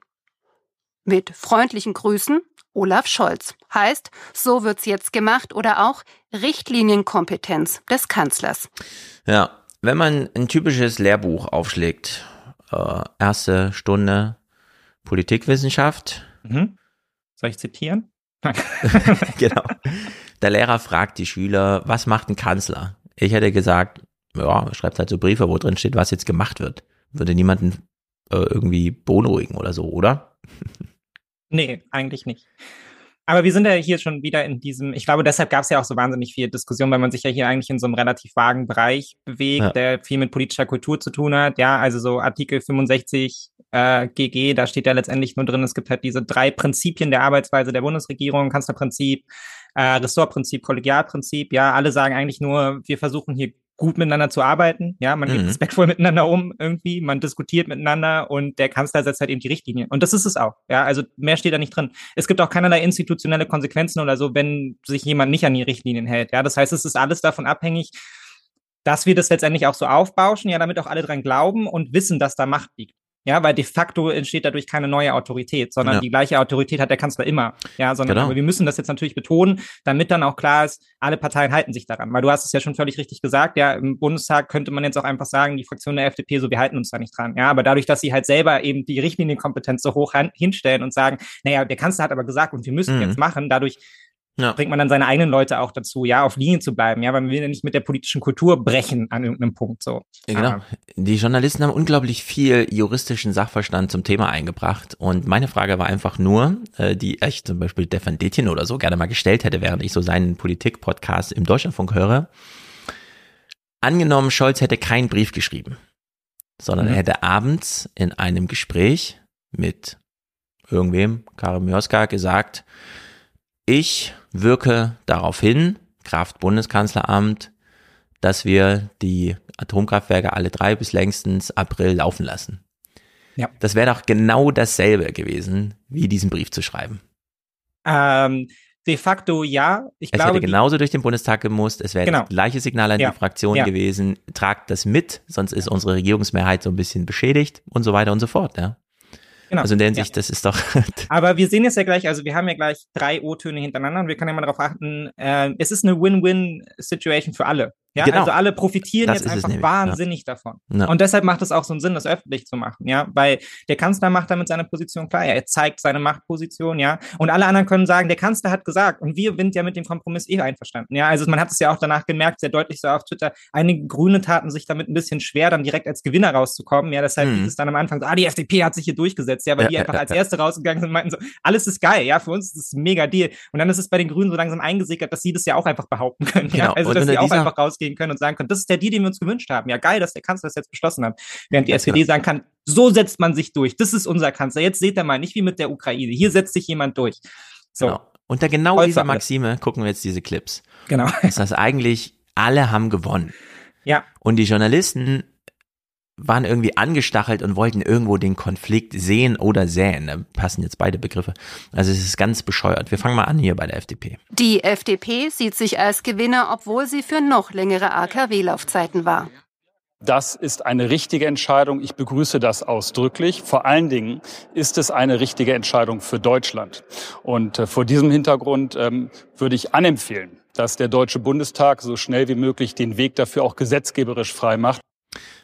Mit freundlichen Grüßen Olaf Scholz. Heißt, so wird's jetzt gemacht oder auch Richtlinienkompetenz des Kanzlers. Ja, wenn man ein typisches Lehrbuch aufschlägt äh, erste Stunde Politikwissenschaft. Mhm. Soll ich zitieren? genau. Der Lehrer fragt die Schüler, was macht ein Kanzler? Ich hätte gesagt, ja, schreibt halt so Briefe, wo drin steht, was jetzt gemacht wird. Würde niemanden äh, irgendwie beunruhigen oder so, oder? nee, eigentlich nicht. Aber wir sind ja hier schon wieder in diesem, ich glaube, deshalb gab es ja auch so wahnsinnig viel Diskussion, weil man sich ja hier eigentlich in so einem relativ vagen Bereich bewegt, ja. der viel mit politischer Kultur zu tun hat. Ja, also so Artikel 65 äh, GG, da steht ja letztendlich nur drin, es gibt halt diese drei Prinzipien der Arbeitsweise der Bundesregierung, Kanzlerprinzip, äh, Ressortprinzip, Kollegialprinzip. Ja, alle sagen eigentlich nur, wir versuchen hier gut miteinander zu arbeiten. Ja, man mhm. geht respektvoll miteinander um irgendwie, man diskutiert miteinander und der Kanzler setzt halt eben die Richtlinien. Und das ist es auch. Ja, also mehr steht da nicht drin. Es gibt auch keinerlei institutionelle Konsequenzen oder so, wenn sich jemand nicht an die Richtlinien hält. Ja, das heißt, es ist alles davon abhängig, dass wir das letztendlich auch so aufbauschen, ja, damit auch alle dran glauben und wissen, dass da Macht liegt. Ja, weil de facto entsteht dadurch keine neue Autorität, sondern ja. die gleiche Autorität hat der Kanzler immer. Ja, sondern genau. wir müssen das jetzt natürlich betonen, damit dann auch klar ist, alle Parteien halten sich daran. Weil du hast es ja schon völlig richtig gesagt, ja, im Bundestag könnte man jetzt auch einfach sagen, die Fraktion der FDP, so, wir halten uns da nicht dran. Ja, aber dadurch, dass sie halt selber eben die Richtlinienkompetenz so hoch hinstellen und sagen, naja, der Kanzler hat aber gesagt und wir müssen mhm. jetzt machen, dadurch Ja. bringt man dann seine eigenen Leute auch dazu, ja, auf Linie zu bleiben, ja, weil man will ja nicht mit der politischen Kultur brechen an irgendeinem Punkt, so. Ja, genau. Die Journalisten haben unglaublich viel juristischen Sachverstand zum Thema eingebracht und meine Frage war einfach nur, äh, die ich zum Beispiel Stefan Detjen oder so gerne mal gestellt hätte, während ich so seinen Politik-Podcast im Deutschlandfunk höre. Angenommen, Scholz hätte keinen Brief geschrieben, sondern Mhm. er hätte abends in einem Gespräch mit irgendwem, Karim Mioska, gesagt, ich wirke darauf hin, Kraft Bundeskanzleramt, dass wir die Atomkraftwerke alle drei bis längstens April laufen lassen. Ja. Das wäre doch genau dasselbe gewesen, wie diesen Brief zu schreiben. Ähm, de facto ja. Ich Es glaube, hätte genauso durch den Bundestag gemusst, es wäre Genau. das gleiche Signal an Ja. die Fraktion Ja. gewesen, tragt das mit, sonst ist unsere Regierungsmehrheit so ein bisschen beschädigt und so weiter und so fort. Ja. Genau. Also in der Hinsicht, das ist doch, Aber wir sehen jetzt ja gleich, also wir haben ja gleich drei O-Töne hintereinander und wir können ja mal darauf achten, äh, es ist eine Win-Win-Situation für alle. Ja, Genau. also alle profitieren Das jetzt einfach wahnsinnig davon. Ja. Und deshalb macht es auch so einen Sinn, das öffentlich zu machen, ja, weil der Kanzler macht damit seine Position klar, er zeigt seine Machtposition, ja, und alle anderen können sagen, der Kanzler hat gesagt und wir sind ja mit dem Kompromiss eh einverstanden, ja, also man hat es ja auch danach gemerkt, sehr deutlich so auf Twitter, einige Grüne taten sich damit ein bisschen schwer, dann direkt als Gewinner rauszukommen, ja, deshalb Mhm. hieß es dann am Anfang so, ah, die FDP hat sich hier durchgesetzt, ja, weil Ja, die ja, einfach ja, als ja. erste rausgegangen sind und meinten so, alles ist geil, ja, für uns ist es ein mega Deal. Und dann ist es bei den Grünen so langsam eingesickert, dass sie das ja auch einfach behaupten können, ja, Genau. also dass sie auch einfach rausgehen können und sagen können, das ist der Deal, den wir uns gewünscht haben. Ja, geil, dass der Kanzler das jetzt beschlossen hat. Während die Ganz SPD sagen kann, so setzt man sich durch. Das ist unser Kanzler. Jetzt seht ihr mal, nicht wie mit der Ukraine. Hier setzt sich jemand durch. So. genau. Unter genau für dieser. Maxime gucken wir jetzt diese Clips. Genau. Das heißt eigentlich, alle haben gewonnen. Ja. Und die Journalisten waren irgendwie angestachelt und wollten irgendwo den Konflikt sehen oder säen. Da passen jetzt beide Begriffe. Also es ist ganz bescheuert. Wir fangen mal an hier bei der FDP. Die FDP sieht sich als Gewinner, obwohl sie für noch längere AKW-Laufzeiten war. Das ist eine richtige Entscheidung. Ich begrüße das ausdrücklich. Vor allen Dingen ist es eine richtige Entscheidung für Deutschland. Und äh, vor diesem Hintergrund ähm, würde ich anempfehlen, dass der Deutsche Bundestag so schnell wie möglich den Weg dafür auch gesetzgeberisch frei macht.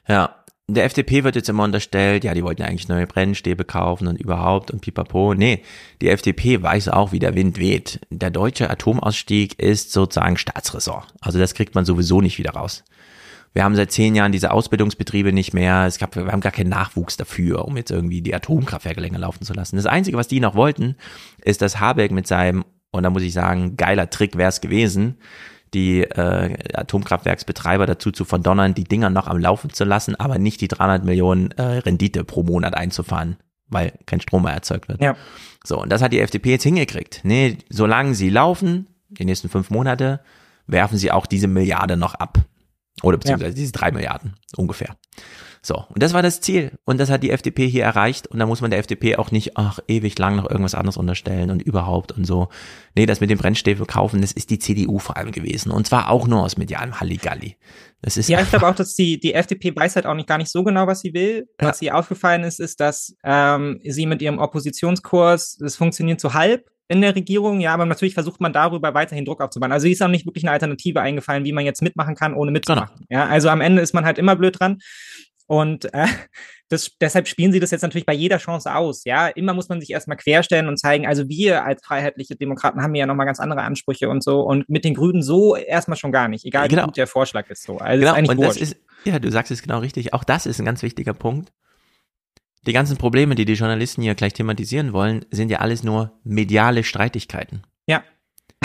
Ja, der FDP wird jetzt immer unterstellt, ja, die wollten ja eigentlich neue Brennstäbe kaufen und überhaupt und pipapo. Nee, die FDP weiß auch, wie der Wind weht. Der deutsche Atomausstieg ist sozusagen Staatsressort. Also das kriegt man sowieso nicht wieder raus. Wir haben seit zehn Jahren diese Ausbildungsbetriebe nicht mehr. Es gab, wir haben gar keinen Nachwuchs dafür, um jetzt irgendwie die Atomkraftwerke länger laufen zu lassen. Das Einzige, was die noch wollten, ist, dass Habeck mit seinem, und da muss ich sagen, geiler Trick wäre es gewesen, die äh, Atomkraftwerksbetreiber dazu zu verdonnern, die Dinger noch am Laufen zu lassen, aber nicht die 300 Millionen äh, Rendite pro Monat einzufahren, weil kein Strom mehr erzeugt wird. Ja. So, und das hat die FDP jetzt hingekriegt. Nee, solange sie laufen, die nächsten fünf Monate, werfen sie auch diese Milliarde noch ab. Oder beziehungsweise diese drei Milliarden ungefähr. So, und das war das Ziel. Und das hat die FDP hier erreicht. Und da muss man der FDP auch nicht, ach, ewig lang noch irgendwas anderes unterstellen und überhaupt und so. Nee, das mit dem Brennstäbe kaufen, das ist die CDU vor allem gewesen. Und zwar auch nur aus medialem Halligalli. Das ist Ja, ich glaube auch, dass die, die FDP weiß halt auch nicht gar nicht so genau, was sie will. Was ihr aufgefallen ist, ist, dass ähm, sie mit ihrem Oppositionskurs, das funktioniert so halb in der Regierung, ja, aber natürlich versucht man darüber weiterhin Druck aufzubauen. Also ist auch nicht wirklich eine Alternative eingefallen, wie man jetzt mitmachen kann, ohne mitzumachen. Ja, also am Ende ist man halt immer blöd dran. Und äh, das, deshalb spielen sie das jetzt natürlich bei jeder Chance aus. Ja, immer muss man sich erstmal querstellen und zeigen, also wir als freiheitliche Demokraten haben ja nochmal ganz andere Ansprüche und so. Und mit den Grünen so erstmal schon gar nicht, egal Genau. wie gut der Vorschlag ist so. Also genau, ist eigentlich und das ist, ja, du sagst es genau richtig. Auch das ist ein ganz wichtiger Punkt. Die ganzen Probleme, die die Journalisten hier gleich thematisieren wollen, sind ja alles nur mediale Streitigkeiten. Ja.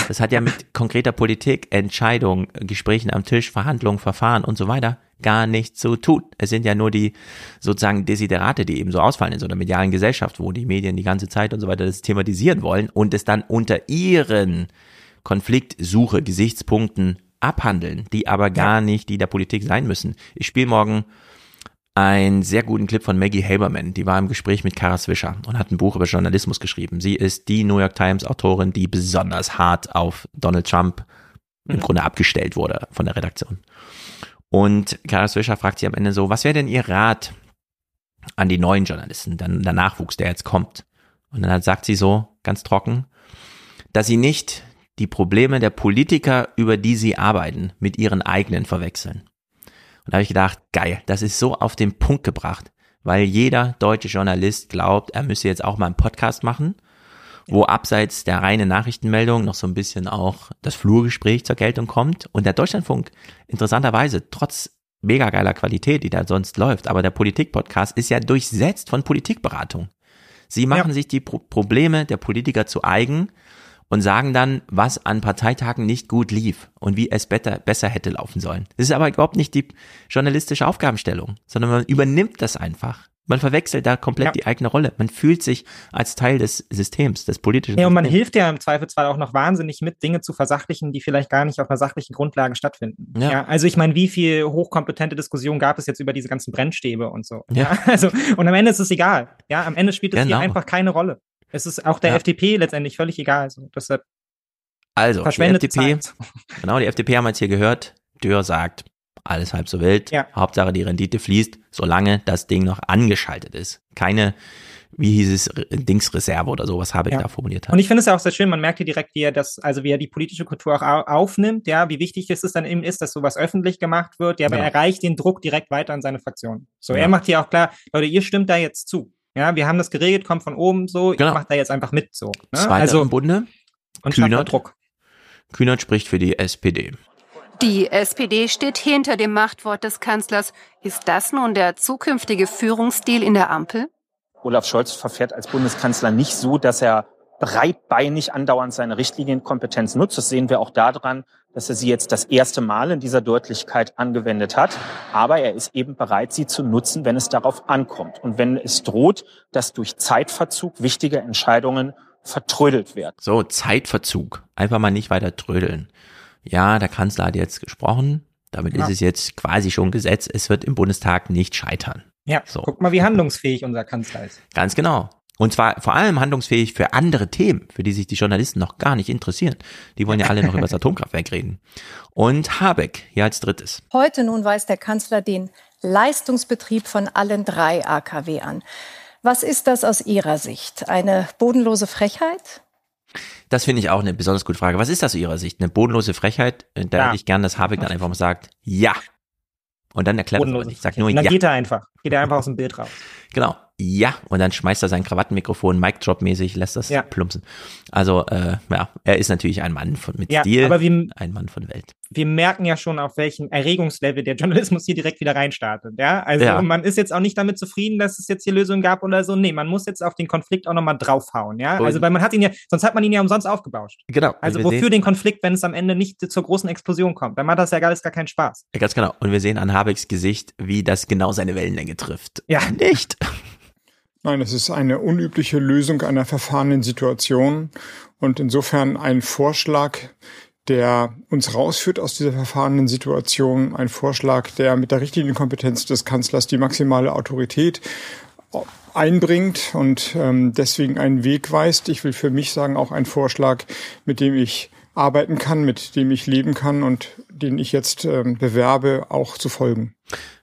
Das hat ja mit konkreter Politik, Entscheidung, Gesprächen am Tisch, Verhandlungen, Verfahren und so weiter gar nichts zu tun. Es sind ja nur die sozusagen Desiderate, die eben so ausfallen in so einer medialen Gesellschaft, wo die Medien die ganze Zeit und so weiter das thematisieren wollen und es dann unter ihren Konfliktsuche, Gesichtspunkten abhandeln, die aber gar nicht die der Politik sein müssen. Ich spiele morgen einen sehr guten Clip von Maggie Haberman. Die war im Gespräch mit Kara Swisher und hat ein Buch über Journalismus geschrieben. Sie ist die New York Times Autorin, die besonders hart auf Donald Trump im Grunde abgestellt wurde von der Redaktion. Und Kara Swisher fragt sie am Ende so, was wäre denn ihr Rat an die neuen Journalisten, dann der Nachwuchs, der jetzt kommt? Und dann sagt sie so, ganz trocken, dass sie nicht die Probleme der Politiker, über die sie arbeiten, mit ihren eigenen verwechseln. Und da habe ich gedacht, geil, das ist so auf den Punkt gebracht, weil jeder deutsche Journalist glaubt, er müsse jetzt auch mal einen Podcast machen wo abseits der reinen Nachrichtenmeldung noch so ein bisschen auch das Flurgespräch zur Geltung kommt und der Deutschlandfunk interessanterweise trotz mega geiler Qualität, die da sonst läuft, aber der Politik-Podcast ist ja durchsetzt von Politikberatung. Sie machen ja. sich die Pro Probleme der Politiker zu eigen und sagen dann, was an Parteitagen nicht gut lief und wie es better, besser hätte laufen sollen. Das ist aber überhaupt nicht die journalistische Aufgabenstellung, sondern man übernimmt das einfach. Man verwechselt da komplett ja. die eigene Rolle. Man fühlt sich als Teil des Systems, des politischen Ja, und man Systems. hilft ja im Zweifelsfall auch noch wahnsinnig mit, Dinge zu versachlichen, die vielleicht gar nicht auf einer sachlichen Grundlage stattfinden. Ja. ja also ich meine, wie viel hochkompetente Diskussionen gab es jetzt über diese ganzen Brennstäbe und so. Ja. ja. Also, und am Ende ist es egal. Ja, am Ende spielt es genau. hier einfach keine Rolle. Es ist auch der ja. FDP letztendlich völlig egal. Also, deshalb also, die FDP, Zeit. genau, die FDP haben wir jetzt hier gehört. Dürr sagt, alles halb so wild. Ja. Hauptsache die Rendite fließt, solange das Ding noch angeschaltet ist. Keine, wie hieß es, Dingsreserve oder sowas habe ich ja. da formuliert. Hat. Und ich finde es ja auch sehr schön, man merkt hier direkt, wie er das, also wie er die politische Kultur auch aufnimmt, ja, wie wichtig es dann eben ist, dass sowas öffentlich gemacht wird, ja, aber genau. er reicht den Druck direkt weiter an seine Fraktion. So, ja. er macht hier auch klar, Leute, ihr stimmt da jetzt zu. Ja, wir haben das geregelt, kommt von oben so, genau. ich mach da jetzt einfach mit so. Ne? Zweiter also im Bunde. Und Kühnert. Druck. Kühnert spricht für die SPD. Die SPD steht hinter dem Machtwort des Kanzlers. Ist das nun der zukünftige Führungsstil in der Ampel? Olaf Scholz verfährt als Bundeskanzler nicht so, dass er breitbeinig andauernd seine Richtlinienkompetenz nutzt. Das sehen wir auch daran, dass er sie jetzt das erste Mal in dieser Deutlichkeit angewendet hat. Aber er ist eben bereit, sie zu nutzen, wenn es darauf ankommt. Und wenn es droht, dass durch Zeitverzug wichtige Entscheidungen vertrödelt werden. So, Zeitverzug. Einfach mal nicht weiter trödeln ja, der Kanzler hat jetzt gesprochen, damit ja. ist es jetzt quasi schon Gesetz, es wird im Bundestag nicht scheitern. Ja, so. guck mal, wie handlungsfähig unser Kanzler ist. Ganz genau. Und zwar vor allem handlungsfähig für andere Themen, für die sich die Journalisten noch gar nicht interessieren. Die wollen ja alle noch über das Atomkraftwerk reden. Und Habeck hier als drittes. Heute nun weist der Kanzler den Leistungsbetrieb von allen drei AKW an. Was ist das aus Ihrer Sicht? Eine bodenlose Frechheit? Das finde ich auch eine besonders gute Frage. Was ist das aus Ihrer Sicht? Eine bodenlose Frechheit? Da ja. hätte ich gern, dass Habeck dann einfach mal sagt, ja. Und dann erklärt er es nicht. Sag nur und dann ja. geht er einfach. Geht er einfach aus dem Bild raus. Genau ja, und dann schmeißt er sein Krawattenmikrofon Mic Drop mäßig, lässt das ja. plumpsen. Also äh, ja, er ist natürlich ein Mann von mit ja, Stil, aber wir, ein Mann von Welt. Wir merken ja schon, auf welchem Erregungslevel der Journalismus hier direkt wieder reinstartet. Ja, also ja. man ist jetzt auch nicht damit zufrieden, dass es jetzt hier Lösungen gab oder so. Nee, man muss jetzt auf den Konflikt auch nochmal draufhauen. Ja, und also weil man hat ihn ja, sonst hat man ihn ja umsonst aufgebauscht. Genau. Also wofür sehen, den Konflikt, wenn es am Ende nicht zur großen Explosion kommt? Dann macht das ja alles gar keinen Spaß. Ganz genau. Und wir sehen an Habecks Gesicht, wie das genau seine Wellenlänge trifft. Ja, nicht. Nein, es ist eine unübliche Lösung einer verfahrenen Situation und insofern ein Vorschlag, der uns rausführt aus dieser verfahrenen Situation, ein Vorschlag, der mit der richtigen Kompetenz des Kanzlers die maximale Autorität einbringt und ähm, deswegen einen Weg weist. Ich will für mich sagen, auch ein Vorschlag, mit dem ich arbeiten kann, mit dem ich leben kann und den ich jetzt ähm, bewerbe, auch zu folgen.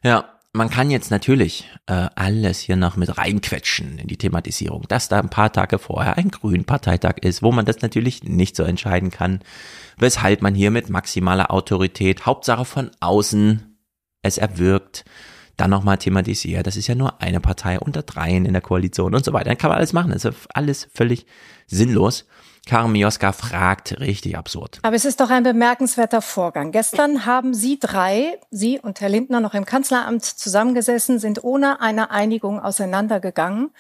Ja, man kann jetzt natürlich äh, alles hier noch mit reinquetschen in die Thematisierung, dass da ein paar Tage vorher ein Grünen-Parteitag ist, wo man das natürlich nicht so entscheiden kann, weshalb man hier mit maximaler Autorität, Hauptsache von außen, es erwirkt, dann nochmal thematisiert. Das ist ja nur eine Partei unter dreien in der Koalition und so weiter. Dann kann man alles machen. Das ist alles völlig sinnlos. Karin Mioska fragt, richtig absurd. Aber es ist doch ein bemerkenswerter Vorgang. Gestern haben Sie drei, Sie und Herr Lindner, noch im Kanzleramt zusammengesessen, sind ohne eine Einigung auseinandergegangen.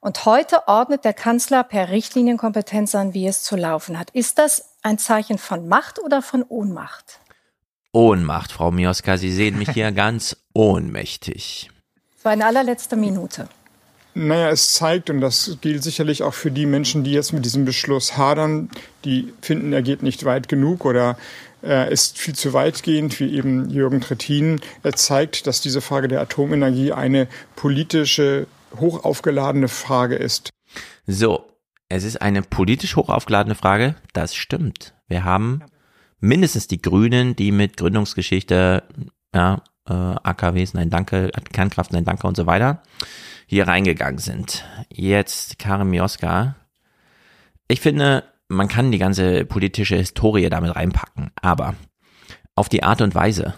Und heute ordnet der Kanzler per Richtlinienkompetenz an, wie es zu laufen hat. Ist das ein Zeichen von Macht oder von Ohnmacht? Ohnmacht, Frau Mioska. Sie sehen mich hier ganz ohnmächtig. Das war in allerletzter Minute. Naja, es zeigt, und das gilt sicherlich auch für die Menschen, die jetzt mit diesem Beschluss hadern, die finden, er geht nicht weit genug oder er ist viel zu weitgehend, wie eben Jürgen Trittin. Er zeigt, dass diese Frage der Atomenergie eine politische, hochaufgeladene Frage ist. So, es ist eine politisch hochaufgeladene Frage. Das stimmt. Wir haben mindestens die Grünen, die mit Gründungsgeschichte, ja, äh, AKWs, nein, danke, Kernkraft, nein, danke und so weiter hier reingegangen sind. Jetzt Karim Mioska. Ich finde, man kann die ganze politische Historie damit reinpacken, aber auf die Art und Weise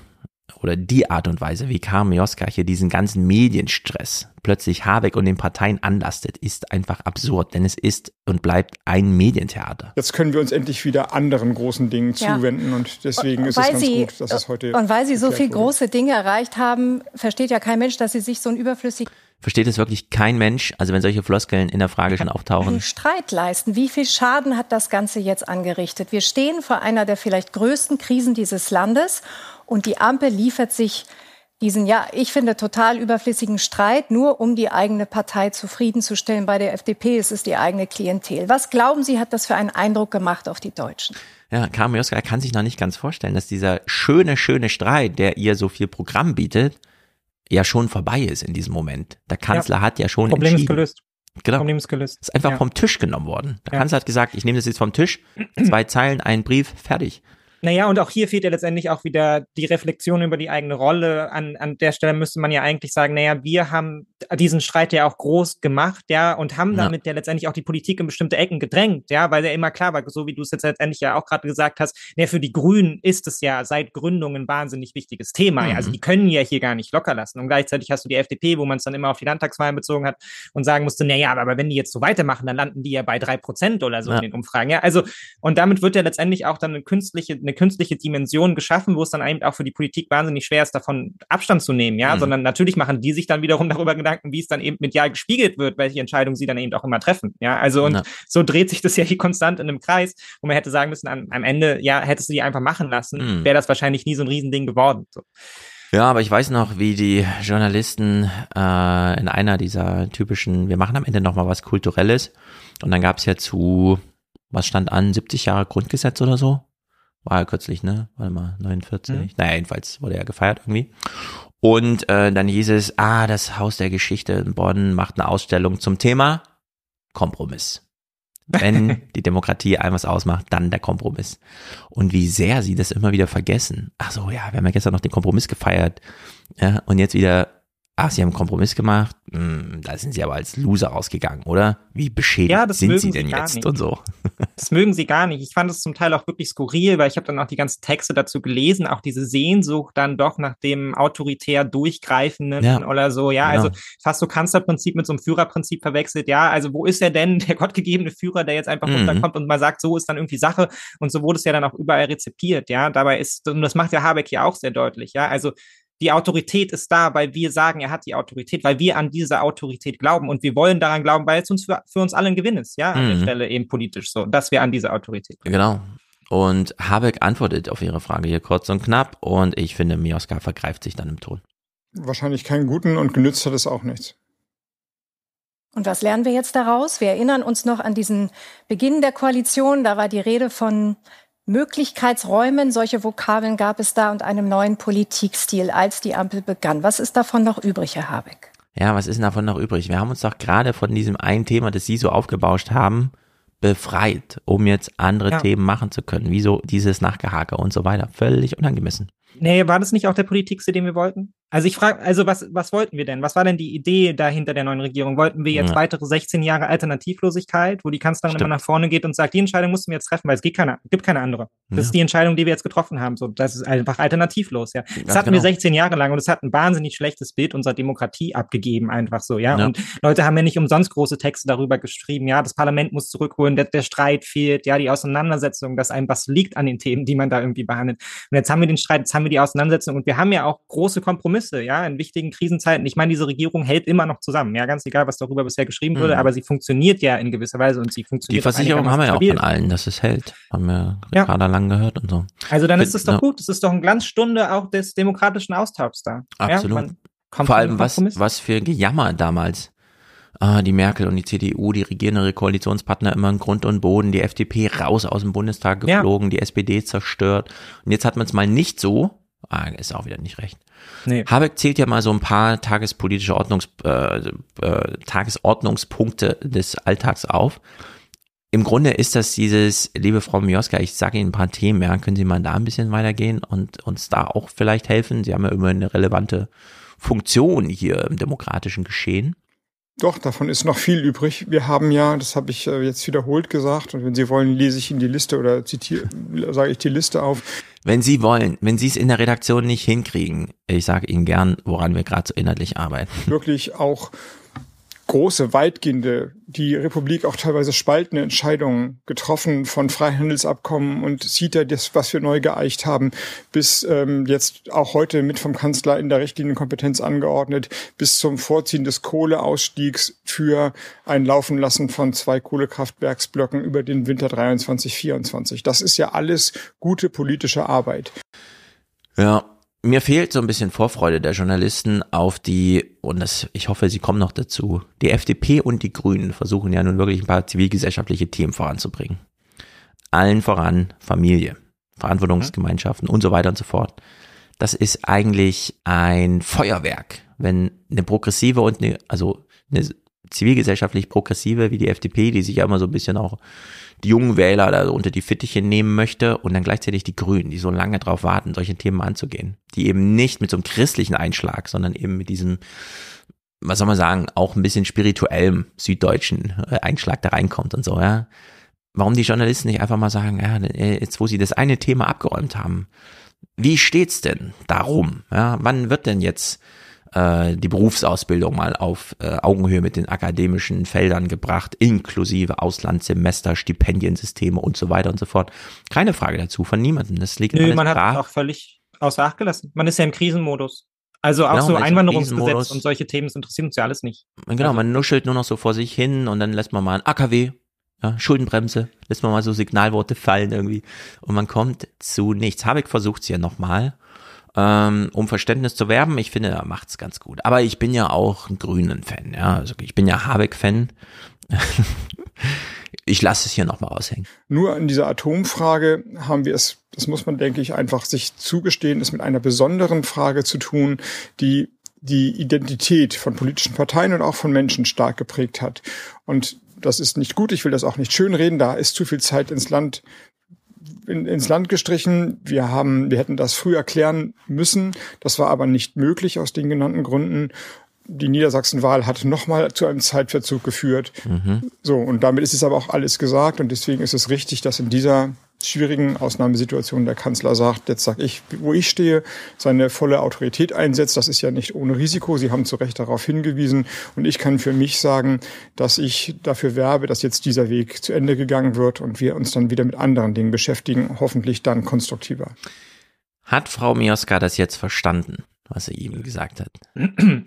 oder die Art und Weise, wie Karl Mioska hier diesen ganzen Medienstress plötzlich Habeck und den Parteien anlastet, ist einfach absurd, denn es ist und bleibt ein Medientheater. Jetzt können wir uns endlich wieder anderen großen Dingen Ja. zuwenden und deswegen Und ist es ganz sie, gut, dass es heute Und weil sie so geklärt viel wurde. große Dinge erreicht haben, versteht ja kein Mensch, dass sie sich so einen überflüssigen Versteht es wirklich kein Mensch, also wenn solche Floskeln in der Frage schon auftauchen? Streit leisten. Wie viel Schaden hat das Ganze jetzt angerichtet? Wir stehen vor einer der vielleicht größten Krisen dieses Landes und die Ampel liefert sich diesen, ja, ich finde, total überflüssigen Streit, nur um die eigene Partei zufriedenzustellen. Bei der FDP ist es die eigene Klientel. Was glauben Sie, hat das für einen Eindruck gemacht auf die Deutschen? Ja, Karl Mioska kann sich noch nicht ganz vorstellen, dass dieser schöne, schöne Streit, der ihr so viel Programm bietet, ja schon vorbei ist in diesem Moment. Der Kanzler Ja. hat ja schon Problem ist entschieden. gelöst. Genau. Problem ist gelöst. Ist einfach Ja. vom Tisch genommen worden. Der Ja. Kanzler hat gesagt, ich nehme das jetzt vom Tisch, zwei Zeilen, ein Brief, fertig. Naja, und auch hier fehlt ja letztendlich auch wieder die Reflexion über die eigene Rolle. An, an der Stelle müsste man ja eigentlich sagen, naja, wir haben diesen Streit ja auch groß gemacht, ja, und haben Ja. damit ja letztendlich auch die Politik in bestimmte Ecken gedrängt, ja, weil ja immer klar war, so wie du es jetzt letztendlich ja auch gerade gesagt hast, naja, für die Grünen ist es ja seit Gründung ein wahnsinnig wichtiges Thema. Ja. Also Mhm. die können ja hier gar nicht locker lassen. Und gleichzeitig hast du die FDP, wo man es dann immer auf die Landtagswahlen bezogen hat und sagen musste, naja, aber, aber wenn die jetzt so weitermachen, dann landen die ja bei drei Prozent oder so Ja. in den Umfragen. Ja, also, und damit wird ja letztendlich auch dann eine künstliche, eine künstliche Dimension geschaffen, wo es dann eben auch für die Politik wahnsinnig schwer ist, davon Abstand zu nehmen, ja, Mhm. sondern natürlich machen die sich dann wiederum darüber Gedanken, wie es dann eben medial gespiegelt wird, welche Entscheidungen sie dann eben auch immer treffen, ja, also und Ja. so dreht sich das ja hier konstant in einem Kreis, wo man hätte sagen müssen, am, am Ende, ja, hättest du die einfach machen lassen, Mhm. wäre das wahrscheinlich nie so ein Riesending geworden, so. Ja, aber ich weiß noch, wie die Journalisten äh, in einer dieser typischen, wir machen am Ende nochmal was Kulturelles. Und dann gab's ja zu, was stand an, 70 Jahre Grundgesetz oder so? War ja kürzlich, ne? Warte mal, 49. Mhm. Naja, jedenfalls wurde ja gefeiert irgendwie. Und äh, dann hieß es, ah, das Haus der Geschichte in Bonn macht eine Ausstellung zum Thema Kompromiss. Wenn die Demokratie ein was ausmacht, dann der Kompromiss. Und wie sehr sie das immer wieder vergessen. Ach so, ja, wir haben ja gestern noch den Kompromiss gefeiert. Ja, und jetzt wieder, ach, sie haben einen Kompromiss gemacht. Hm, da sind sie aber als Loser rausgegangen, oder? Wie beschädigt Ja, das sind sie sie denn gar jetzt nicht. und so? Das mögen sie gar nicht. Ich fand es zum Teil auch wirklich skurril, weil ich habe dann auch die ganzen Texte dazu gelesen, auch diese Sehnsucht dann doch nach dem autoritär durchgreifenden Ja, oder so. Ja, genau. also fast so Kanzlerprinzip mit so einem Führerprinzip verwechselt. Ja, also wo ist er denn, der gottgegebene Führer, der jetzt einfach Mhm. runterkommt und mal sagt, so ist dann irgendwie Sache. Und so wurde es ja dann auch überall rezipiert. Ja, dabei ist, und das macht ja Habeck ja auch sehr deutlich. Ja, also die Autorität ist da, weil wir sagen, er hat die Autorität, weil wir an diese Autorität glauben und wir wollen daran glauben, weil es uns für, für uns alle ein Gewinn ist, ja, an der Mhm. Stelle eben politisch so, dass wir an diese Autorität glauben. Genau. Und Habeck antwortet auf ihre Frage hier kurz und knapp. Und ich finde, Mioska vergreift sich dann im Ton. Wahrscheinlich keinen guten und genützt hat es auch nichts. Und was lernen wir jetzt daraus? Wir erinnern uns noch an diesen Beginn der Koalition. Da war die Rede von Möglichkeitsräumen. Solche Vokabeln gab es da und einem neuen Politikstil, als die Ampel begann. Was ist davon noch übrig, Herr Habeck? Ja, was ist denn davon noch übrig? Wir haben uns doch gerade von diesem einen Thema, das Sie so aufgebauscht haben, befreit, um jetzt andere Ja. Themen machen zu können. Wieso dieses Nachgehake und so weiter. Völlig unangemessen. Nee, war das nicht auch der Politikstil, den wir wollten? Also ich frage, also was, was wollten wir denn? Was war denn die Idee dahinter der neuen Regierung? Wollten wir jetzt Ja. weitere 16 Jahre Alternativlosigkeit, wo die Kanzlerin Stimmt. immer nach vorne geht und sagt, die Entscheidung mussten wir jetzt treffen, weil es geht keine, gibt keine andere. Das Ja. ist die Entscheidung, die wir jetzt getroffen haben. So, das ist einfach alternativlos, ja. Das Ganz hatten genau. wir 16 Jahre lang und es hat ein wahnsinnig schlechtes Bild unserer Demokratie abgegeben, einfach so, ja. Ja. Und Leute haben ja nicht umsonst große Texte darüber geschrieben, ja, das Parlament muss zurückholen, der, der Streit fehlt, ja, die Auseinandersetzung, dass einem was liegt an den Themen, die man da irgendwie behandelt. Und jetzt haben wir den Streit, jetzt haben wir die Auseinandersetzung und wir haben ja auch große Kompromisse, ja, in wichtigen Krisenzeiten. Ich meine, diese Regierung hält immer noch zusammen, ja, ganz egal, was darüber bisher geschrieben wurde, Mhm. aber sie funktioniert ja in gewisser Weise und sie Die funktioniert. auch Versicherung haben wir ja auch von allen, dass es hält. Haben wir Ja. Ricarda lang gehört und so. Also dann ist Find- es doch ja. gut. Das ist doch eine Glanzstunde auch des demokratischen Austauschs da. Absolut. Ja, Vor allem, was, was für Gejammer damals. Ah, die Merkel und die CDU, die regierende Koalitionspartner immer in Grund und Boden, die FDP raus aus dem Bundestag Ja. geflogen, die SPD zerstört. Und jetzt hat man es mal nicht so. Ah, ist auch wieder nicht recht. Nee. Habeck zählt ja mal so ein paar tagespolitische Ordnungs, äh, äh, Tagesordnungspunkte des Alltags auf. Im Grunde ist das dieses, liebe Frau Mioska, ich sage Ihnen ein paar Themen, ja, können Sie mal da ein bisschen weitergehen und uns da auch vielleicht helfen? Sie haben ja immer eine relevante Funktion hier im demokratischen Geschehen. Doch, davon ist noch viel übrig. Wir haben ja, das habe ich äh, jetzt wiederholt gesagt, und wenn Sie wollen, lese ich Ihnen die Liste oder zitiere, sage ich die Liste auf. Wenn Sie wollen, wenn Sie es in der Redaktion nicht hinkriegen, ich sage Ihnen gern, woran wir gerade so inhaltlich arbeiten. Wirklich auch große, weitgehende, die Republik auch teilweise spaltende Entscheidungen getroffen von Freihandelsabkommen und CETA, das, was wir neu geeicht haben, bis ähm, jetzt auch heute mit vom Kanzler in der Richtlinienkompetenz angeordnet, bis zum Vorziehen des Kohleausstiegs für ein Laufenlassen von zwei Kohlekraftwerksblöcken über den Winter 23, 24. Das ist ja alles gute politische Arbeit. Ja, mir fehlt so ein bisschen Vorfreude der Journalisten auf die, und das, ich hoffe, sie kommen noch dazu, die FDP und die Grünen versuchen ja nun wirklich ein paar zivilgesellschaftliche Themen voranzubringen. Allen voran Familie, Verantwortungsgemeinschaften und so weiter und so fort. Das ist eigentlich ein Feuerwerk, wenn eine progressive und eine, also eine zivilgesellschaftlich progressive wie die FDP, die sich ja immer so ein bisschen auch die jungen Wähler da unter die Fittiche nehmen möchte und dann gleichzeitig die Grünen, die so lange darauf warten, solche Themen anzugehen, die eben nicht mit so einem christlichen Einschlag, sondern eben mit diesem, was soll man sagen, auch ein bisschen spirituellem süddeutschen äh, Einschlag da reinkommt und so, ja. Warum die Journalisten nicht einfach mal sagen, ja, jetzt wo sie das eine Thema abgeräumt haben, wie steht's denn darum? Ja, wann wird denn jetzt äh, die Berufsausbildung mal auf äh, Augenhöhe mit den akademischen Feldern gebracht, inklusive Auslandssemester, Stipendiensysteme und so weiter und so fort. Keine Frage dazu von niemandem. Das liegt Nö, man hat es auch völlig außer Acht gelassen. Man ist ja im Krisenmodus. Also auch genau, so Einwanderungsgesetz und solche Themen, das interessiert uns ja alles nicht. Genau, also. man nuschelt nur noch so vor sich hin und dann lässt man mal ein AKW, ja, Schuldenbremse, lässt man mal so Signalworte fallen irgendwie und man kommt zu nichts. Habeck versucht es ja nochmal ähm, um Verständnis zu werben. Ich finde, er macht's ganz gut. Aber ich bin ja auch ein Grünen-Fan. Ja, also ich bin ja Habeck-Fan. ich lasse es hier nochmal aushängen. Nur in dieser Atomfrage haben wir es, das muss man, denke ich, einfach sich zugestehen, es mit einer besonderen Frage zu tun, die die Identität von politischen Parteien und auch von Menschen stark geprägt hat. Und das ist nicht gut, ich will das auch nicht schönreden, da ist zu viel Zeit ins Land in, ins Land gestrichen. Wir haben, wir hätten das früh erklären müssen. Das war aber nicht möglich aus den genannten Gründen. Die Niedersachsenwahl hat nochmal zu einem Zeitverzug geführt. Mhm. So, und damit ist es aber auch alles gesagt. Und deswegen ist es richtig, dass in dieser schwierigen Ausnahmesituation der Kanzler sagt, jetzt sage ich, wo ich stehe, seine volle Autorität einsetzt. Das ist ja nicht ohne Risiko. Sie haben zu Recht darauf hingewiesen. Und ich kann für mich sagen, dass ich dafür werbe, dass jetzt dieser Weg zu Ende gegangen wird und wir uns dann wieder mit anderen Dingen beschäftigen, hoffentlich dann konstruktiver. Hat Frau Mioska das jetzt verstanden, was er ihm gesagt hat?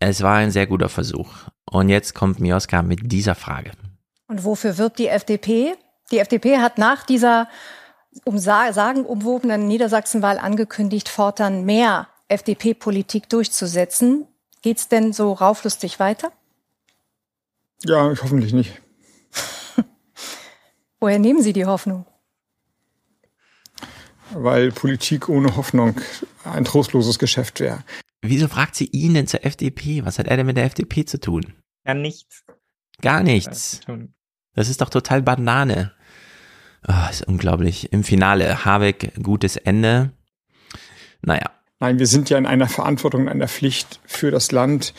es war ein sehr guter Versuch. Und jetzt kommt Mioska mit dieser Frage. Und wofür wirbt die FDP? Die FDP hat nach dieser um sagenumwobenen Niedersachsenwahl angekündigt, fortan mehr FDP-Politik durchzusetzen. Geht's denn so rauflustig weiter? Ja, hoffentlich nicht. Woher nehmen Sie die Hoffnung? Weil Politik ohne Hoffnung ein trostloses Geschäft wäre. Wieso fragt sie ihn denn zur FDP? Was hat er denn mit der FDP zu tun? Ja, nichts. Gar nichts. Das ist doch total Banane. Oh, ist unglaublich. Im Finale Habeck, gutes Ende. Naja. Nein, wir sind ja in einer Verantwortung, in einer Pflicht für das Land,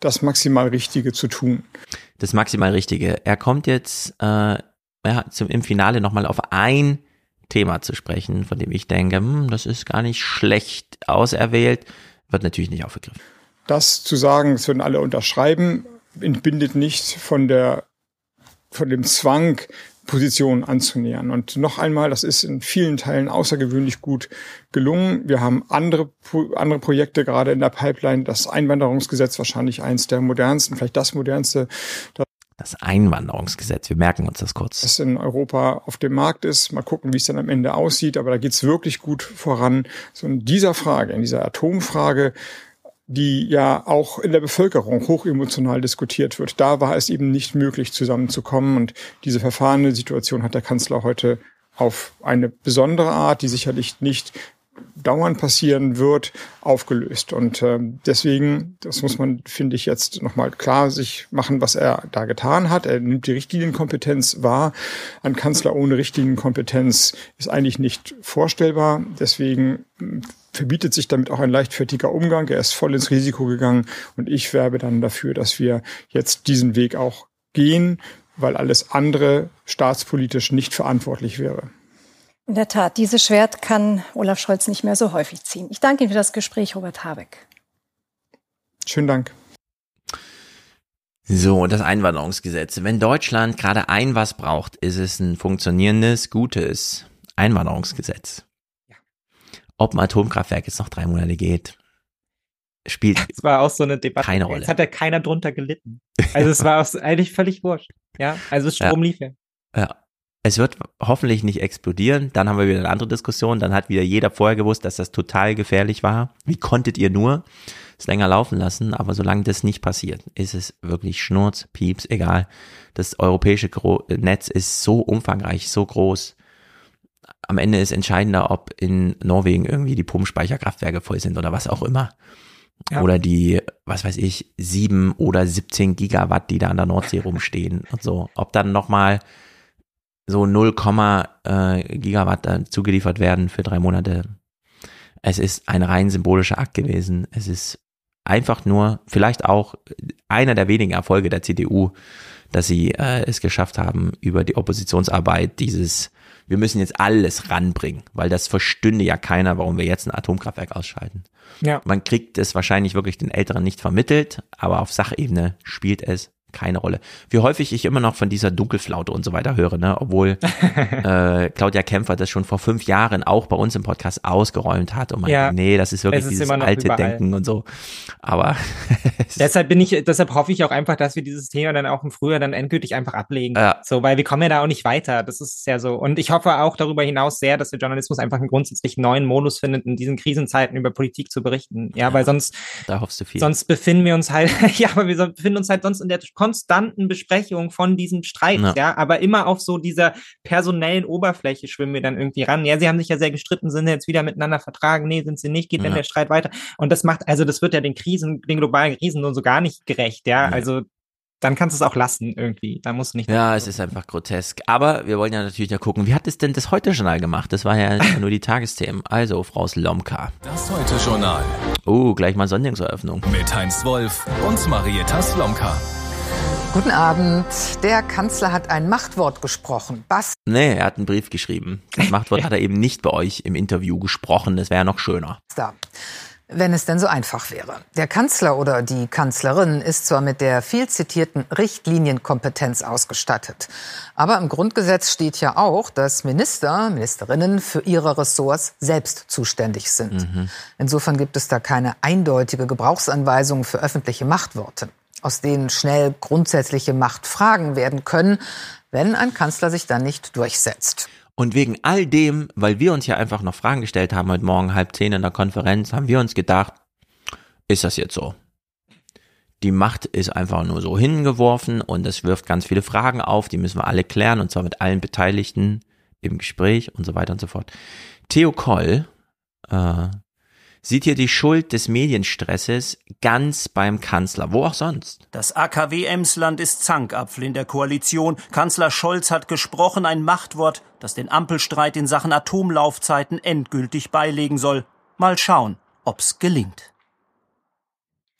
das maximal Richtige zu tun. Das maximal Richtige. Er kommt jetzt äh, ja, zum, im Finale nochmal auf ein Thema zu sprechen, von dem ich denke, hm, das ist gar nicht schlecht auserwählt, wird natürlich nicht aufgegriffen. Das zu sagen, das würden alle unterschreiben, entbindet nicht von der von dem Zwang, Position anzunähern. Und noch einmal, das ist in vielen Teilen außergewöhnlich gut gelungen. Wir haben andere, andere Projekte gerade in der Pipeline. Das Einwanderungsgesetz wahrscheinlich eins der modernsten, vielleicht das modernste. Das Einwanderungsgesetz, wir merken uns das kurz. Das in Europa auf dem Markt ist. Mal gucken, wie es dann am Ende aussieht. Aber da geht's wirklich gut voran. So in dieser Frage, in dieser Atomfrage, die ja auch in der Bevölkerung hochemotional diskutiert wird. Da war es eben nicht möglich, zusammenzukommen. Und diese verfahrene Situation hat der Kanzler heute auf eine besondere Art, die sicherlich nicht dauernd passieren wird, aufgelöst. Und äh, deswegen, das muss man, finde ich, jetzt nochmal klar sich machen, was er da getan hat. Er nimmt die Richtlinienkompetenz wahr. Ein Kanzler ohne Richtlinienkompetenz ist eigentlich nicht vorstellbar. Deswegen verbietet sich damit auch ein leichtfertiger Umgang. Er ist voll ins Risiko gegangen und ich werbe dann dafür, dass wir jetzt diesen Weg auch gehen, weil alles andere staatspolitisch nicht verantwortlich wäre. In der Tat, dieses Schwert kann Olaf Scholz nicht mehr so häufig ziehen. Ich danke Ihnen für das Gespräch, Robert Habeck. Schönen Dank. So, und das Einwanderungsgesetz. Wenn Deutschland gerade ein was braucht, ist es ein funktionierendes, gutes Einwanderungsgesetz. Ob ein Atomkraftwerk jetzt noch drei Monate geht, spielt Das war auch so eine Debatte. keine Rolle. Jetzt hat ja keiner drunter gelitten. Also es war auch eigentlich völlig wurscht. Ja, also Strom Ja. lief ja. Ja. Es wird hoffentlich nicht explodieren. Dann haben wir wieder eine andere Diskussion. Dann hat wieder jeder vorher gewusst, dass das total gefährlich war. Wie konntet ihr nur es länger laufen lassen? Aber solange das nicht passiert, ist es wirklich Schnurz, Pieps, egal. Das europäische Netz ist so umfangreich, so groß. Am Ende ist entscheidender, ob in Norwegen irgendwie die Pumpspeicherkraftwerke voll sind oder was auch immer. Ja. Oder die, was weiß ich, sieben oder 17 Gigawatt, die da an der Nordsee rumstehen und so. Ob dann nochmal so 0, äh, Gigawatt dann zugeliefert werden für drei Monate. Es ist ein rein symbolischer Akt gewesen. Es ist einfach nur, vielleicht auch einer der wenigen Erfolge der CDU, dass sie äh, es geschafft haben, über die Oppositionsarbeit dieses, wir müssen jetzt alles ranbringen, weil das verstünde ja keiner, warum wir jetzt ein Atomkraftwerk ausschalten. Ja. Man kriegt es wahrscheinlich wirklich den Älteren nicht vermittelt, aber auf Sachebene spielt es keine Rolle. Wie häufig ich immer noch von dieser Dunkelflaute und so weiter höre, ne? obwohl äh, Claudia Kämpfer das schon vor fünf Jahren auch bei uns im Podcast ausgeräumt hat und meinte, Ja. nee, das ist wirklich ist dieses alte überall. Denken und so. Aber Deshalb bin ich, deshalb hoffe ich auch einfach, dass wir dieses Thema dann auch im Frühjahr dann endgültig einfach ablegen. Ja. So, weil wir kommen ja da auch nicht weiter. Das ist ja so. Und ich hoffe auch darüber hinaus sehr, dass der Journalismus einfach einen grundsätzlich neuen Modus findet, in diesen Krisenzeiten über Politik zu berichten. Ja, weil sonst, da hoffst du viel. sonst befinden wir uns halt, ja, aber wir befinden uns halt sonst in der konstanten Besprechung von diesem Streit, Ja. ja. aber immer auf so dieser personellen Oberfläche schwimmen wir dann irgendwie ran. Ja, sie haben sich ja sehr gestritten, sind jetzt wieder miteinander vertragen. Nee, sind sie nicht, geht denn Ja. der Streit weiter? Und das macht, also das wird ja den Krisen, den globalen Krisen und so gar nicht gerecht, ja. Nee. Also dann kannst du es auch lassen irgendwie. Da musst du nicht. Ja, es ist einfach grotesk. Aber wir wollen ja natürlich ja gucken, wie hat es denn das Heute-Journal gemacht? Das war ja nur die Tagesthemen. Also, Frau Slomka. Das Heute-Journal Oh, gleich mal Sonderungseröffnung. mit Heinz Wolf und Marietta Slomka. Guten Abend. Der Kanzler hat ein Machtwort gesprochen. Basta. Nee, er hat einen Brief geschrieben. Das Machtwort hat er eben nicht bei euch im Interview gesprochen. Das wäre ja noch schöner. Wenn es denn so einfach wäre. Der Kanzler oder die Kanzlerin ist zwar mit der viel zitierten Richtlinienkompetenz ausgestattet, aber im Grundgesetz steht ja auch, dass Minister, Ministerinnen für ihre Ressorts selbst zuständig sind. Insofern gibt es da keine eindeutige Gebrauchsanweisung für öffentliche Machtworte, aus denen schnell grundsätzliche Machtfragen werden können, wenn ein Kanzler sich dann nicht durchsetzt. Und wegen all dem, weil wir uns ja einfach noch Fragen gestellt haben heute Morgen halb zehn in der Konferenz, haben wir uns gedacht, ist das jetzt so? Die Macht ist einfach nur so hingeworfen und es wirft ganz viele Fragen auf, die müssen wir alle klären und zwar mit allen Beteiligten im Gespräch und so weiter und so fort. Theo Koll äh, sieht hier die Schuld des Medienstresses ganz beim Kanzler, wo auch sonst. Das AKW Emsland ist Zankapfel in der Koalition. Kanzler Scholz hat gesprochen, ein Machtwort, das den Ampelstreit in Sachen Atomlaufzeiten endgültig beilegen soll. Mal schauen, ob's gelingt.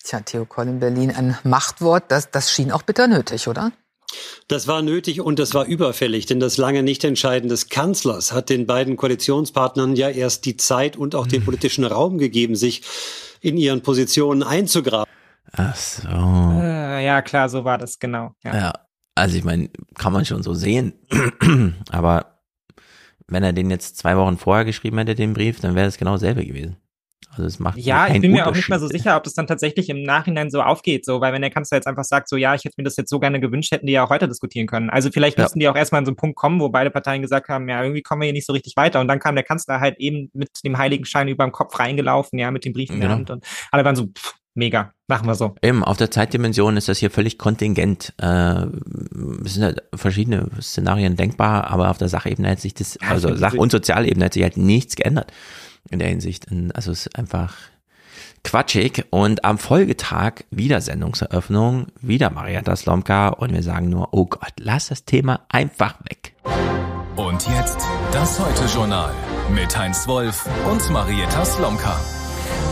Tja, Theo Koll in Berlin, ein Machtwort, das, das schien auch bitter nötig, oder? Das war nötig und das war überfällig, denn das lange Nichtentscheiden des Kanzlers hat den beiden Koalitionspartnern ja erst die Zeit und auch den politischen Raum gegeben, sich in ihren Positionen einzugraben. Ach so. Äh, ja, klar, so war das genau. Ja. Ja, also ich meine, kann man schon so sehen. Aber wenn er den jetzt zwei Wochen vorher geschrieben hätte, den Brief, dann wäre es genau dasselbe gewesen. Also es macht Ja, ich bin mir auch nicht mal so sicher, ob das dann tatsächlich im Nachhinein so aufgeht, so, weil wenn der Kanzler jetzt einfach sagt, so ja, ich hätte mir das jetzt so gerne gewünscht, hätten die ja auch heute diskutieren können. Also vielleicht Ja. müssten die auch erstmal an so einen Punkt kommen, wo beide Parteien gesagt haben, ja, irgendwie kommen wir hier nicht so richtig weiter. Und dann kam der Kanzler halt eben mit dem Heiligenschein über dem Kopf reingelaufen, ja, mit dem Brief in der Genau. Hand und alle waren so, pff, mega, machen wir so. Eben, auf der Zeitdimension ist das hier völlig kontingent. Äh, es sind halt verschiedene Szenarien denkbar, aber auf der Sachebene hat sich das, also Sach- und Sozialebene hat sich halt nichts geändert in der Hinsicht. Also es ist einfach quatschig. Und am Folgetag wieder Sendungseröffnung, wieder Marietta Slomka und wir sagen nur, oh Gott, lass das Thema einfach weg. Und jetzt das Heute-Journal mit Heinz Wolf und Marietta Slomka.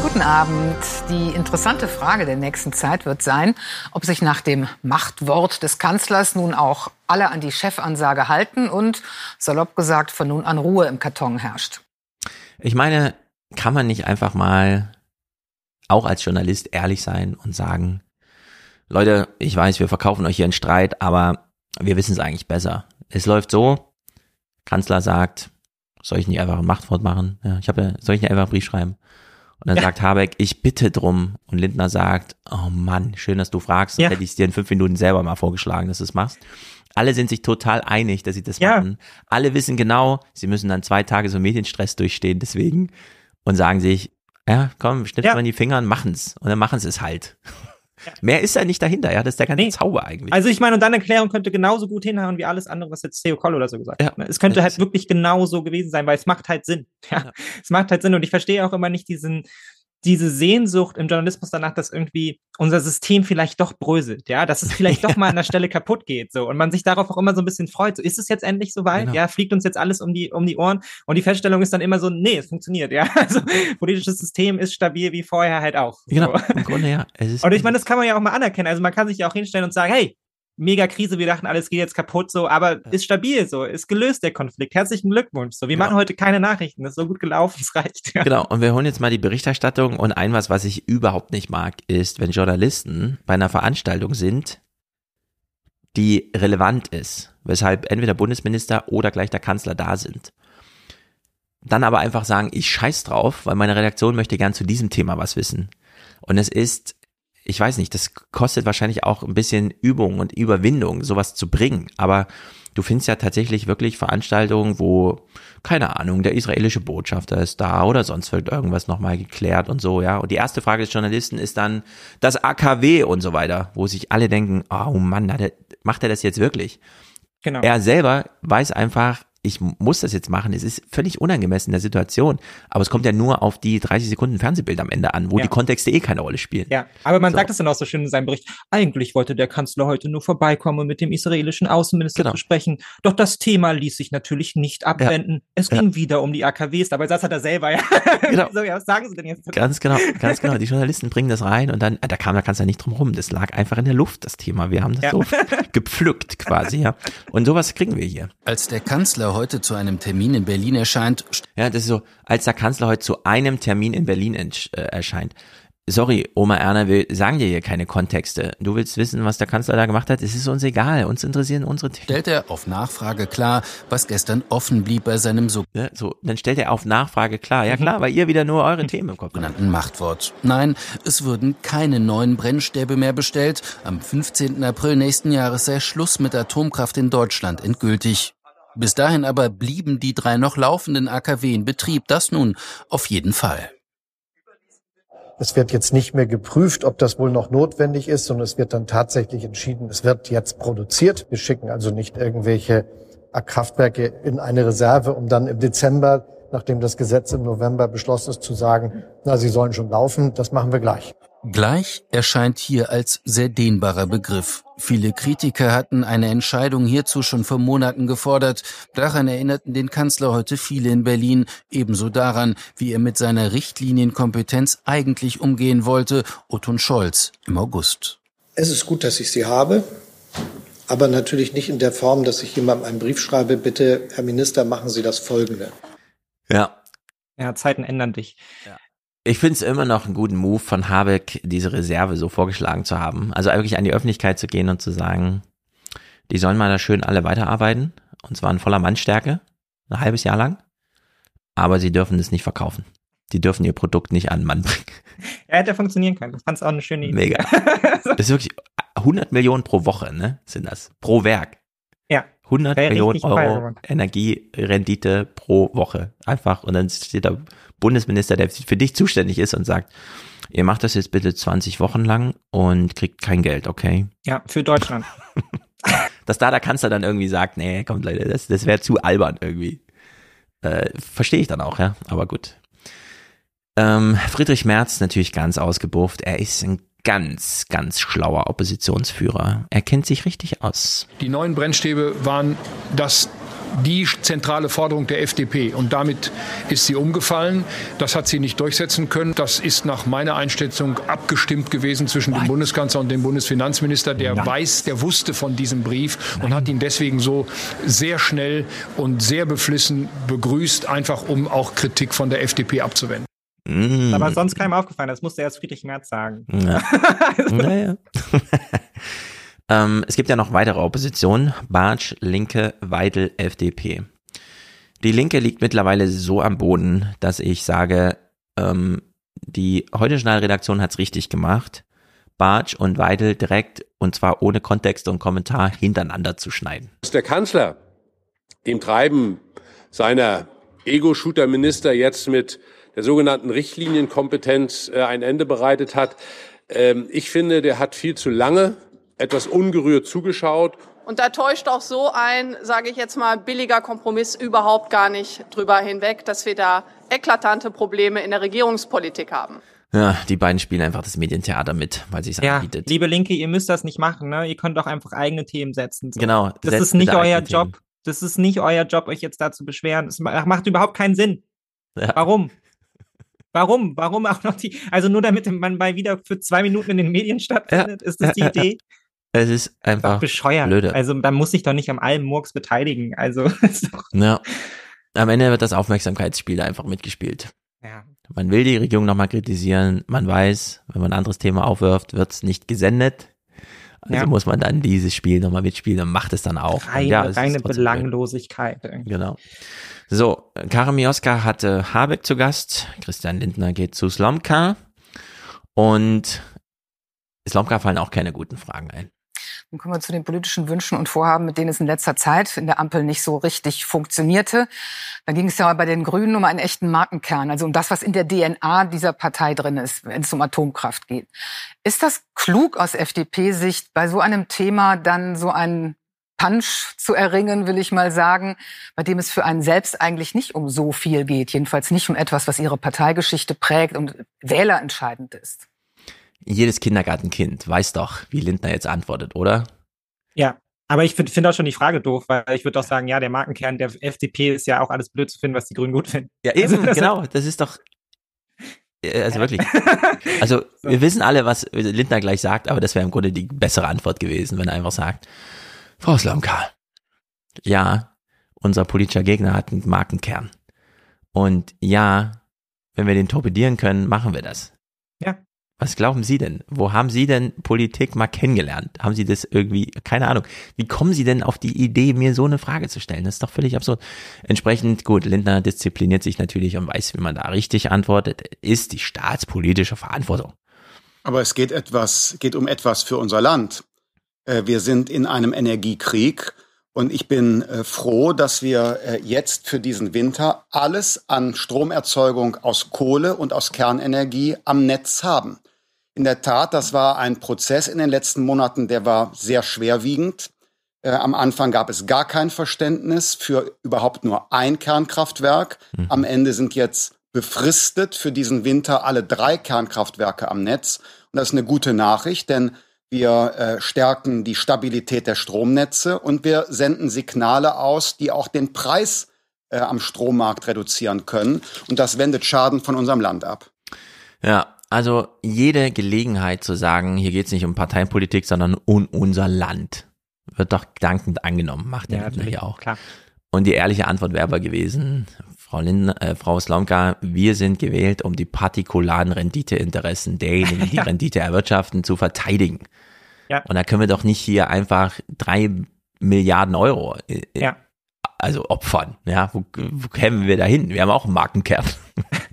Guten Abend. Die interessante Frage der nächsten Zeit wird sein, ob sich nach dem Machtwort des Kanzlers nun auch alle an die Chefansage halten und, salopp gesagt, von nun an Ruhe im Karton herrscht. Ich meine, kann man nicht einfach mal auch als Journalist ehrlich sein und sagen, Leute, ich weiß, wir verkaufen euch hier einen Streit, aber wir wissen es eigentlich besser. Es läuft so, Kanzler sagt, soll ich nicht einfach ein Machtwort machen? Ja, ich habe, soll ich nicht einfach einen Brief schreiben? Und dann Ja. sagt Habeck, ich bitte drum. Und Lindner sagt, oh Mann, schön, dass du fragst. Ja. Hätte ich es dir in fünf Minuten selber mal vorgeschlagen, dass du es machst. Alle sind sich total einig, dass sie das machen. Alle wissen genau, sie müssen dann zwei Tage so Medienstress durchstehen, deswegen. Und sagen sich, ja, komm, schnipsen Ja. wir in die Finger und machen's. Und dann machen sie es halt. Mehr ist da nicht dahinter, ja. Das ist der ganze Zauber eigentlich. Also ich meine, und deine Erklärung könnte genauso gut hinhauen wie alles andere, was jetzt Theo Koll oder so gesagt hat. ne? Es könnte halt wirklich genauso gewesen sein, weil es macht halt Sinn. Ja, es macht halt Sinn und ich verstehe auch immer nicht diesen diese Sehnsucht im Journalismus danach, dass irgendwie unser System vielleicht doch bröselt, ja, dass es vielleicht doch mal an der Stelle kaputt geht, so und man sich darauf auch immer so ein bisschen freut. So ist es jetzt endlich soweit? Genau. Ja, fliegt uns jetzt alles um die um die Ohren und die Feststellung ist dann immer so, nee, es funktioniert, ja, also politisches System ist stabil wie vorher halt auch. Genau, So. im Grunde ja. Und ich meine, das kann man ja auch mal anerkennen. Also man kann sich ja auch hinstellen und sagen, hey, mega Krise, wir dachten, alles geht jetzt kaputt, so, aber ist stabil, so, ist gelöst der Konflikt. Herzlichen Glückwunsch. So, wir machen heute keine Nachrichten, das ist so gut gelaufen, es reicht. Ja. Genau, und wir holen jetzt mal die Berichterstattung und ein was, was ich überhaupt nicht mag, ist, wenn Journalisten bei einer Veranstaltung sind, die relevant ist, weshalb entweder Bundesminister oder gleich der Kanzler da sind. Dann aber einfach sagen, ich scheiß drauf, weil meine Redaktion möchte gern zu diesem Thema was wissen. Und es ist, ich weiß nicht, das kostet wahrscheinlich auch ein bisschen Übung und Überwindung, sowas zu bringen. Aber du findest ja tatsächlich wirklich Veranstaltungen, wo, keine Ahnung, der israelische Botschafter ist da oder sonst wird irgendwas nochmal geklärt und so, ja. Und die erste Frage des Journalisten ist dann das AKW und so weiter, wo sich alle denken, oh Mann, macht er das jetzt wirklich? Genau. Er selber weiß einfach, ich muss das jetzt machen. Es ist völlig unangemessen der Situation. Aber es kommt ja nur auf die 30 Sekunden Fernsehbild am Ende an, wo Ja. die Kontexte eh keine Rolle spielen. Ja, aber man So. sagt es dann auch so schön in seinem Bericht. Eigentlich wollte der Kanzler heute nur vorbeikommen, um mit dem israelischen Außenminister Genau. zu sprechen. Doch das Thema ließ sich natürlich nicht abwenden. Es ging wieder um die AKWs, aber das hat er selber, ja. Genau. so, ja was sagen Sie denn jetzt? Ganz genau, ganz genau. Die Journalisten bringen das rein und dann, da kam, da du ja nicht drum rum. Das lag einfach in der Luft, das Thema. Wir haben das Ja. so gepflückt quasi, ja. Und sowas kriegen wir hier. Als der Kanzler heute zu einem Termin in Berlin erscheint, Ja, das ist so, als der Kanzler heute zu einem Termin in Berlin äh, erscheint. Sorry, Oma Erna, wir sagen dir hier keine Kontexte. Du willst wissen, was der Kanzler da gemacht hat? Es ist uns egal. Uns interessieren unsere Themen. stellt er auf Nachfrage klar, was gestern offen blieb bei seinem Ja, so, dann stellt er auf Nachfrage klar. Ja klar, weil ihr wieder nur eure Themen im Kopf habt. Machtwort. Nein, es würden keine neuen Brennstäbe mehr bestellt. Am 15. April nächsten Jahres sei Schluss mit Atomkraft in Deutschland endgültig. Bis dahin aber blieben die drei noch laufenden AKW in Betrieb. Das nun auf jeden Fall. Es wird jetzt nicht mehr geprüft, ob das wohl noch notwendig ist, sondern es wird dann tatsächlich entschieden, es wird jetzt produziert. Wir schicken also nicht irgendwelche Kraftwerke in eine Reserve, um dann im Dezember, nachdem das Gesetz im November beschlossen ist, zu sagen, na, sie sollen schon laufen. Das machen wir gleich. Gleich erscheint hier als sehr dehnbarer Begriff. Viele Kritiker hatten eine Entscheidung hierzu schon vor Monaten gefordert. Daran erinnerten den Kanzler heute viele in Berlin, ebenso daran, wie er mit seiner Richtlinienkompetenz eigentlich umgehen wollte, Otto Scholz im August. Es ist gut, dass ich sie habe, aber natürlich nicht in der Form, dass ich jemandem einen Brief schreibe, bitte, Herr Minister, machen Sie das Folgende. Ja. Ja, Zeiten ändern dich. Ich finde es immer noch einen guten Move von Habeck, diese Reserve so vorgeschlagen zu haben. Also wirklich an die Öffentlichkeit zu gehen und zu sagen, die sollen mal da schön alle weiterarbeiten. Und zwar in voller Mannstärke. Ein halbes Jahr lang. Aber sie dürfen es nicht verkaufen. Die dürfen ihr Produkt nicht an den Mann bringen. Er hätte funktionieren können. Das fand auch eine schöne Idee. Mega. Das ist wirklich 100 Millionen pro Woche, ne? Sind das. Pro Werk. Ja. 100 Wäre Millionen Euro. Energierendite pro Woche. Einfach. Und dann steht da Bundesminister, der für dich zuständig ist und sagt, ihr macht das jetzt bitte 20 Wochen lang und kriegt kein Geld, okay? Ja, für Deutschland. Dass da der Kanzler dann irgendwie sagt, nee, kommt Leute, das, das wäre zu albern irgendwie. Äh, Verstehe ich dann auch, ja, aber gut. Ähm, Friedrich Merz natürlich ganz ausgebufft. Er ist ein ganz, ganz schlauer Oppositionsführer. Er kennt sich richtig aus. Die neuen Brennstäbe waren das die zentrale Forderung der FDP. Und damit ist sie umgefallen. Das hat sie nicht durchsetzen können. Das ist nach meiner Einschätzung abgestimmt gewesen zwischen Nein. dem Bundeskanzler und dem Bundesfinanzminister. Der Nein. weiß, der wusste von diesem Brief Nein. und hat ihn deswegen so sehr schnell und sehr beflissen begrüßt, einfach um auch Kritik von der FDP abzuwenden. Mm. Aber sonst keinem aufgefallen, das musste erst Friedrich Merz sagen. Ja. naja. ähm, es gibt ja noch weitere Oppositionen. Bartsch, Linke, Weidel, FDP. Die Linke liegt mittlerweile so am Boden, dass ich sage, ähm, die heute Redaktion hat's richtig gemacht. Bartsch und Weidel direkt und zwar ohne Kontext und Kommentar hintereinander zu schneiden. Dass der Kanzler dem Treiben seiner Ego-Shooter-Minister jetzt mit der sogenannten Richtlinienkompetenz äh, ein Ende bereitet hat. Ähm, ich finde, der hat viel zu lange etwas ungerührt zugeschaut. Und da täuscht auch so ein, sage ich jetzt mal, billiger Kompromiss überhaupt gar nicht drüber hinweg, dass wir da eklatante Probleme in der Regierungspolitik haben. Ja, die beiden spielen einfach das Medientheater mit, weil sich ja, anbietet. Liebe Linke, ihr müsst das nicht machen, ne? Ihr könnt doch einfach eigene Themen setzen. So. Genau. Das ist nicht euer Job. Themen. Das ist nicht euer Job, euch jetzt da zu beschweren. Das macht überhaupt keinen Sinn. Ja. Warum? Warum? Warum auch noch die? Also nur damit man mal wieder für zwei Minuten in den Medien stattfindet, ja. ist das die Idee? Es ist einfach bescheuert. Blöde. Also da muss sich doch nicht am allem Murks beteiligen. Also ja. Am Ende wird das Aufmerksamkeitsspiel einfach mitgespielt. Ja. Man will die Regierung nochmal kritisieren. Man weiß, wenn man ein anderes Thema aufwirft, wird es nicht gesendet. Also ja. muss man dann dieses Spiel nochmal mitspielen und macht es dann auch. Reine, ja, reine Belanglosigkeit. Irgendwie. Genau. So, Karim Mioska hatte Habeck zu Gast, Christian Lindner geht zu Slomka und Slomka fallen auch keine guten Fragen ein. Dann kommen wir zu den politischen Wünschen und Vorhaben, mit denen es in letzter Zeit in der Ampel nicht so richtig funktionierte. Da ging es ja bei den Grünen um einen echten Markenkern, also um das, was in der DNA dieser Partei drin ist, wenn es um Atomkraft geht. Ist das klug aus FDP-Sicht, bei so einem Thema dann so einen Punch zu erringen, will ich mal sagen, bei dem es für einen selbst eigentlich nicht um so viel geht, jedenfalls nicht um etwas, was ihre Parteigeschichte prägt und wählerentscheidend ist. Jedes Kindergartenkind weiß doch, wie Lindner jetzt antwortet, oder? Ja, aber ich finde find auch schon die Frage doof, weil ich würde auch sagen, ja, der Markenkern der FDP ist ja auch alles blöd zu finden, was die Grünen gut finden. Ja, eben, also, genau. Das ist doch, also wirklich. Also wir wissen alle, was Lindner gleich sagt, aber das wäre im Grunde die bessere Antwort gewesen, wenn er einfach sagt, Frau Slomka, ja, unser politischer Gegner hat einen Markenkern. Und ja, wenn wir den torpedieren können, machen wir das. Ja. Was glauben Sie denn? Wo haben Sie denn Politik mal kennengelernt? Haben Sie das irgendwie, keine Ahnung. Wie kommen Sie denn auf die Idee, mir so eine Frage zu stellen? Das ist doch völlig absurd. Entsprechend, gut, Lindner diszipliniert sich natürlich und weiß, wie man da richtig antwortet, ist die staatspolitische Verantwortung. Aber es geht etwas, geht um etwas für unser Land. Äh, wir sind in einem Energiekrieg und ich bin äh, froh, dass wir äh, jetzt für diesen Winter alles an Stromerzeugung aus Kohle und aus Kernenergie am Netz haben. In der Tat, das war ein Prozess in den letzten Monaten, der war sehr schwerwiegend. Am Anfang gab es gar kein Verständnis für überhaupt nur ein Kernkraftwerk. Mhm. Am Ende sind jetzt befristet für diesen Winter alle drei Kernkraftwerke am Netz. Und das ist eine gute Nachricht, denn wir äh, stärken die Stabilität der Stromnetze und wir senden Signale aus, die auch den Preis äh, am Strommarkt reduzieren können. Und das wendet Schaden von unserem Land ab. Ja, also jede Gelegenheit zu sagen, hier geht es nicht um Parteipolitik, sondern um unser Land, wird doch dankend angenommen, macht der ja, hier auch. Klar. Und die ehrliche Antwort wäre aber gewesen, Frau, Lindner, äh, Frau Slomka, wir sind gewählt, um die partikularen Renditeinteressen derjenigen, die ja. Rendite erwirtschaften, zu verteidigen. Ja. Und da können wir doch nicht hier einfach drei Milliarden Euro äh, ja. also opfern. Ja, wo, wo kämen wir da hin? Wir haben auch einen Markenkern.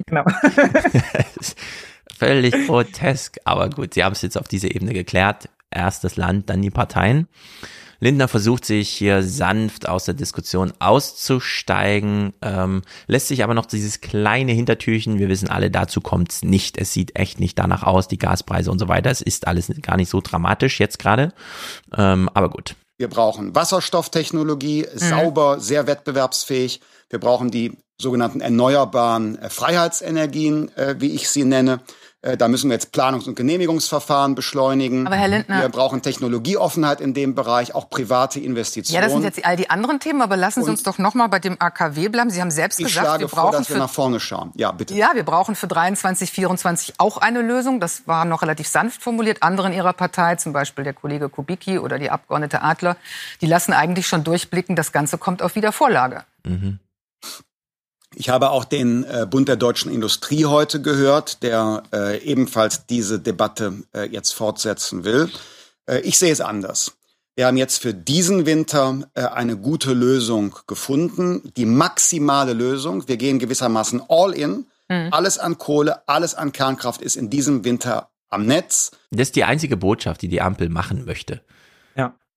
Genau. Völlig grotesk. Aber gut, sie haben es jetzt auf diese Ebene geklärt. Erst das Land, dann die Parteien. Lindner versucht sich hier sanft aus der Diskussion auszusteigen, ähm, lässt sich aber noch dieses kleine Hintertürchen, wir wissen alle, dazu kommt's nicht. Es sieht echt nicht danach aus, die Gaspreise und so weiter. Es ist alles gar nicht so dramatisch jetzt gerade. Ähm, aber gut. Wir brauchen Wasserstofftechnologie, mhm. sauber, sehr wettbewerbsfähig. Wir brauchen die sogenannten erneuerbaren äh, Freiheitsenergien, äh, wie ich sie nenne. Äh, da müssen wir jetzt Planungs- und Genehmigungsverfahren beschleunigen. Aber Herr Lindner- Wir brauchen Technologieoffenheit in dem Bereich, auch private Investitionen. Ja, das sind jetzt all die anderen Themen, aber lassen Sie Und- uns doch noch mal bei dem AKW bleiben. Sie haben selbst ich gesagt, schlage wir vor, brauchen dass wir für nach vorne schauen. Ja, bitte. Ja, wir brauchen für 23, 24 auch eine Lösung. Das war noch relativ sanft formuliert. Andere in Ihrer Partei, zum Beispiel der Kollege Kubicki oder die Abgeordnete Adler, die lassen eigentlich schon durchblicken, das Ganze kommt auf Wiedervorlage. Ich habe auch den äh, Bund der deutschen Industrie heute gehört, der äh, ebenfalls diese Debatte äh, jetzt fortsetzen will. Äh, ich sehe es anders. Wir haben jetzt für diesen Winter äh, eine gute Lösung gefunden, die maximale Lösung. Wir gehen gewissermaßen all in. Alles an Kohle, alles an Kernkraft ist in diesem Winter am Netz. Das ist die einzige Botschaft, die die Ampel machen möchte.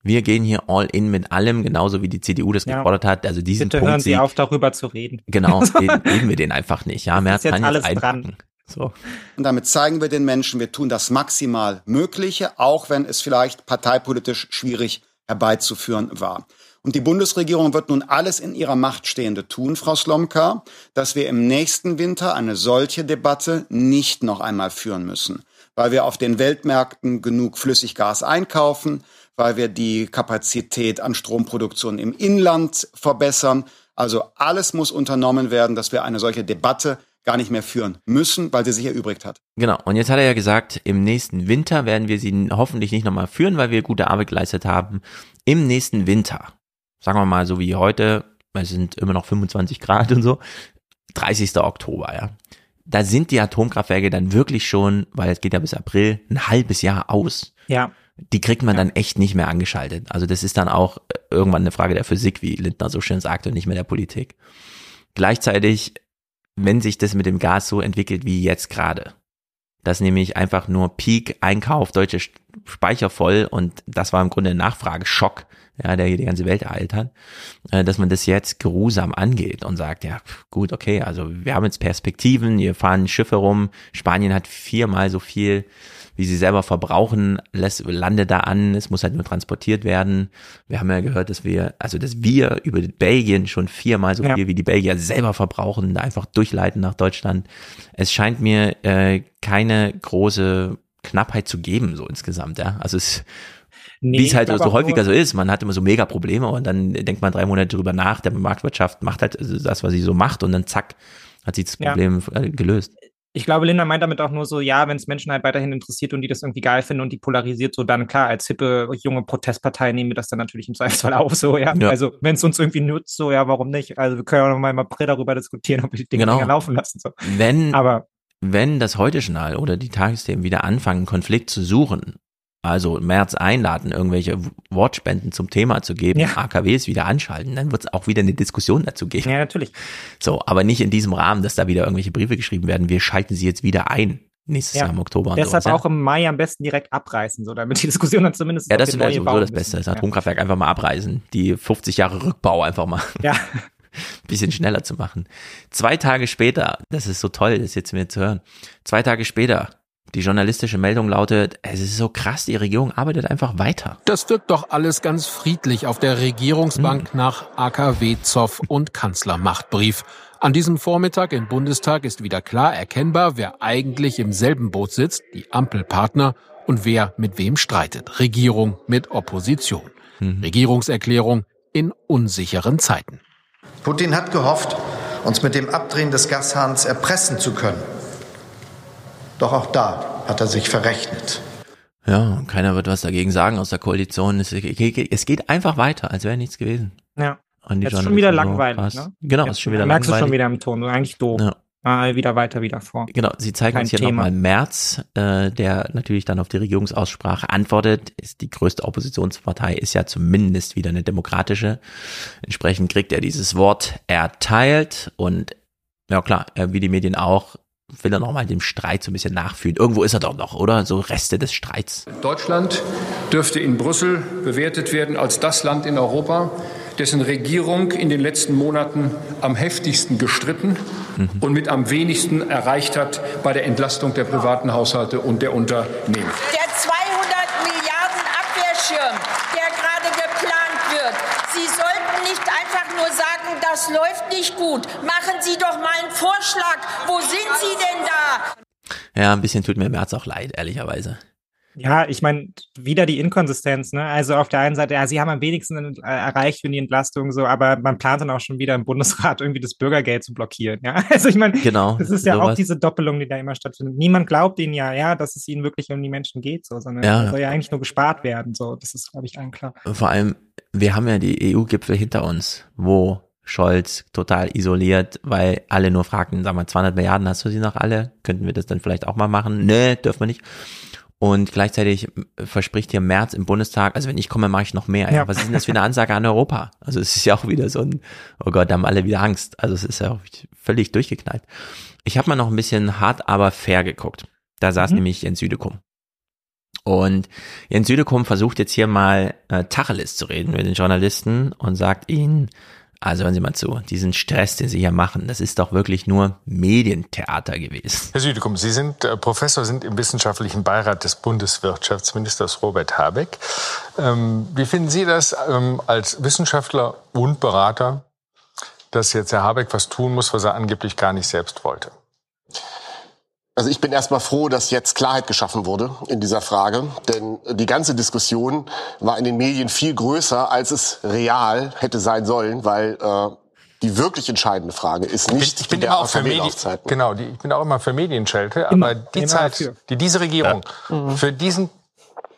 Wir gehen hier all in mit allem, genauso wie die CDU das Ja. gefordert hat. Also diesen Bitte Punkt hören Sie auf, darüber zu reden. Genau, den geben wir den einfach nicht. Ja, mehr ist jetzt kann alles jetzt einpacken. So. Und damit zeigen wir den Menschen, wir tun das maximal Mögliche, auch wenn es vielleicht parteipolitisch schwierig herbeizuführen war. Und die Bundesregierung wird nun alles in ihrer Macht Stehende tun, Frau Slomka, dass wir im nächsten Winter eine solche Debatte nicht noch einmal führen müssen, weil wir auf den Weltmärkten genug Flüssiggas einkaufen, weil wir die Kapazität an Stromproduktion im Inland verbessern. Also alles muss unternommen werden, dass wir eine solche Debatte gar nicht mehr führen müssen, weil sie sich erübrigt hat. Genau. Und jetzt hat er ja gesagt, im nächsten Winter werden wir sie hoffentlich nicht nochmal führen, weil wir gute Arbeit geleistet haben. Im nächsten Winter, sagen wir mal so wie heute, es sind immer noch 25 Grad und so, 30. Oktober, ja. Da sind die Atomkraftwerke dann wirklich schon, weil es geht ja bis April, ein halbes Jahr aus. Ja. Die kriegt man dann echt nicht mehr angeschaltet. Also das ist dann auch irgendwann eine Frage der Physik, wie Lindner so schön sagt, und nicht mehr der Politik. Gleichzeitig, wenn sich das mit dem Gas so entwickelt wie jetzt gerade, dass nämlich einfach nur Peak Einkauf deutsche Sch- Speicher voll und das war im Grunde ein Nachfrageschock, ja, der hier die ganze Welt ereilt hat, äh, dass man das jetzt geruhsam angeht und sagt, ja, gut, okay, also wir haben jetzt Perspektiven, hier fahren Schiffe rum, Spanien hat viermal so viel, wie sie selber verbrauchen, lässt, landet da an, es muss halt nur transportiert werden. Wir haben ja gehört, dass wir, also dass wir über Belgien schon viermal so Ja. viel wie die Belgier selber verbrauchen, da einfach durchleiten nach Deutschland. Es scheint mir äh, keine große Knappheit zu geben, so insgesamt, ja. Also es Nee, wie es halt so häufiger so ist, man hat immer so mega Probleme und dann denkt man drei Monate drüber nach, der Marktwirtschaft macht halt das, was sie so macht und dann zack, hat sie das Ja. Problem äh, gelöst. Ich glaube, Linda meint damit auch nur so, ja, wenn es Menschen halt weiterhin interessiert und die das irgendwie geil finden und die polarisiert, so dann klar, als hippe junge Protestpartei nehmen wir das dann natürlich im Zweifelsfall auf, so, ja. Ja. Also, wenn es uns irgendwie nutzt, so, ja, warum nicht? Also, wir können ja noch mal im April darüber diskutieren, ob wir die Dinge Genau. laufen lassen, so. Wenn, Aber wenn das Heute-Journal oder die Tagesthemen wieder anfangen, Konflikt zu suchen, also im März einladen, irgendwelche Wortspenden zum Thema zu geben, Ja. AKWs wieder anschalten, dann wird es auch wieder eine Diskussion dazu geben. Ja, natürlich. So, aber nicht in diesem Rahmen, dass da wieder irgendwelche Briefe geschrieben werden, wir schalten sie jetzt wieder ein, nächstes Ja. Jahr im Oktober. Deshalb sowas, ja. auch im Mai am besten direkt abreißen, so, damit die Diskussion dann zumindest Ja, das wäre sowieso das. Beste, das. Atomkraftwerk einfach mal abreißen, die 50 Jahre Rückbau einfach mal Ja. bisschen schneller zu machen. Zwei Tage später, das ist so toll, das jetzt mir zu hören, zwei Tage später, die journalistische Meldung lautet, es ist so krass, die Regierung arbeitet einfach weiter. Das wirkt doch alles ganz friedlich auf der Regierungsbank nach AKW, Zoff und Kanzlermachtbrief. An diesem Vormittag im Bundestag ist wieder klar erkennbar, wer eigentlich im selben Boot sitzt, die Ampelpartner, und wer mit wem streitet. Regierung mit Opposition. Regierungserklärung in unsicheren Zeiten. Putin hat gehofft, uns mit dem Abdrehen des Gashahns erpressen zu können. Doch auch da hat er sich verrechnet. Ja, keiner wird was dagegen sagen aus der Koalition. Es, es geht einfach weiter, als wäre nichts gewesen. Ja. Und die Jetzt ist schon wieder so langweilig, ne? Genau, Jetzt ist schon wieder merkst langweilig. du schon wieder im Ton, eigentlich doof. Ja. Mal wieder weiter, wieder vor. Genau, sie zeigen Kein uns hier Thema. nochmal Merz, äh, der natürlich dann auf die Regierungsaussprache antwortet. Ist die größte Oppositionspartei, ist ja zumindest wieder eine demokratische. Entsprechend kriegt er dieses Wort erteilt und ja klar, äh, wie die Medien auch, will er nochmal dem Streit so ein bisschen nachfühlen. Irgendwo ist er doch noch, oder? So Reste des Streits. Deutschland dürfte in Brüssel bewertet werden als das Land in Europa, dessen Regierung in den letzten Monaten am heftigsten gestritten und mit am wenigsten erreicht hat bei der Entlastung der privaten Haushalte und der Unternehmen. Der 200 Milliarden Abwehrschirm, der gerade geplant wird. Sie sollten nicht einfach nur sagen, das läuft nicht gut. Machen Sie doch mal einen Vorschlag. Wo sind Sie denn da? Ja, ein bisschen tut mir März auch leid, ehrlicherweise. Ja, ich meine, wieder die Inkonsistenz, ne? Also auf der einen Seite, ja, sie haben am wenigsten äh, erreicht für die Entlastung, so, aber man plant dann auch schon wieder im Bundesrat irgendwie das Bürgergeld zu blockieren. Ja, also ich meine, genau, das ist ja sowas. auch diese Doppelung, die da immer stattfindet. Niemand glaubt ihnen ja, ja, dass es ihnen wirklich um die Menschen geht, so, sondern Ja. es soll ja eigentlich nur gespart werden. So, das ist, glaube ich, allen klar. Vor allem, wir haben ja die EU-Gipfel hinter uns, wo Scholz total isoliert, weil alle nur fragten, sag mal, 200 Milliarden, hast du sie noch alle? Könnten wir das dann vielleicht auch mal machen? Nee, dürfen wir nicht. Und gleichzeitig verspricht hier Merz im Bundestag, also wenn ich komme, mache ich noch mehr. Ja. Ja. Was ist denn das für eine Ansage an Europa? Also es ist ja auch wieder so ein, oh Gott, da haben alle wieder Angst. Also es ist ja auch völlig durchgeknallt. Ich habe mal noch ein bisschen hart, aber fair geguckt. Da saß Mhm. nämlich Jens Südekum. Und Jens Südekum versucht jetzt hier mal äh, Tacheles zu reden mit den Journalisten und sagt ihnen, also hören Sie mal zu, diesen Stress, den Sie hier machen, das ist doch wirklich nur Medientheater gewesen. Herr Südekum, Sie sind äh, Professor, sind im wissenschaftlichen Beirat des Bundeswirtschaftsministers Robert Habeck. Ähm, wie finden Sie das ähm, als Wissenschaftler und Berater, dass jetzt Herr Habeck was tun muss, was er angeblich gar nicht selbst wollte? Also ich bin erstmal froh, dass jetzt Klarheit geschaffen wurde in dieser Frage, denn die ganze Diskussion war in den Medien viel größer, als es real hätte sein sollen, weil äh, die wirklich entscheidende Frage ist nicht Ich bin die immer auch für Medien, genau, die, ich bin auch immer für Medienschelte, Immer, aber die Zeit, dafür. die diese Regierung Mhm. für diesen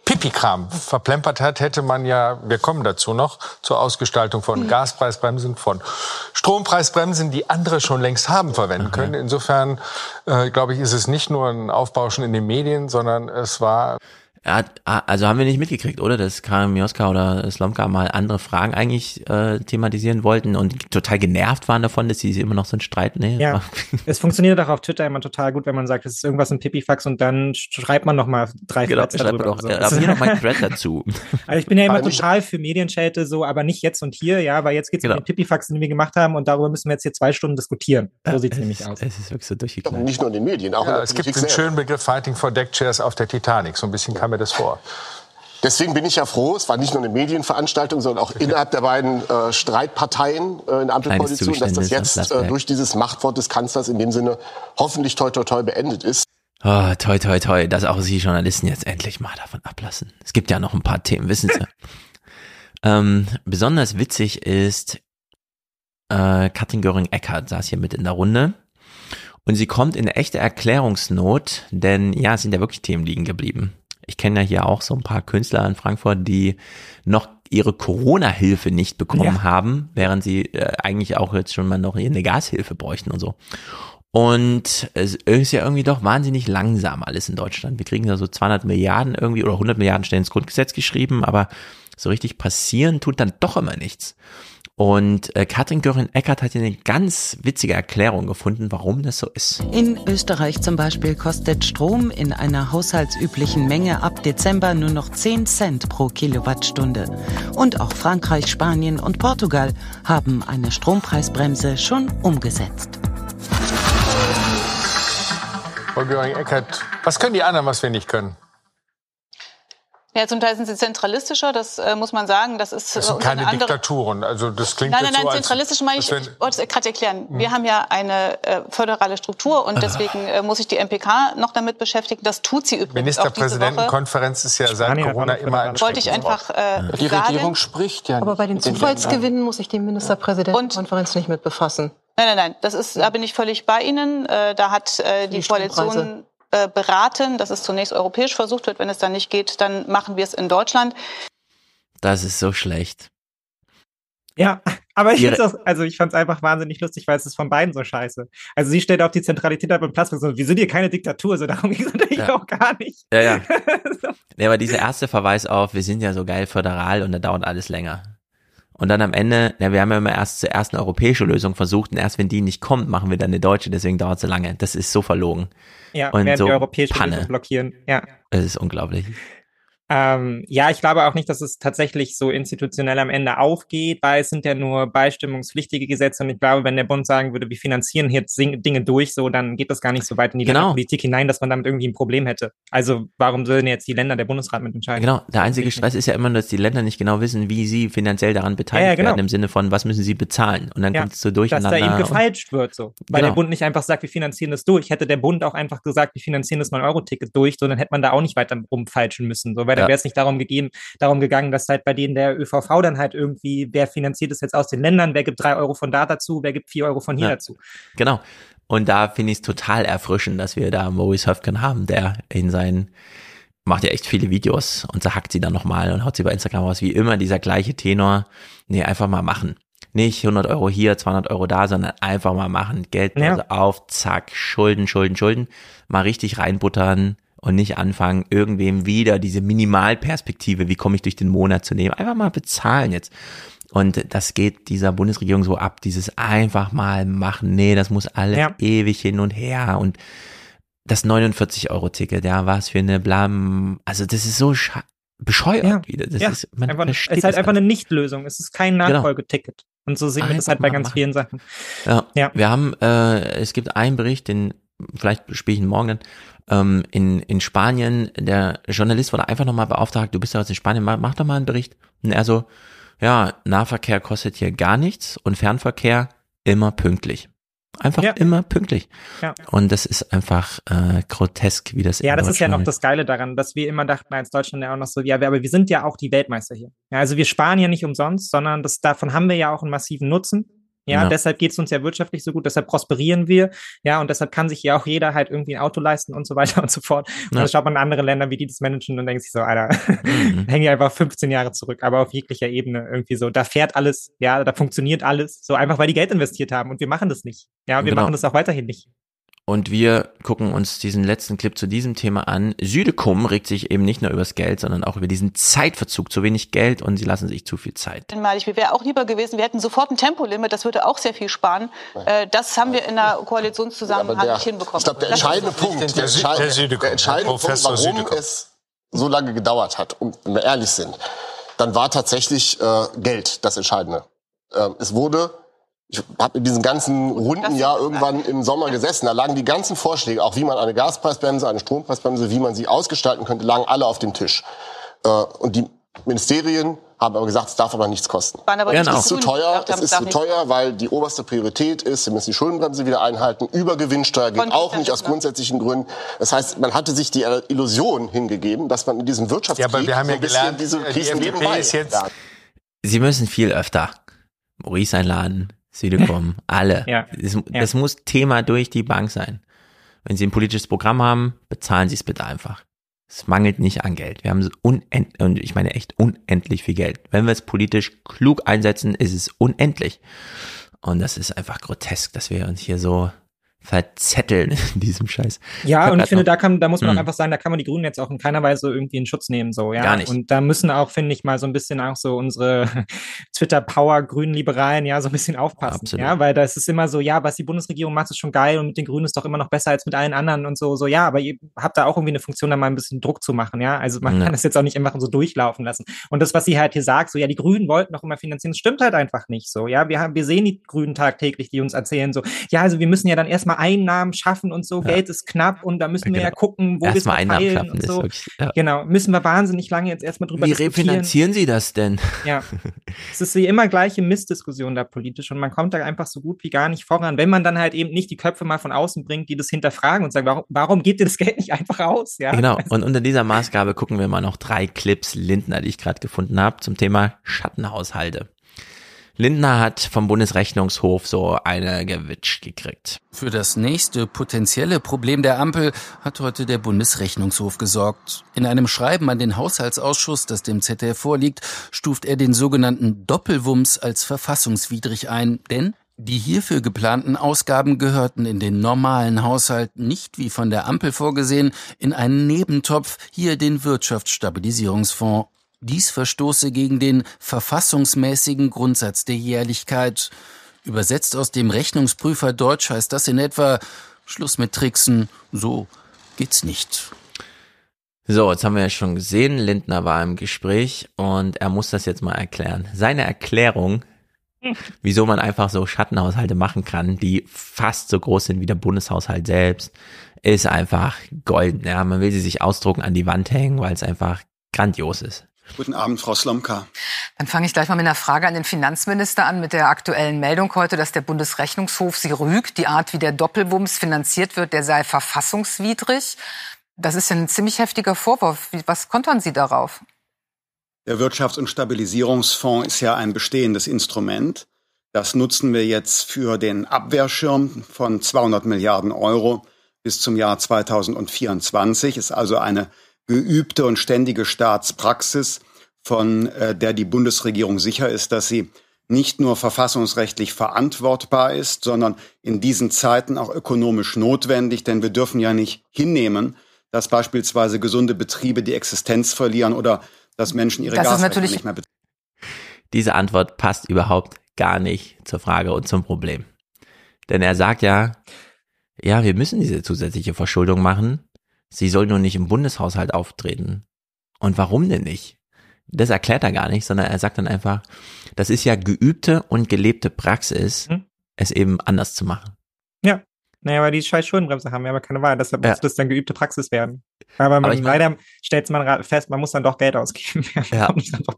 Pipi-Kram verplempert hat, hätte man ja, wir kommen dazu noch, zur Ausgestaltung von Gaspreisbremsen, von Strompreisbremsen, die andere schon längst haben verwenden können. Insofern, äh, glaube ich, ist es nicht nur ein Aufbauschen in den Medien, sondern es war Ja, also haben wir nicht mitgekriegt, oder? Dass Karin Mioska oder Slomka mal andere Fragen eigentlich äh, thematisieren wollten und total genervt waren davon, dass sie immer noch so einen Streit, nee, Ja, es funktioniert auch auf Twitter immer total gut, wenn man sagt, es ist irgendwas im Pipifax und dann schreibt man noch mal drei Genau, man darüber. doch. Ja, so. aber hier noch mal ein Thread dazu. Also ich bin ja immer total für Medienschelte, so, aber nicht jetzt und hier, ja, weil jetzt geht es Genau. um den Pipifax, den wir gemacht haben und darüber müssen wir jetzt hier zwei Stunden diskutieren. So sieht es nämlich aus. Es ist wirklich so durchgeknallt. Nicht nur in den Medien, auch in ja, der es gibt Politik den selber. schönen Begriff Fighting for Deckchairs auf der Titanic. So ein bisschen kam mir das vor. Deswegen bin ich ja froh, es war nicht nur eine Medienveranstaltung, sondern auch innerhalb der beiden äh, Streitparteien äh, in der Ampelkoalition, dass das jetzt äh, durch dieses Machtwort des Kanzlers in dem Sinne hoffentlich toi toi toi beendet ist. Oh, toi, toi, toi, dass auch Sie Journalisten jetzt endlich mal davon ablassen. Es gibt ja noch ein paar Themen, wissen Sie. ähm, besonders witzig ist, äh, Katrin Göring-Eckardt saß hier mit in der Runde. Und sie kommt in eine echte Erklärungsnot, denn ja, es sind ja wirklich Themen liegen geblieben. Ich kenne ja hier auch so ein paar Künstler in Frankfurt, die noch ihre Corona-Hilfe nicht bekommen Ja. haben, während sie äh, eigentlich auch jetzt schon mal noch eine Gashilfe bräuchten und so. Und es ist ja irgendwie doch wahnsinnig langsam alles in Deutschland. Wir kriegen ja so 200 Milliarden irgendwie oder 100 Milliarden stehen ins Grundgesetz geschrieben, aber so richtig passieren tut dann doch immer nichts. Und äh, Katrin Göring-Eckert hat hier eine ganz witzige Erklärung gefunden, warum das so ist. In Österreich zum Beispiel kostet Strom in einer haushaltsüblichen Menge ab Dezember nur noch 10 Cent pro Kilowattstunde. Und auch Frankreich, Spanien und Portugal haben eine Strompreisbremse schon umgesetzt. Frau Göring-Eckert, was können die anderen, was wir nicht können? Ja, zum Teil sind sie zentralistischer, das äh, muss man sagen. Das ist Das äh, sind unter keine eine andere- Diktaturen. Also das klingt Nein, nein, nein, so, zentralistisch meine ich, ich wollte es gerade erklären. Wir haben ja eine äh, föderale Struktur und deswegen äh, muss sich die MPK noch damit beschäftigen. Das tut sie übrigens. Ministerpräsidentenkonferenz ist ja seit Corona immer ein Wollte ich einfach äh, Die sagen. Regierung spricht ja Aber bei den Zufallsgewinnen muss sich die Ministerpräsidentenkonferenz nicht mit befassen. Nein, nein, nein, das ist, da bin ich völlig bei Ihnen. Äh, Da hat äh, die, Die Koalition Strompreise. Äh, beraten, dass es zunächst europäisch versucht wird. Wenn es dann nicht geht, dann machen wir es in Deutschland. Das ist so schlecht. Ja, aber ich auch, also ich fand's einfach wahnsinnig lustig, weil es ist von beiden so scheiße. Also sie stellt auch die Zentralität ab im Platz, so, wir sind hier keine Diktatur, so darum ging es natürlich Ja. auch gar nicht. Ja, ja. Nee, aber dieser erste Verweis auf, wir sind ja so geil föderal und da dauert alles länger. Und dann am Ende, ja, wir haben ja immer erst zuerst eine europäische Lösung versucht und erst wenn die nicht kommt, machen wir dann eine deutsche, deswegen dauert es so lange. Das ist so verlogen. Ja, und während so die europäische Panne. Lösung blockieren. Ja. Es ist unglaublich. Ähm, ja, ich glaube auch nicht, dass es tatsächlich so institutionell am Ende aufgeht, weil es sind ja nur beistimmungspflichtige Gesetze und ich glaube, wenn der Bund sagen würde, wir finanzieren jetzt Dinge durch, so, dann geht das gar nicht so weit in die genau. Politik hinein, dass man damit irgendwie ein Problem hätte. Also warum sollen jetzt die Länder der Bundesrat mitentscheiden? Genau, der einzige Stress ist ja immer, dass die Länder nicht genau wissen, wie sie finanziell daran beteiligt ja, ja, genau. werden, im Sinne von, was müssen sie bezahlen und dann ja, kommt es so durcheinander. Dass da eben gefeilscht wird, so. Weil genau. der Bund nicht einfach sagt, wir finanzieren das durch. Hätte der Bund auch einfach gesagt, wir finanzieren das 9-Euro-Ticket durch, so, dann hätte man da auch nicht weiter rumfeilschen müssen, so, weil ja. wäre es nicht darum gegeben, darum gegangen, dass halt bei denen der ÖVV dann halt irgendwie, wer finanziert es jetzt aus den Ländern, wer gibt drei Euro von da dazu, wer gibt vier Euro von hier dazu. Genau. Und da finde ich es total erfrischend, dass wir da Maurice Höfgen haben, der in seinen macht ja echt viele Videos und zerhackt sie dann nochmal und haut sie bei Instagram raus, wie immer dieser gleiche Tenor. Nee, einfach mal machen. Nicht 100 Euro hier, 200 Euro da, sondern einfach mal machen. Geld ja. auf, zack, Schulden, Schulden, Schulden. Mal richtig reinbuttern, und nicht anfangen, irgendwem wieder diese Minimalperspektive, wie komme ich durch den Monat zu nehmen. Einfach mal bezahlen jetzt. Und das geht dieser Bundesregierung so ab, dieses einfach mal machen. Nee, das muss alles ja. ewig hin und her. Und das 49-Euro-Ticket, ja, was für eine Blam. Also das ist so bescheuert ja. wieder. Das ja. ist, man einfach, es ist halt einfach eine Nichtlösung. Es ist kein genau. Nachfolgeticket. Genau. Und so sehen wir das halt bei ganz machen. vielen Sachen. Ja, ja. wir haben, äh, es gibt einen Bericht, den vielleicht spiele ich ihn morgen dann, ähm, in, in Spanien, der Journalist wurde einfach nochmal beauftragt, du bist ja aus in Spanien, mach, mach doch mal einen Bericht. Und er so, ja, Nahverkehr kostet hier gar nichts und Fernverkehr immer pünktlich. Einfach ja. immer pünktlich. Ja. Und das ist einfach äh, grotesk, wie das Ja, das ist ja noch das Geile daran, dass wir immer dachten als Deutschland ja auch noch so, ja, aber wir sind ja auch die Weltmeister hier. Ja, also wir sparen ja nicht umsonst, sondern das, davon haben wir ja auch einen massiven Nutzen. Ja, ja. deshalb geht es uns ja wirtschaftlich so gut, deshalb prosperieren wir. Ja, und deshalb kann sich ja auch jeder halt irgendwie ein Auto leisten und so weiter und so fort. Und ja. dann schaut man in andere Länder, wie die das managen und denkt sich so, Alter, mhm. hängen ja einfach 15 Jahre zurück, aber auf jeglicher Ebene irgendwie so. Da fährt alles, ja, da funktioniert alles, so einfach, weil die Geld investiert haben und wir machen das nicht. Ja, und wir genau. machen das auch weiterhin nicht. Und wir gucken uns diesen letzten Clip zu diesem Thema an. Südekum regt sich eben nicht nur über das Geld, sondern auch über diesen Zeitverzug. Zu wenig Geld und sie lassen sich zu viel Zeit. Mir wäre auch lieber gewesen, wir hätten sofort ein Tempolimit, das würde auch sehr viel sparen. Äh, das haben wir in der Koalitionszusammenhang nicht hinbekommen. Ich glaube, der entscheidende Punkt, der, der, Südekum, der entscheidende Punkt, warum Südekum. es so lange gedauert hat, und wenn wir ehrlich sind, dann war tatsächlich äh, Geld das Entscheidende. Äh, es wurde ich habe in diesem ganzen runden Jahr irgendwann im Sommer gesessen. Da lagen die ganzen Vorschläge, auch wie man eine Gaspreisbremse, eine Strompreisbremse, wie man sie ausgestalten könnte, lagen alle auf dem Tisch. Äh, und die Ministerien haben aber gesagt, es darf aber nichts kosten. Aber genau. Es ist zu teuer, es ist zu teuer, weil die oberste Priorität ist, wir müssen die Schuldenbremse wieder einhalten. Übergewinnsteuer geht auch nicht aus grundsätzlichen Gründen. Das heißt, man hatte sich die Illusion hingegeben, dass man in diesem Wirtschaftskrieg ja, aber wir haben ja gelernt, diese Krisen die nebenbei. Ist jetzt Sie müssen viel öfter Maurice einladen, Südekom, alle. ja. Das, das ja. muss Thema durch die Bank sein. Wenn Sie ein politisches Programm haben, bezahlen Sie es bitte einfach. Es mangelt nicht an Geld. Wir haben unendlich, und ich meine echt unendlich viel Geld. Wenn wir es politisch klug einsetzen, ist es unendlich. Und das ist einfach grotesk, dass wir uns hier so verzetteln in diesem Scheiß. Ja, und ich finde, da kann, da muss man mhm. auch einfach sagen, da kann man die Grünen jetzt auch in keiner Weise irgendwie in Schutz nehmen, so, ja. Gar nicht. Und da müssen auch, finde ich, mal so ein bisschen auch so unsere Twitter-Power Grünen Liberalen, ja, so ein bisschen aufpassen. Absolut. Ja, weil das ist immer so, ja, was die Bundesregierung macht, ist schon geil und mit den Grünen ist doch immer noch besser als mit allen anderen und so, so, ja, aber ihr habt da auch irgendwie eine Funktion, da mal ein bisschen Druck zu machen, ja. Also man ja. kann das jetzt auch nicht einfach so durchlaufen lassen. Und das, was sie halt hier sagt, so, ja, die Grünen wollten noch immer finanzieren, das stimmt halt einfach nicht so, ja. Wir haben, wir sehen die Grünen tagtäglich, die uns erzählen so, ja, also wir müssen ja dann erstmal Einnahmen schaffen schaffen und so. Ja. Geld ist knapp und da müssen ja, genau. wir ja gucken, wo wir es verteilen und so. Wirklich, ja. Genau, müssen wir wahnsinnig lange jetzt erstmal drüber Wie refinanzieren Sie das denn? Ja, es ist wie immer gleiche Missdiskussion da politisch und man kommt da einfach so gut wie gar nicht voran, wenn man dann halt eben nicht die Köpfe mal von außen bringt, die das hinterfragen und sagen, warum, warum geht ihr das Geld nicht einfach aus? Ja? Genau, und unter dieser Maßgabe gucken wir mal noch drei Clips Lindner, die ich gerade gefunden habe, zum Thema Schattenhaushalte. Lindner hat vom Bundesrechnungshof so eine gewitscht gekriegt. Für das nächste potenzielle Problem der Ampel hat heute der Bundesrechnungshof gesorgt. In einem Schreiben an den Haushaltsausschuss, das dem ZDF vorliegt, stuft er den sogenannten Doppelwumms als verfassungswidrig ein, denn die hierfür geplanten Ausgaben gehörten in den normalen Haushalt nicht wie von der Ampel vorgesehen in einen Nebentopf, hier den Wirtschaftsstabilisierungsfonds dies verstoße gegen den verfassungsmäßigen Grundsatz der Jährlichkeit. Übersetzt aus dem Rechnungsprüfer Deutsch heißt das in etwa Schluss mit Tricksen, so geht's nicht. So, jetzt haben wir ja schon gesehen, Lindner war im Gespräch und er muss das jetzt mal erklären. Seine Erklärung, wieso man einfach so Schattenhaushalte machen kann, die fast so groß sind wie der Bundeshaushalt selbst, ist einfach golden. Ja, man will sie sich ausdrucken, an die Wand hängen, weil es einfach grandios ist. Guten Abend, Frau Slomka. Dann fange ich gleich mal mit einer Frage an den Finanzminister an, mit der aktuellen Meldung heute, dass der Bundesrechnungshof sie rügt. Die Art, wie der Doppelwumms finanziert wird, der sei verfassungswidrig. Das ist ja ein ziemlich heftiger Vorwurf. Was kontern Sie darauf? Der Wirtschafts- und Stabilisierungsfonds ist ja ein bestehendes Instrument. Das nutzen wir jetzt für den Abwehrschirm von 200 Milliarden Euro bis zum Jahr 2024. Ist also eine geübte und ständige Staatspraxis, von äh, der die Bundesregierung sicher ist, dass sie nicht nur verfassungsrechtlich verantwortbar ist, sondern in diesen Zeiten auch ökonomisch notwendig, denn wir dürfen ja nicht hinnehmen, dass beispielsweise gesunde Betriebe die Existenz verlieren oder dass Menschen ihre Gasrechnung nicht mehr bezahlen. Diese Antwort passt überhaupt gar nicht zur Frage und zum Problem. Denn er sagt ja, ja, wir müssen diese zusätzliche Verschuldung machen. Sie soll nur nicht im Bundeshaushalt auftreten. Und warum denn nicht? Das erklärt er gar nicht, sondern er sagt dann einfach, das ist ja geübte und gelebte Praxis, hm? es eben anders zu machen. Ja, naja, weil die scheiß Schuldenbremse haben wir aber keine Wahl, deshalb ja. muss das dann geübte Praxis werden. Aber, aber ich mein, leider stellt man fest, man muss dann doch Geld ausgeben. ja.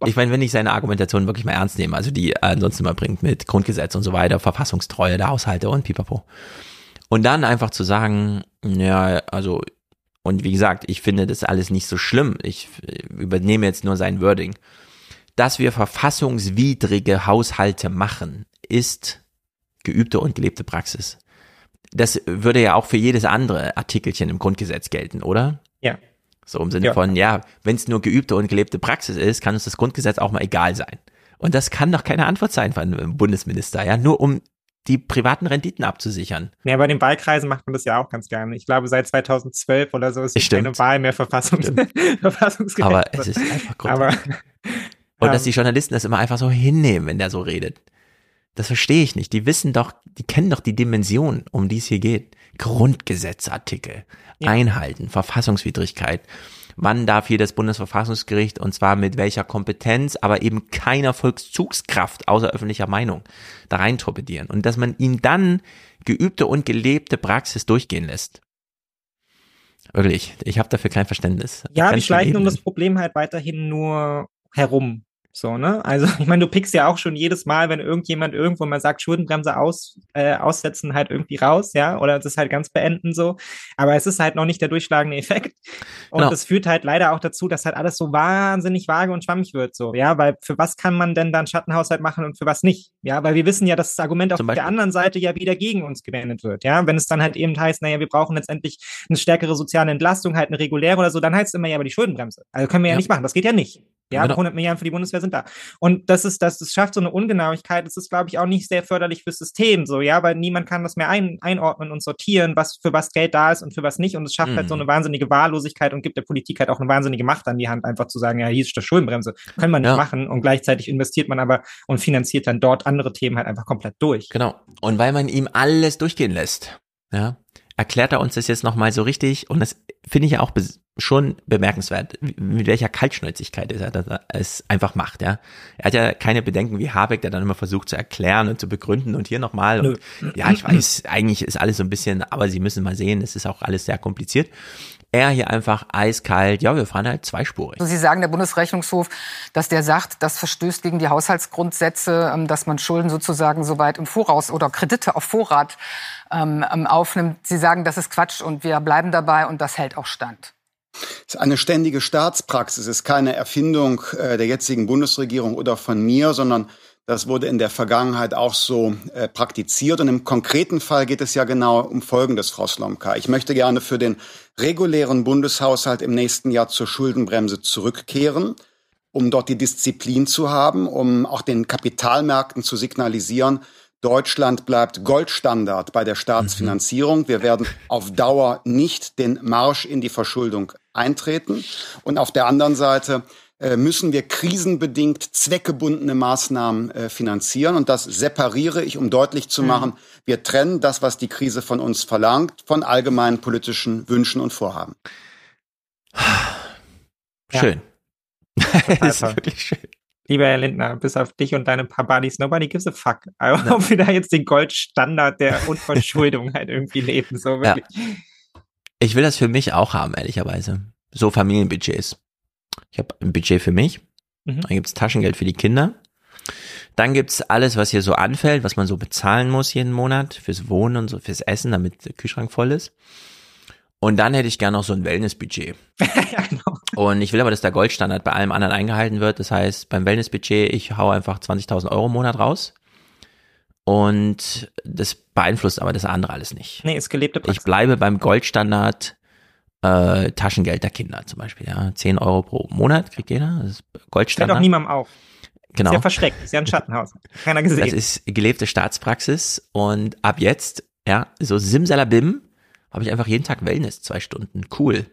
Ich meine, wenn ich seine Argumentation wirklich mal ernst nehme, also die er ansonsten immer bringt mit Grundgesetz und so weiter, Verfassungstreue der Haushalte und pipapo. Und dann einfach zu sagen, ja, also, und wie gesagt, ich finde das alles nicht so schlimm. Ich übernehme jetzt nur sein Wording. Dass wir verfassungswidrige Haushalte machen, ist geübte und gelebte Praxis das würde ja auch für jedes andere Artikelchen im Grundgesetz gelten, oder? Ja. So im Sinne ja. von, ja, wenn es nur geübte und gelebte Praxis ist, kann uns das Grundgesetz auch mal egal sein. Und das kann doch keine Antwort sein von einem Bundesminister, ja, nur um die privaten Renditen abzusichern. Ja, bei den Wahlkreisen macht man das ja auch ganz gerne. Ich glaube, seit 2012 oder so ist keine Wahl mehr Verfassungs verfassungsgerecht. Aber es ist einfach. Aber, Und dass die Journalisten das immer einfach so hinnehmen, wenn der so redet. Das verstehe ich nicht. Die wissen doch, die kennen doch die Dimension, um die es hier geht. Grundgesetzartikel, ja. einhalten, Verfassungswidrigkeit. Wann darf hier das Bundesverfassungsgericht und zwar mit welcher Kompetenz, aber eben keiner Volkszugskraft außer öffentlicher Meinung da rein torpedieren und dass man ihn dann geübte und gelebte Praxis durchgehen lässt. Wirklich, ich habe dafür kein Verständnis. Ja, die schleichen um das Problem halt weiterhin nur herum. So, ne? Also, ich meine, du pickst ja auch schon jedes Mal, wenn irgendjemand irgendwo mal sagt, Schuldenbremse aus, äh, aussetzen, halt irgendwie raus, ja, oder das halt ganz beenden so. Aber es ist halt noch nicht der durchschlagende Effekt. Und genau. das führt halt leider auch dazu, dass halt alles so wahnsinnig vage und schwammig wird, so, ja, weil für was kann man denn dann Schattenhaushalt machen und für was nicht? Ja, weil wir wissen ja, dass das Argument auf der anderen Seite ja wieder gegen uns gewendet wird, ja. Wenn es dann halt eben heißt, naja, wir brauchen letztendlich eine stärkere soziale Entlastung, halt eine reguläre oder so, dann heißt es immer ja aber die Schuldenbremse. Also können wir ja, ja nicht machen, das geht ja nicht. Ja, genau. 100 Milliarden für die Bundeswehr sind da. Und das ist, das, das schafft so eine Ungenauigkeit. Das ist, glaube ich, auch nicht sehr förderlich fürs System, so, ja, weil niemand kann das mehr ein, einordnen und sortieren, was für was Geld da ist und für was nicht. Und es schafft mhm. halt so mhm. eine wahnsinnige Wahllosigkeit und gibt der Politik halt auch eine wahnsinnige Macht an die Hand, einfach zu sagen, ja, hier ist das Schuldenbremse. Können wir nicht ja. machen. Und gleichzeitig investiert man aber und finanziert dann dort andere Themen halt einfach komplett durch. Genau. Und weil man ihm alles durchgehen lässt, ja, erklärt er uns das jetzt nochmal so richtig und das finde ich ja auch schon bemerkenswert, mit welcher Kaltschnäuzigkeit er es einfach macht, ja. Er hat ja keine Bedenken wie Habeck, der dann immer versucht zu erklären und zu begründen und hier nochmal. Und, ja, ich weiß, eigentlich ist alles so ein bisschen, aber Sie müssen mal sehen, es ist auch alles sehr kompliziert. Er hier einfach eiskalt, ja, wir fahren halt zweispurig. Sie sagen, der Bundesrechnungshof, dass der sagt, das verstößt gegen die Haushaltsgrundsätze, ähm, dass man Schulden sozusagen so weit im Voraus oder Kredite auf Vorrat ähm, ähm, aufnimmt. Sie sagen, das ist Quatsch und wir bleiben dabei und das hält auch stand. Es ist eine ständige Staatspraxis, es ist keine Erfindung äh, der jetzigen Bundesregierung oder von mir, sondern das wurde in der Vergangenheit auch so äh, praktiziert. Und im konkreten Fall geht es ja genau um Folgendes, Frau Slomka. Ich möchte gerne für den regulären Bundeshaushalt im nächsten Jahr zur Schuldenbremse zurückkehren, um dort die Disziplin zu haben, um auch den Kapitalmärkten zu signalisieren, Deutschland bleibt Goldstandard bei der Staatsfinanzierung. Wir werden auf Dauer nicht den Marsch in die Verschuldung eintreten. Und auf der anderen Seite äh, müssen wir krisenbedingt zweckgebundene Maßnahmen äh, finanzieren. Und das separiere ich, um deutlich zu machen, wir trennen das, was die Krise von uns verlangt, von allgemeinen politischen Wünschen und Vorhaben. Ja. Schön. Total das ist wirklich schön. Lieber Herr Lindner, bis auf dich und deine paar Buddies, nobody gives a fuck. Aber ob wir da jetzt den Goldstandard der Unverschuldung halt irgendwie leben, so Ja. wirklich. Ich will das für mich auch haben, ehrlicherweise. So Familienbudgets. Ich habe ein Budget für mich. Mhm. Dann gibt's Taschengeld für die Kinder. Dann gibt's alles, was hier so anfällt, was man so bezahlen muss jeden Monat fürs Wohnen und so, fürs Essen, damit der Kühlschrank voll ist. Und dann hätte ich gerne noch so ein Wellnessbudget. genau. Und ich will aber, dass der Goldstandard bei allem anderen eingehalten wird. Das heißt, beim Wellnessbudget, ich hau einfach 20.000 Euro im Monat raus. Und das beeinflusst aber das andere alles nicht. Nee, ist gelebte Praxis. Ich bleibe beim Goldstandard äh, Taschengeld der Kinder zum Beispiel. Ja. 10 Euro pro Monat kriegt jeder. Das ist Fällt Goldstandard. auch niemandem auf. Genau. Ist ja versteckt, ist ja ein Schattenhaus. Keiner gesehen. Das ist gelebte Staatspraxis und ab jetzt, ja, so simsalabim, habe ich einfach jeden Tag Wellness, zwei Stunden. Cool.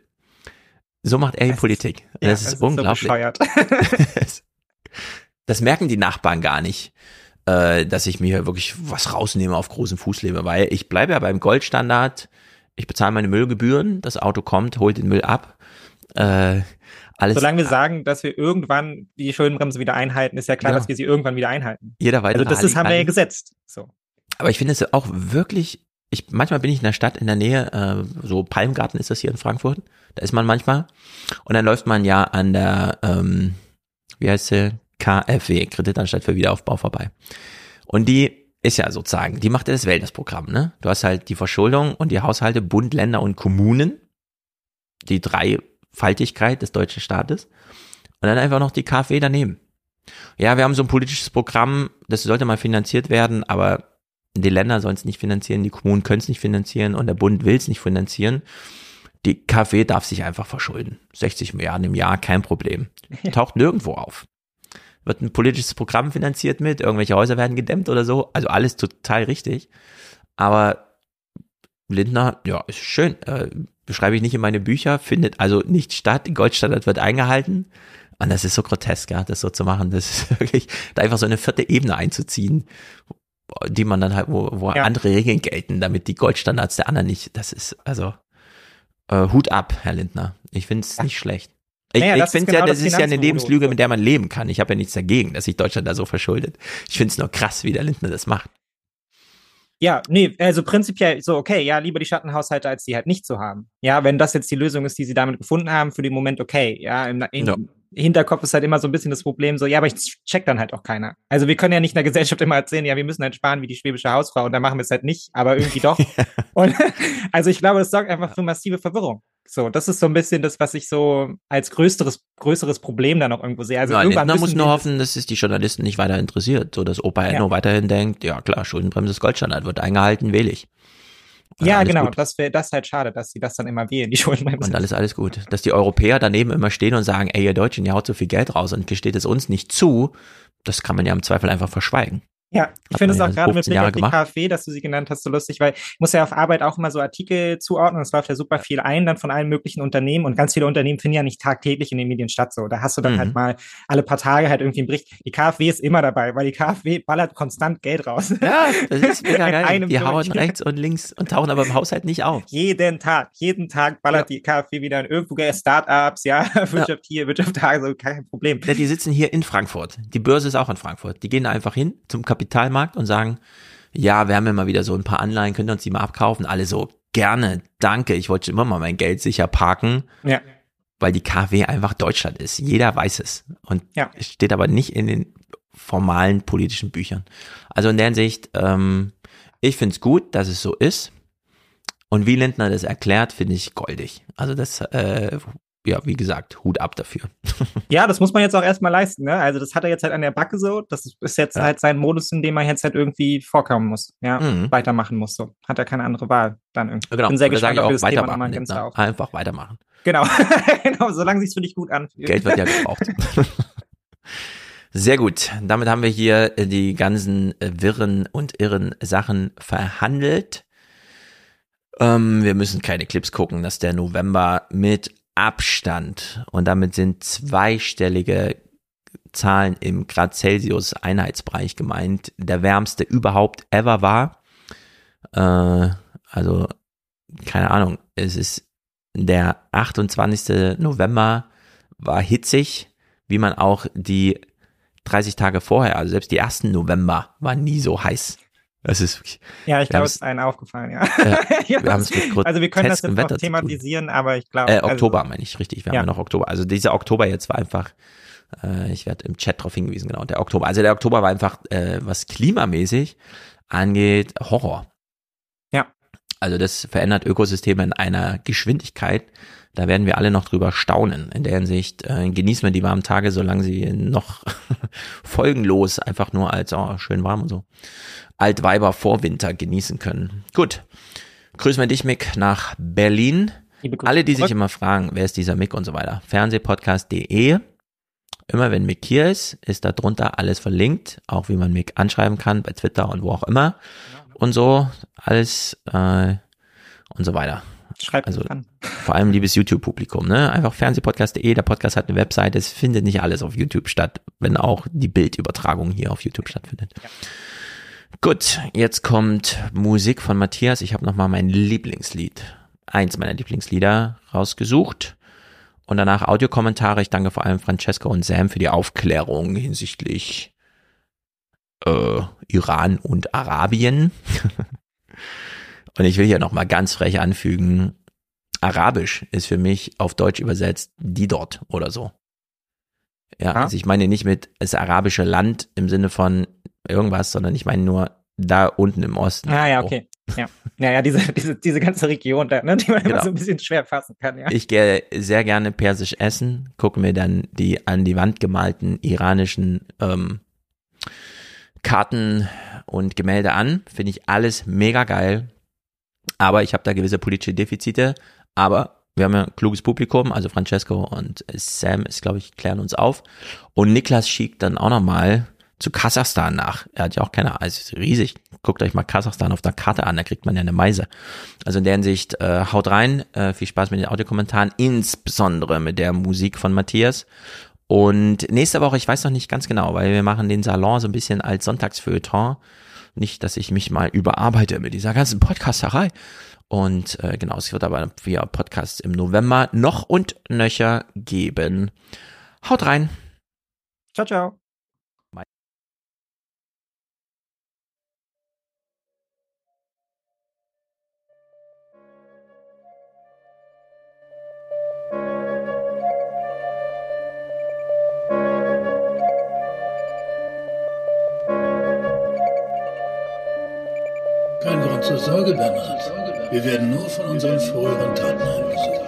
So macht er die Politik. ja, das ist ist so unglaublich. bescheuert. das merken die Nachbarn gar nicht, äh, dass ich mir wirklich was rausnehme auf großen Fuß lebe, weil ich bleibe ja beim Goldstandard. Ich bezahle meine Müllgebühren, das Auto kommt, holt den Müll ab. Äh, alles, Solange wir sagen, dass wir irgendwann die Schuldenbremse wieder einhalten, ist ja klar, Ja. dass wir sie irgendwann wieder einhalten. jeder weitere Also das ist, haben wir ja gesetzt. So. Aber ich finde es auch wirklich, ich, manchmal bin ich in der Stadt in der Nähe, äh, so Palmgarten ist das hier in Frankfurt, da ist man manchmal. Und dann läuft man ja an der, ähm, wie heißt sie, KfW, Kreditanstalt für Wiederaufbau vorbei. Und die ist ja sozusagen, die macht ja das Wellnessprogramm, ne? Du hast halt die Verschuldung und die Haushalte, Bund, Länder und Kommunen, die Dreifaltigkeit des deutschen Staates. Und dann einfach noch die KfW daneben. Ja, wir haben so ein politisches Programm, das sollte mal finanziert werden, aber die Länder sollen es nicht finanzieren, die Kommunen können es nicht finanzieren und der Bund will es nicht finanzieren. Die KfW darf sich einfach verschulden. 60 Milliarden im Jahr, kein Problem. Taucht nirgendwo auf. Wird ein politisches Programm finanziert mit, irgendwelche Häuser werden gedämmt oder so. Also alles total richtig. Aber Lindner, ja, ist schön. Äh, beschreibe ich nicht in meine Bücher, findet also nicht statt. Die Goldstandard wird eingehalten. Und das ist so grotesk, ja, das so zu machen. Das ist wirklich, da einfach so eine vierte Ebene einzuziehen, die man dann halt, wo, wo Ja. andere Regeln gelten, damit die Goldstandards der anderen nicht, das ist, also, äh, Hut ab, Herr Lindner. Ich finde es nicht schlecht. Ich, Naja, ich finde genau ja, das das ist ja eine. Lebenslüge, mit der man leben kann. Ich habe ja nichts dagegen, dass sich Deutschland da so verschuldet. Ich finde es nur krass, wie der Lindner das macht. Ja, nee, also prinzipiell so, okay, ja, lieber die Schattenhaushalte, als die halt nicht zu haben. Ja, wenn das jetzt die Lösung ist, die sie damit gefunden haben, für den Moment okay. Ja, im, im Ja. Hinterkopf ist halt immer so ein bisschen das Problem, so, ja, aber ich check dann halt auch keiner. Also wir können ja nicht in der Gesellschaft immer erzählen, ja, wir müssen halt sparen wie die schwäbische Hausfrau und dann machen wir es halt nicht, aber irgendwie doch. und also ich glaube, das sorgt einfach für massive Verwirrung. So, das ist so ein bisschen das, was ich so als größeres, größeres Problem dann auch irgendwo sehe. Also ja, irgendwann Lindner muss nur hoffen, dass es die Journalisten nicht weiter interessiert, so dass Opa Ja. nur weiterhin denkt, ja klar, Schuldenbremse ist Goldstandard, wird eingehalten, wähle ich. Ja, genau, gut. das wäre das ist halt schade, dass sie das dann immer wählen, die Schuldenbremse. Und alles, alles gut. Dass die Europäer daneben immer stehen und sagen, ey, ihr Deutschen, ihr haut so viel Geld raus und gesteht es uns nicht zu, das kann man ja im Zweifel einfach verschweigen. Ja, ich finde es auch ja gerade mit 15 Blick Jahre auf die gemacht. KfW, dass du sie genannt hast, so lustig, weil ich muss ja auf Arbeit auch immer so Artikel zuordnen. Es läuft ja super viel ein, dann von allen möglichen Unternehmen und ganz viele Unternehmen finden ja nicht tagtäglich in den Medien statt. So, da hast du dann Mhm. halt mal alle paar Tage halt irgendwie einen Bericht. Die KfW ist immer dabei, weil die KfW ballert konstant Geld raus. Ja, das ist mega geil. Die hauen rechts und links und tauchen aber im Haushalt nicht auf. Jeden Tag, jeden Tag ballert die KfW wieder in irgendwo Startups, ja, Wirtschaft hier, Wirtschaft da, so kein Problem. Ja, die sitzen hier in Frankfurt. Die Börse ist auch in Frankfurt. Die gehen da einfach hin zum Kapitalmarkt und sagen, ja, wir haben ja mal wieder so ein paar Anleihen, könnt ihr uns die mal abkaufen? Alle so, gerne, danke, ich wollte immer mal mein Geld sicher parken. Ja. Weil die KW einfach Deutschland ist. Jeder weiß es. Und Ja. es steht aber nicht in den formalen politischen Büchern. Also in der Hinsicht, ähm, ich finde es gut, dass es so ist. Und wie Lindner das erklärt, finde ich goldig. Also das, äh, ja, wie gesagt, Hut ab dafür. Ja, das muss man jetzt auch erstmal leisten, ne? Also das hat er jetzt halt an der Backe so. Das ist jetzt halt sein Modus, in dem er jetzt halt irgendwie vorkommen muss, ja, Mhm. weitermachen muss. So. Hat er keine andere Wahl dann irgendwie. Genau, Bin sehr gespannt, ob wir das Thema nochmal ganz Lindner. auf. Einfach weitermachen. Genau, genau, solange sich's für dich gut anfühlt. Geld wird ja gebraucht. Sehr gut. Damit haben wir hier äh, die ganzen äh, wirren und irren Sachen verhandelt. Ähm, wir müssen keine Clips gucken, dass der November mit Abstand und damit sind zweistellige Zahlen im Grad Celsius Einheitsbereich gemeint, der wärmste überhaupt ever war. Äh, also keine Ahnung, es ist der 28. November war hitzig, wie man auch die 30 Tage vorher, also selbst die ersten November, waren nie so heiß. Das ist wirklich, Ja, ich glaube, es ist allen aufgefallen, ja. Ja, wir haben es mit also wir können das jetzt noch thematisieren, aber ich glaube. Äh, also- Oktober meine ich, richtig. Wir Ja. haben ja noch Oktober. Also dieser Oktober jetzt war einfach, äh, ich werde im Chat drauf hingewiesen, genau, der Oktober. Also der Oktober war einfach, äh, was klimamäßig angeht, Horror. Ja. Also das verändert Ökosysteme in einer Geschwindigkeit. Da werden wir alle noch drüber staunen. In der Hinsicht äh, genießen wir die warmen Tage, solange sie noch folgenlos einfach nur als oh, schön warm und so Altweiber vor Winter genießen können. Gut. Grüßen wir dich, Mick, nach Berlin. Alle, die sich immer fragen, wer ist dieser Mick und so weiter. Fernsehpodcast.de. Immer wenn Mick hier ist, ist da drunter alles verlinkt, auch wie man Mick anschreiben kann, bei Twitter und wo auch immer. Und so, alles äh, und so weiter. Schreibt also an. vor allem liebes YouTube-Publikum, ne? Einfach fernsehpodcast.de, der Podcast hat eine Webseite, es findet nicht alles auf YouTube statt, wenn auch die Bildübertragung hier auf YouTube stattfindet. Gut, jetzt kommt Musik von Matthias. Ich habe nochmal mein Lieblingslied, eins meiner Lieblingslieder rausgesucht. Und danach Audiokommentare. Ich danke vor allem Francesco und Sam für die Aufklärung hinsichtlich äh, Iran und Arabien. und ich will hier nochmal ganz frech anfügen, Arabisch ist für mich auf Deutsch übersetzt die dort oder so. Ja, also ich meine nicht mit das arabische Land im Sinne von irgendwas, sondern ich meine nur da unten im Osten. Ah, ja, okay. Ja, ja, ja diese, diese, diese ganze Region da, ne, die man Genau. immer so ein bisschen schwer fassen kann, ja. Ich gehe sehr gerne persisch essen, gucke mir dann die an die Wand gemalten iranischen ähm, Karten und Gemälde an. Finde ich alles mega geil. Aber ich habe da gewisse politische Defizite. Aber wir haben ja ein kluges Publikum, also Francesco und Sam ist, glaube ich, klären uns auf. Und Niklas schickt dann auch nochmal zu Kasachstan nach. Er hat ja auch keine, also es ist riesig. Guckt euch mal Kasachstan auf der Karte an, da kriegt man ja eine Meise. Also in der Hinsicht, äh, haut rein, äh, viel Spaß mit den Audiokommentaren, insbesondere mit der Musik von Matthias. Und nächste Woche, ich weiß noch nicht ganz genau, weil wir machen den Salon so ein bisschen als Sonntagsfeuilleton. Nicht, dass ich mich mal überarbeite mit dieser ganzen Podcasterei. Und äh, genau, es wird aber via Podcast im November noch und nöcher geben. Haut rein. Ciao, ciao. Kein Grund zur Sorge, Bernhard. Wir werden nur von unseren früheren Taten heimgesucht.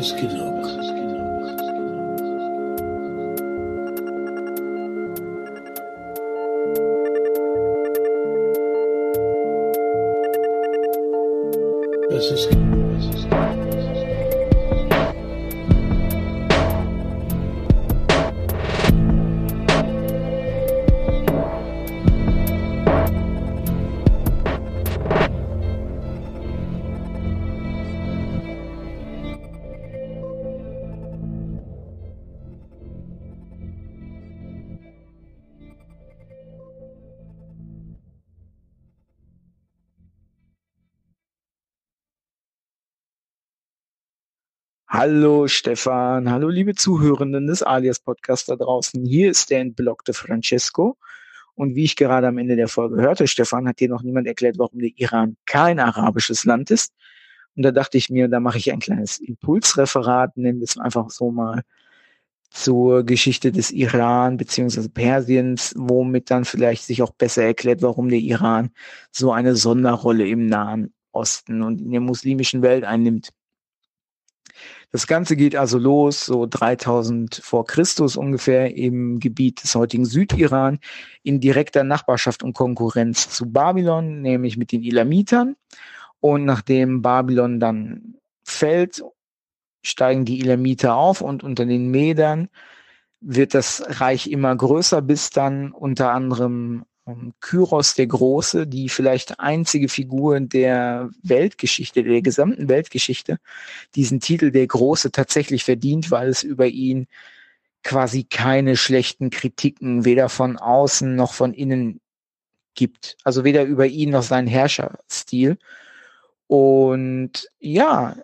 Das ist Hallo Stefan, hallo liebe Zuhörenden des Alias Podcasts da draußen. Hier ist der entblockte Francesco. Und wie ich gerade am Ende der Folge hörte, Stefan, hat dir noch niemand erklärt, warum der Iran kein arabisches Land ist. Und da dachte ich mir, da mache ich ein kleines Impulsreferat, nennen wir es einfach so mal, zur Geschichte des Iran beziehungsweise Persiens, womit dann vielleicht sich auch besser erklärt, warum der Iran so eine Sonderrolle im Nahen Osten und in der muslimischen Welt einnimmt. Das Ganze geht also los, so 3000 vor Christus ungefähr im Gebiet des heutigen Südiran, in direkter Nachbarschaft und Konkurrenz zu Babylon, nämlich mit den Ilamitern. Und nachdem Babylon dann fällt, steigen die Elamiter auf und unter den Medern wird das Reich immer größer, bis dann unter anderem Kyros der Große, die vielleicht einzige Figur der Weltgeschichte, der gesamten Weltgeschichte, diesen Titel der Große tatsächlich verdient, weil es über ihn quasi keine schlechten Kritiken weder von außen noch von innen gibt. Also weder über ihn noch seinen Herrscherstil. Und ja,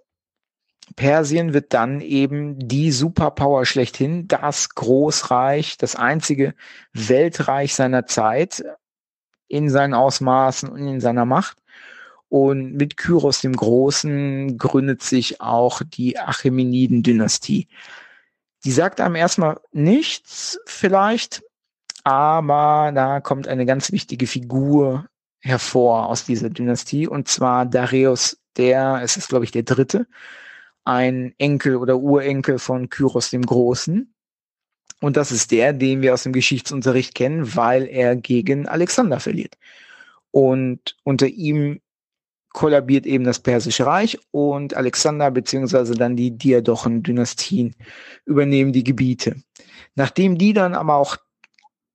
Persien wird dann eben die Superpower schlechthin, das Großreich, das einzige Weltreich seiner Zeit in seinen Ausmaßen und in seiner Macht. Und mit Kyros dem Großen gründet sich auch die Achämeniden-Dynastie. Die sagt einem erstmal nichts vielleicht, aber da kommt eine ganz wichtige Figur hervor aus dieser Dynastie und zwar Darius der, es ist glaube ich der dritte, ein Enkel oder Urenkel von Kyros dem Großen. Und das ist der, den wir aus dem Geschichtsunterricht kennen, weil er gegen Alexander verliert. Und unter ihm kollabiert eben das Persische Reich und Alexander beziehungsweise dann die Diadochen-Dynastien übernehmen die Gebiete. Nachdem die dann aber auch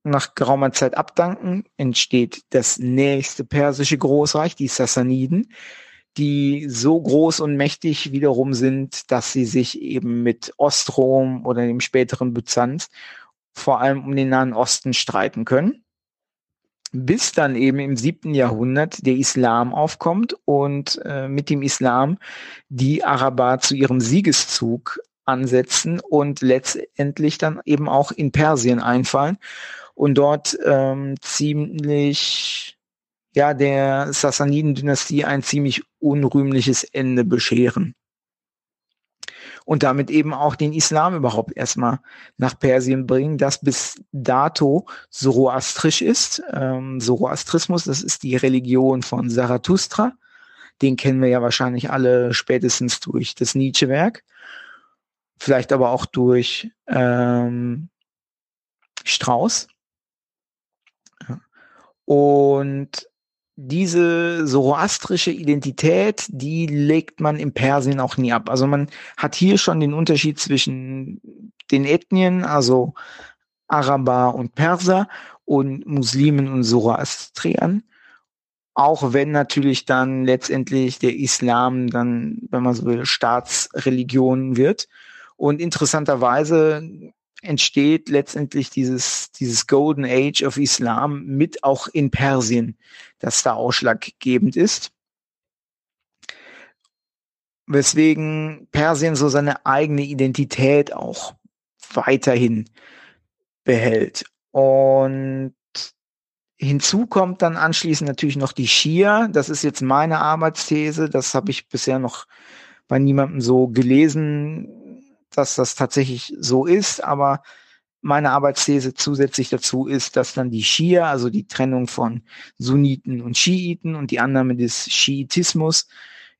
nach geraumer Zeit abdanken, entsteht das nächste persische Großreich, die Sassaniden, die so groß und mächtig wiederum sind, dass sie sich eben mit Ostrom oder dem späteren Byzanz vor allem um den Nahen Osten streiten können. Bis dann eben im siebten Jahrhundert der Islam aufkommt und äh, mit dem Islam die Araber zu ihrem Siegeszug ansetzen und letztendlich dann eben auch in Persien einfallen und dort ähm, ziemlich ja der Sassaniden-Dynastie ein ziemlich unrühmliches Ende bescheren. Und damit eben auch den Islam überhaupt erstmal nach Persien bringen, das bis dato zoroastrisch ist. Ähm, Zoroastrismus, das ist die Religion von Zarathustra. Den kennen wir ja wahrscheinlich alle spätestens durch das Nietzsche-Werk. Vielleicht aber auch durch ähm, Strauß. Und diese zoroastrische Identität, die legt man im Persien auch nie ab. Also man hat hier schon den Unterschied zwischen den Ethnien, also Araber und Perser und Muslimen und Zoroastriern. Auch wenn natürlich dann letztendlich der Islam dann, wenn man so will, Staatsreligion wird. Und interessanterweise entsteht letztendlich dieses, dieses Golden Age of Islam mit auch in Persien, das da ausschlaggebend ist. Weswegen Persien so seine eigene Identität auch weiterhin behält. Und hinzu kommt dann anschließend natürlich noch die Schia. Das ist jetzt meine Arbeitsthese. Das habe ich bisher noch bei niemandem so gelesen dass das tatsächlich so ist, aber meine Arbeitsthese zusätzlich dazu ist, dass dann die Schia, also die Trennung von Sunniten und Schiiten und die Annahme des Schiitismus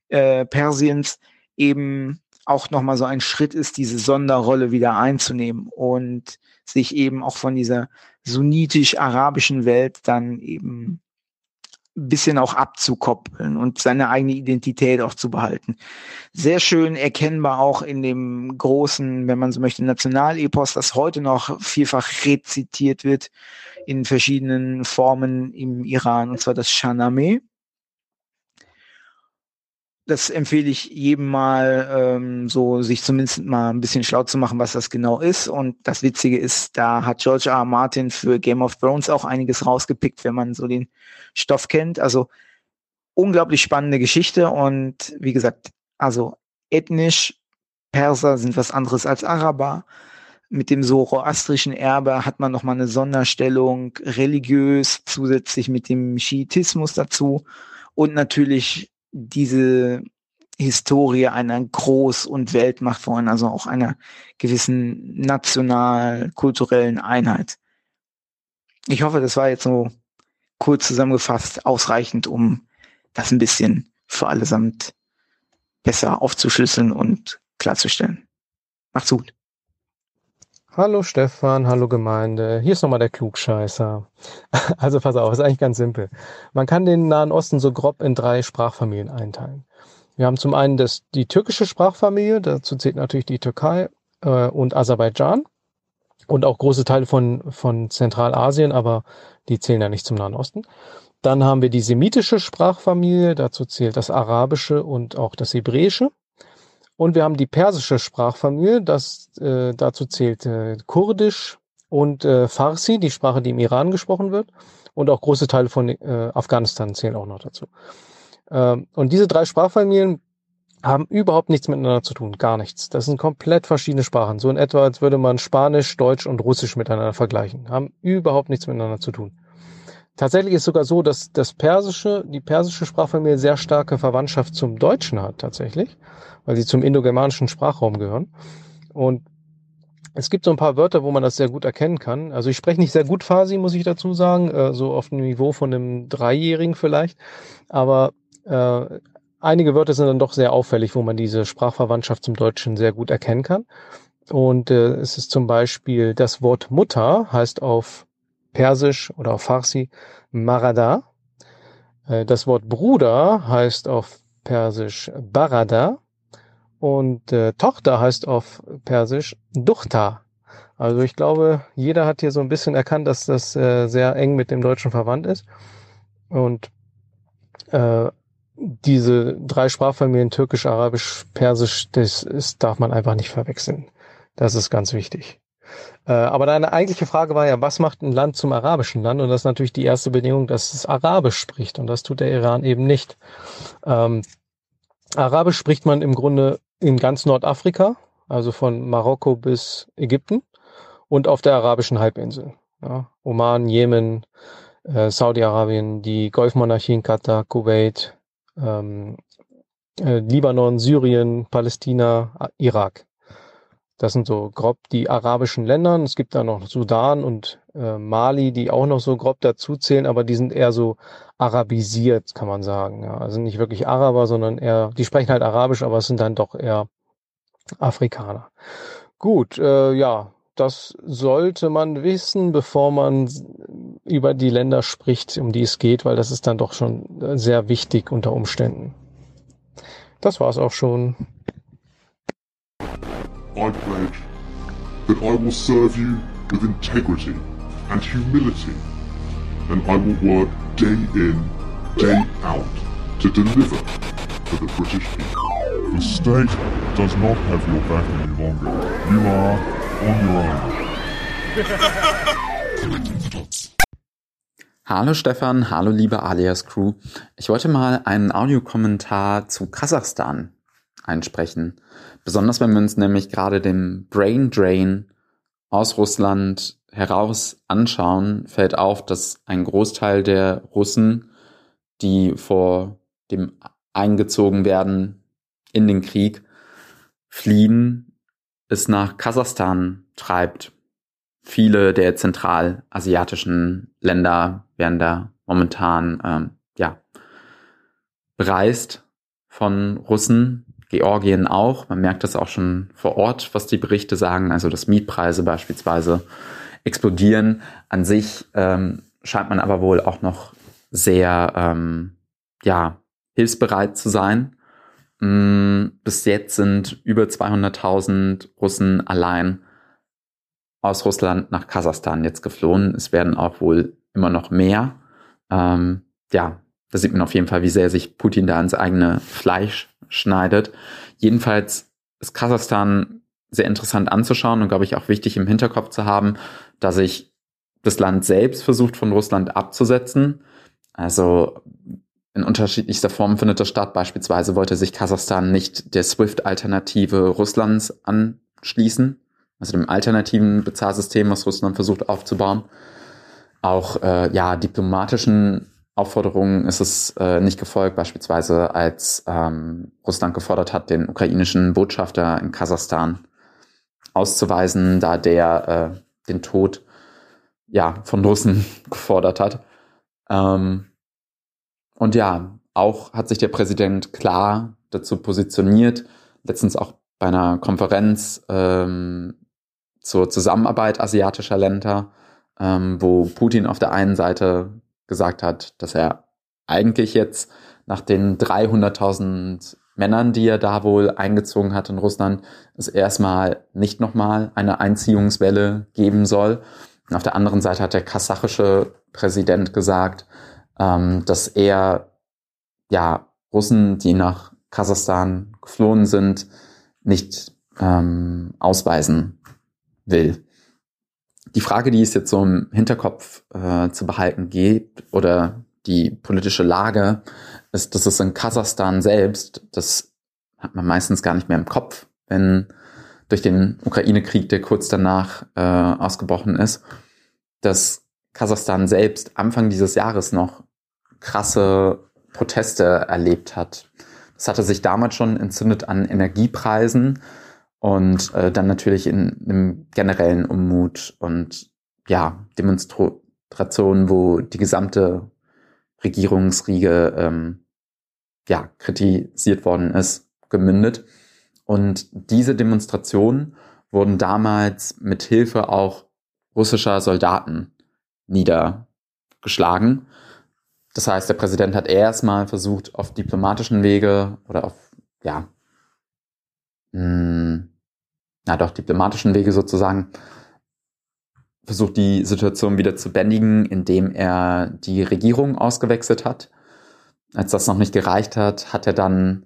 äh, Persiens eben auch nochmal so ein Schritt ist, diese Sonderrolle wieder einzunehmen und sich eben auch von dieser sunnitisch-arabischen Welt dann eben bisschen auch abzukoppeln und seine eigene Identität auch zu behalten. Sehr schön erkennbar auch in dem großen, wenn man so möchte, Nationalepos, das heute noch vielfach rezitiert wird in verschiedenen Formen im Iran, und zwar das Shahnameh das empfehle ich jedem mal, ähm, so sich zumindest mal ein bisschen schlau zu machen, was das genau ist. Und das Witzige ist, da hat George R. R. Martin für Game of Thrones auch einiges rausgepickt, wenn man so den Stoff kennt. Also unglaublich spannende Geschichte und wie gesagt, also ethnisch Perser sind was anderes als Araber. Mit dem zoroastrischen Erbe hat man nochmal eine Sonderstellung, religiös, zusätzlich mit dem Schiitismus dazu und natürlich diese Historie einer Groß- und Weltmacht vorhin, also auch einer gewissen national-kulturellen Einheit. Ich hoffe, das war jetzt so kurz zusammengefasst ausreichend, um das ein bisschen für allesamt besser aufzuschlüsseln und klarzustellen. Macht's gut. Hallo Stefan, hallo Gemeinde. Hier ist nochmal der Klugscheißer. Also pass auf, ist eigentlich ganz simpel. Man kann den Nahen Osten so grob in drei Sprachfamilien einteilen. Wir haben zum einen das, die türkische Sprachfamilie, dazu zählt natürlich die Türkei äh, und Aserbaidschan und auch große Teile von, von Zentralasien, aber die zählen ja nicht zum Nahen Osten. Dann haben wir die semitische Sprachfamilie, dazu zählt das Arabische und auch das Hebräische. Und wir haben die persische Sprachfamilie, das äh, dazu zählt äh, Kurdisch und äh, Farsi, die Sprache, die im Iran gesprochen wird. Und auch große Teile von äh, Afghanistan zählen auch noch dazu. Ähm, und diese drei Sprachfamilien haben überhaupt nichts miteinander zu tun, gar nichts. Das sind komplett verschiedene Sprachen. So in etwa, als würde man Spanisch, Deutsch und Russisch miteinander vergleichen. Haben überhaupt nichts miteinander zu tun. Tatsächlich ist sogar so, dass das Persische, die persische Sprachfamilie sehr starke Verwandtschaft zum Deutschen hat, tatsächlich weil sie zum indogermanischen Sprachraum gehören. Und es gibt so ein paar Wörter, wo man das sehr gut erkennen kann. Also ich spreche nicht sehr gut Farsi, muss ich dazu sagen, äh, so auf dem Niveau von einem Dreijährigen vielleicht. Aber äh, einige Wörter sind dann doch sehr auffällig, wo man diese Sprachverwandtschaft zum Deutschen sehr gut erkennen kann. Und äh, es ist zum Beispiel das Wort Mutter heißt auf Persisch oder auf Farsi Marada. Äh, das Wort Bruder heißt auf Persisch Barada. Und äh, Tochter heißt auf Persisch Duchta. Also ich glaube, jeder hat hier so ein bisschen erkannt, dass das äh, sehr eng mit dem Deutschen verwandt ist. Und äh, diese drei Sprachfamilien, Türkisch, Arabisch, Persisch, das ist, darf man einfach nicht verwechseln. Das ist ganz wichtig. Äh, aber deine eigentliche Frage war ja, was macht ein Land zum arabischen Land? Und das ist natürlich die erste Bedingung, dass es Arabisch spricht. Und das tut der Iran eben nicht. Ähm, Arabisch spricht man im Grunde in ganz Nordafrika, also von Marokko bis Ägypten und auf der arabischen Halbinsel. Ja, Oman, Jemen, äh, Saudi-Arabien, die Golfmonarchien, Katar, Kuwait, ähm, äh, Libanon, Syrien, Palästina, Irak. Das sind so grob die arabischen Länder. Es gibt da noch Sudan und äh, Mali, die auch noch so grob dazu zählen, aber die sind eher so arabisiert, kann man sagen. Ja. Also nicht wirklich Araber, sondern eher, die sprechen halt Arabisch, aber es sind dann doch eher Afrikaner. Gut, äh, ja, das sollte man wissen, bevor man über die Länder spricht, um die es geht, weil das ist dann doch schon sehr wichtig unter Umständen. Das war's auch schon. I pledge that I will serve you with integrity and humility, and I will work day in, day out to deliver for the British people. The state does not have your back any longer. You are on your own. Hallo Stefan, hallo liebe Alias Crew. Ich wollte mal einen Audiokommentar zu Kasachstan einsprechen. Besonders wenn wir uns nämlich gerade den Brain Drain aus Russland heraus anschauen, fällt auf, dass ein Großteil der Russen, die vor dem eingezogen werden in den Krieg, fliehen es nach Kasachstan treibt. Viele der zentralasiatischen Länder werden da momentan ähm, ja bereist von Russen, Georgien auch. Man merkt das auch schon vor Ort, was die Berichte sagen. Also dass Mietpreise beispielsweise explodieren. An sich ähm, scheint man aber wohl auch noch sehr ähm, ja hilfsbereit zu sein. Mm, bis jetzt sind über 200.000 Russen allein aus Russland nach Kasachstan jetzt geflohen. Es werden auch wohl immer noch mehr. Ähm, ja, da sieht man auf jeden Fall, wie sehr sich Putin da ins eigene Fleisch schneidet. Jedenfalls ist Kasachstan sehr interessant anzuschauen und glaube ich auch wichtig im Hinterkopf zu haben, dass sich das Land selbst versucht von Russland abzusetzen. Also in unterschiedlichster Form findet das statt. Beispielsweise wollte sich Kasachstan nicht der SWIFT-Alternative Russlands anschließen, also dem alternativen Bezahlsystem, was Russland versucht aufzubauen. Auch äh, ja diplomatischen Aufforderungen ist es äh, nicht gefolgt, beispielsweise als ähm, Russland gefordert hat, den ukrainischen Botschafter in Kasachstan auszuweisen, da der äh, den Tod ja von Russen gefordert hat. Ähm, und ja, auch hat sich der Präsident klar dazu positioniert, letztens auch bei einer Konferenz ähm, zur Zusammenarbeit asiatischer Länder, ähm, wo Putin auf der einen Seite gesagt hat, dass er eigentlich jetzt nach den 300.000 Männern, die er da wohl eingezogen hat in Russland, es erstmal nicht nochmal eine Einziehungswelle geben soll. Und auf der anderen Seite hat der kasachische Präsident gesagt, ähm, dass er ja Russen, die nach Kasachstan geflohen sind, nicht ähm, ausweisen will. Die Frage, die es jetzt so im Hinterkopf äh, zu behalten geht, oder die politische Lage, ist, dass es in Kasachstan selbst, das hat man meistens gar nicht mehr im Kopf, wenn durch den Ukraine-Krieg, der kurz danach äh, ausgebrochen ist, dass Kasachstan selbst Anfang dieses Jahres noch krasse Proteste erlebt hat. Das hatte sich damals schon entzündet an Energiepreisen und äh, dann natürlich in einem generellen Unmut und ja, Demonstrationen, wo die gesamte Regierungsriege ähm, ja, kritisiert worden ist, gemündet. Und diese Demonstrationen wurden damals mit Hilfe auch russischer Soldaten niedergeschlagen. Das heißt, der Präsident hat erstmal versucht, auf diplomatischen Wege oder auf, ja, mh, na doch, diplomatischen Wege sozusagen, versucht die Situation wieder zu bändigen, indem er die Regierung ausgewechselt hat. Als das noch nicht gereicht hat, hat er dann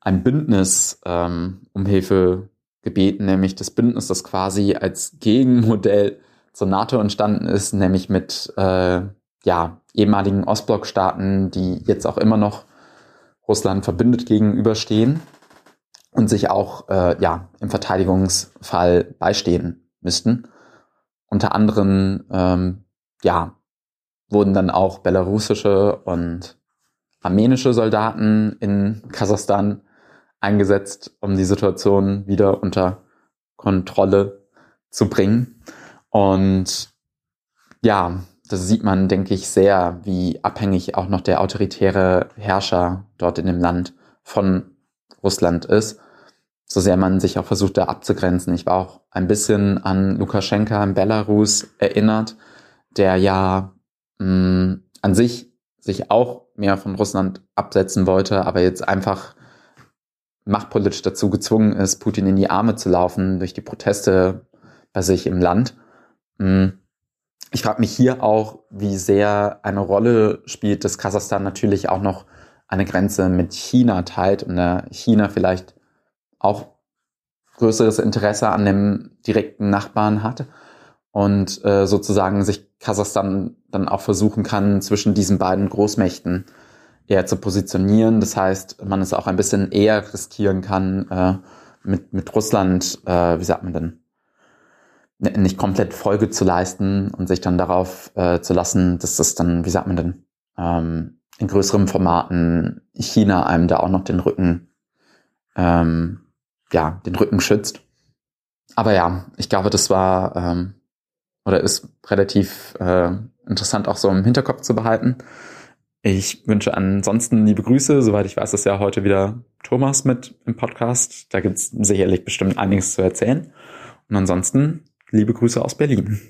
ein Bündnis ähm, um Hilfe gebeten, nämlich das Bündnis, das quasi als Gegenmodell zur NATO entstanden ist, nämlich mit äh, ja, ehemaligen Ostblockstaaten, die jetzt auch immer noch Russland verbündet gegenüberstehen und sich auch äh, ja, im Verteidigungsfall beistehen müssten. Unter anderem ähm, ja, wurden dann auch belarussische und armenische Soldaten in Kasachstan eingesetzt, um die Situation wieder unter Kontrolle zu bringen. Und ja, das sieht man, denke ich, sehr, wie abhängig auch noch der autoritäre Herrscher dort in dem Land von Russland ist. So sehr man sich auch versucht, da abzugrenzen. Ich war auch ein bisschen an Lukaschenka in Belarus erinnert, der ja mh, mm, an sich sich auch mehr von Russland absetzen wollte, aber jetzt einfach machtpolitisch dazu gezwungen ist, Putin in die Arme zu laufen durch die Proteste bei sich im Land. Mh, ich frage mich hier auch, wie sehr eine Rolle spielt, dass Kasachstan natürlich auch noch eine Grenze mit China teilt und China vielleicht auch größeres Interesse an dem direkten Nachbarn hat und äh, sozusagen sich Kasachstan dann auch versuchen kann, zwischen diesen beiden Großmächten eher zu positionieren. Das heißt, man es auch ein bisschen eher riskieren kann, äh, mit, mit Russland, äh, wie sagt man denn, nicht komplett Folge zu leisten und sich dann darauf äh, zu lassen, dass das dann, wie sagt man denn, ähm, in größeren Formaten China einem da auch noch den Rücken, ähm, ja, den Rücken schützt. aber ja, ich glaube, das war ähm, oder ist relativ äh, interessant auch so im Hinterkopf zu behalten. Ich wünsche ansonsten liebe Grüße. Soweit ich weiß, ist ja heute wieder Thomas mit im Podcast. Da gibt es sicherlich bestimmt einiges zu erzählen. Und ansonsten liebe Grüße aus Berlin.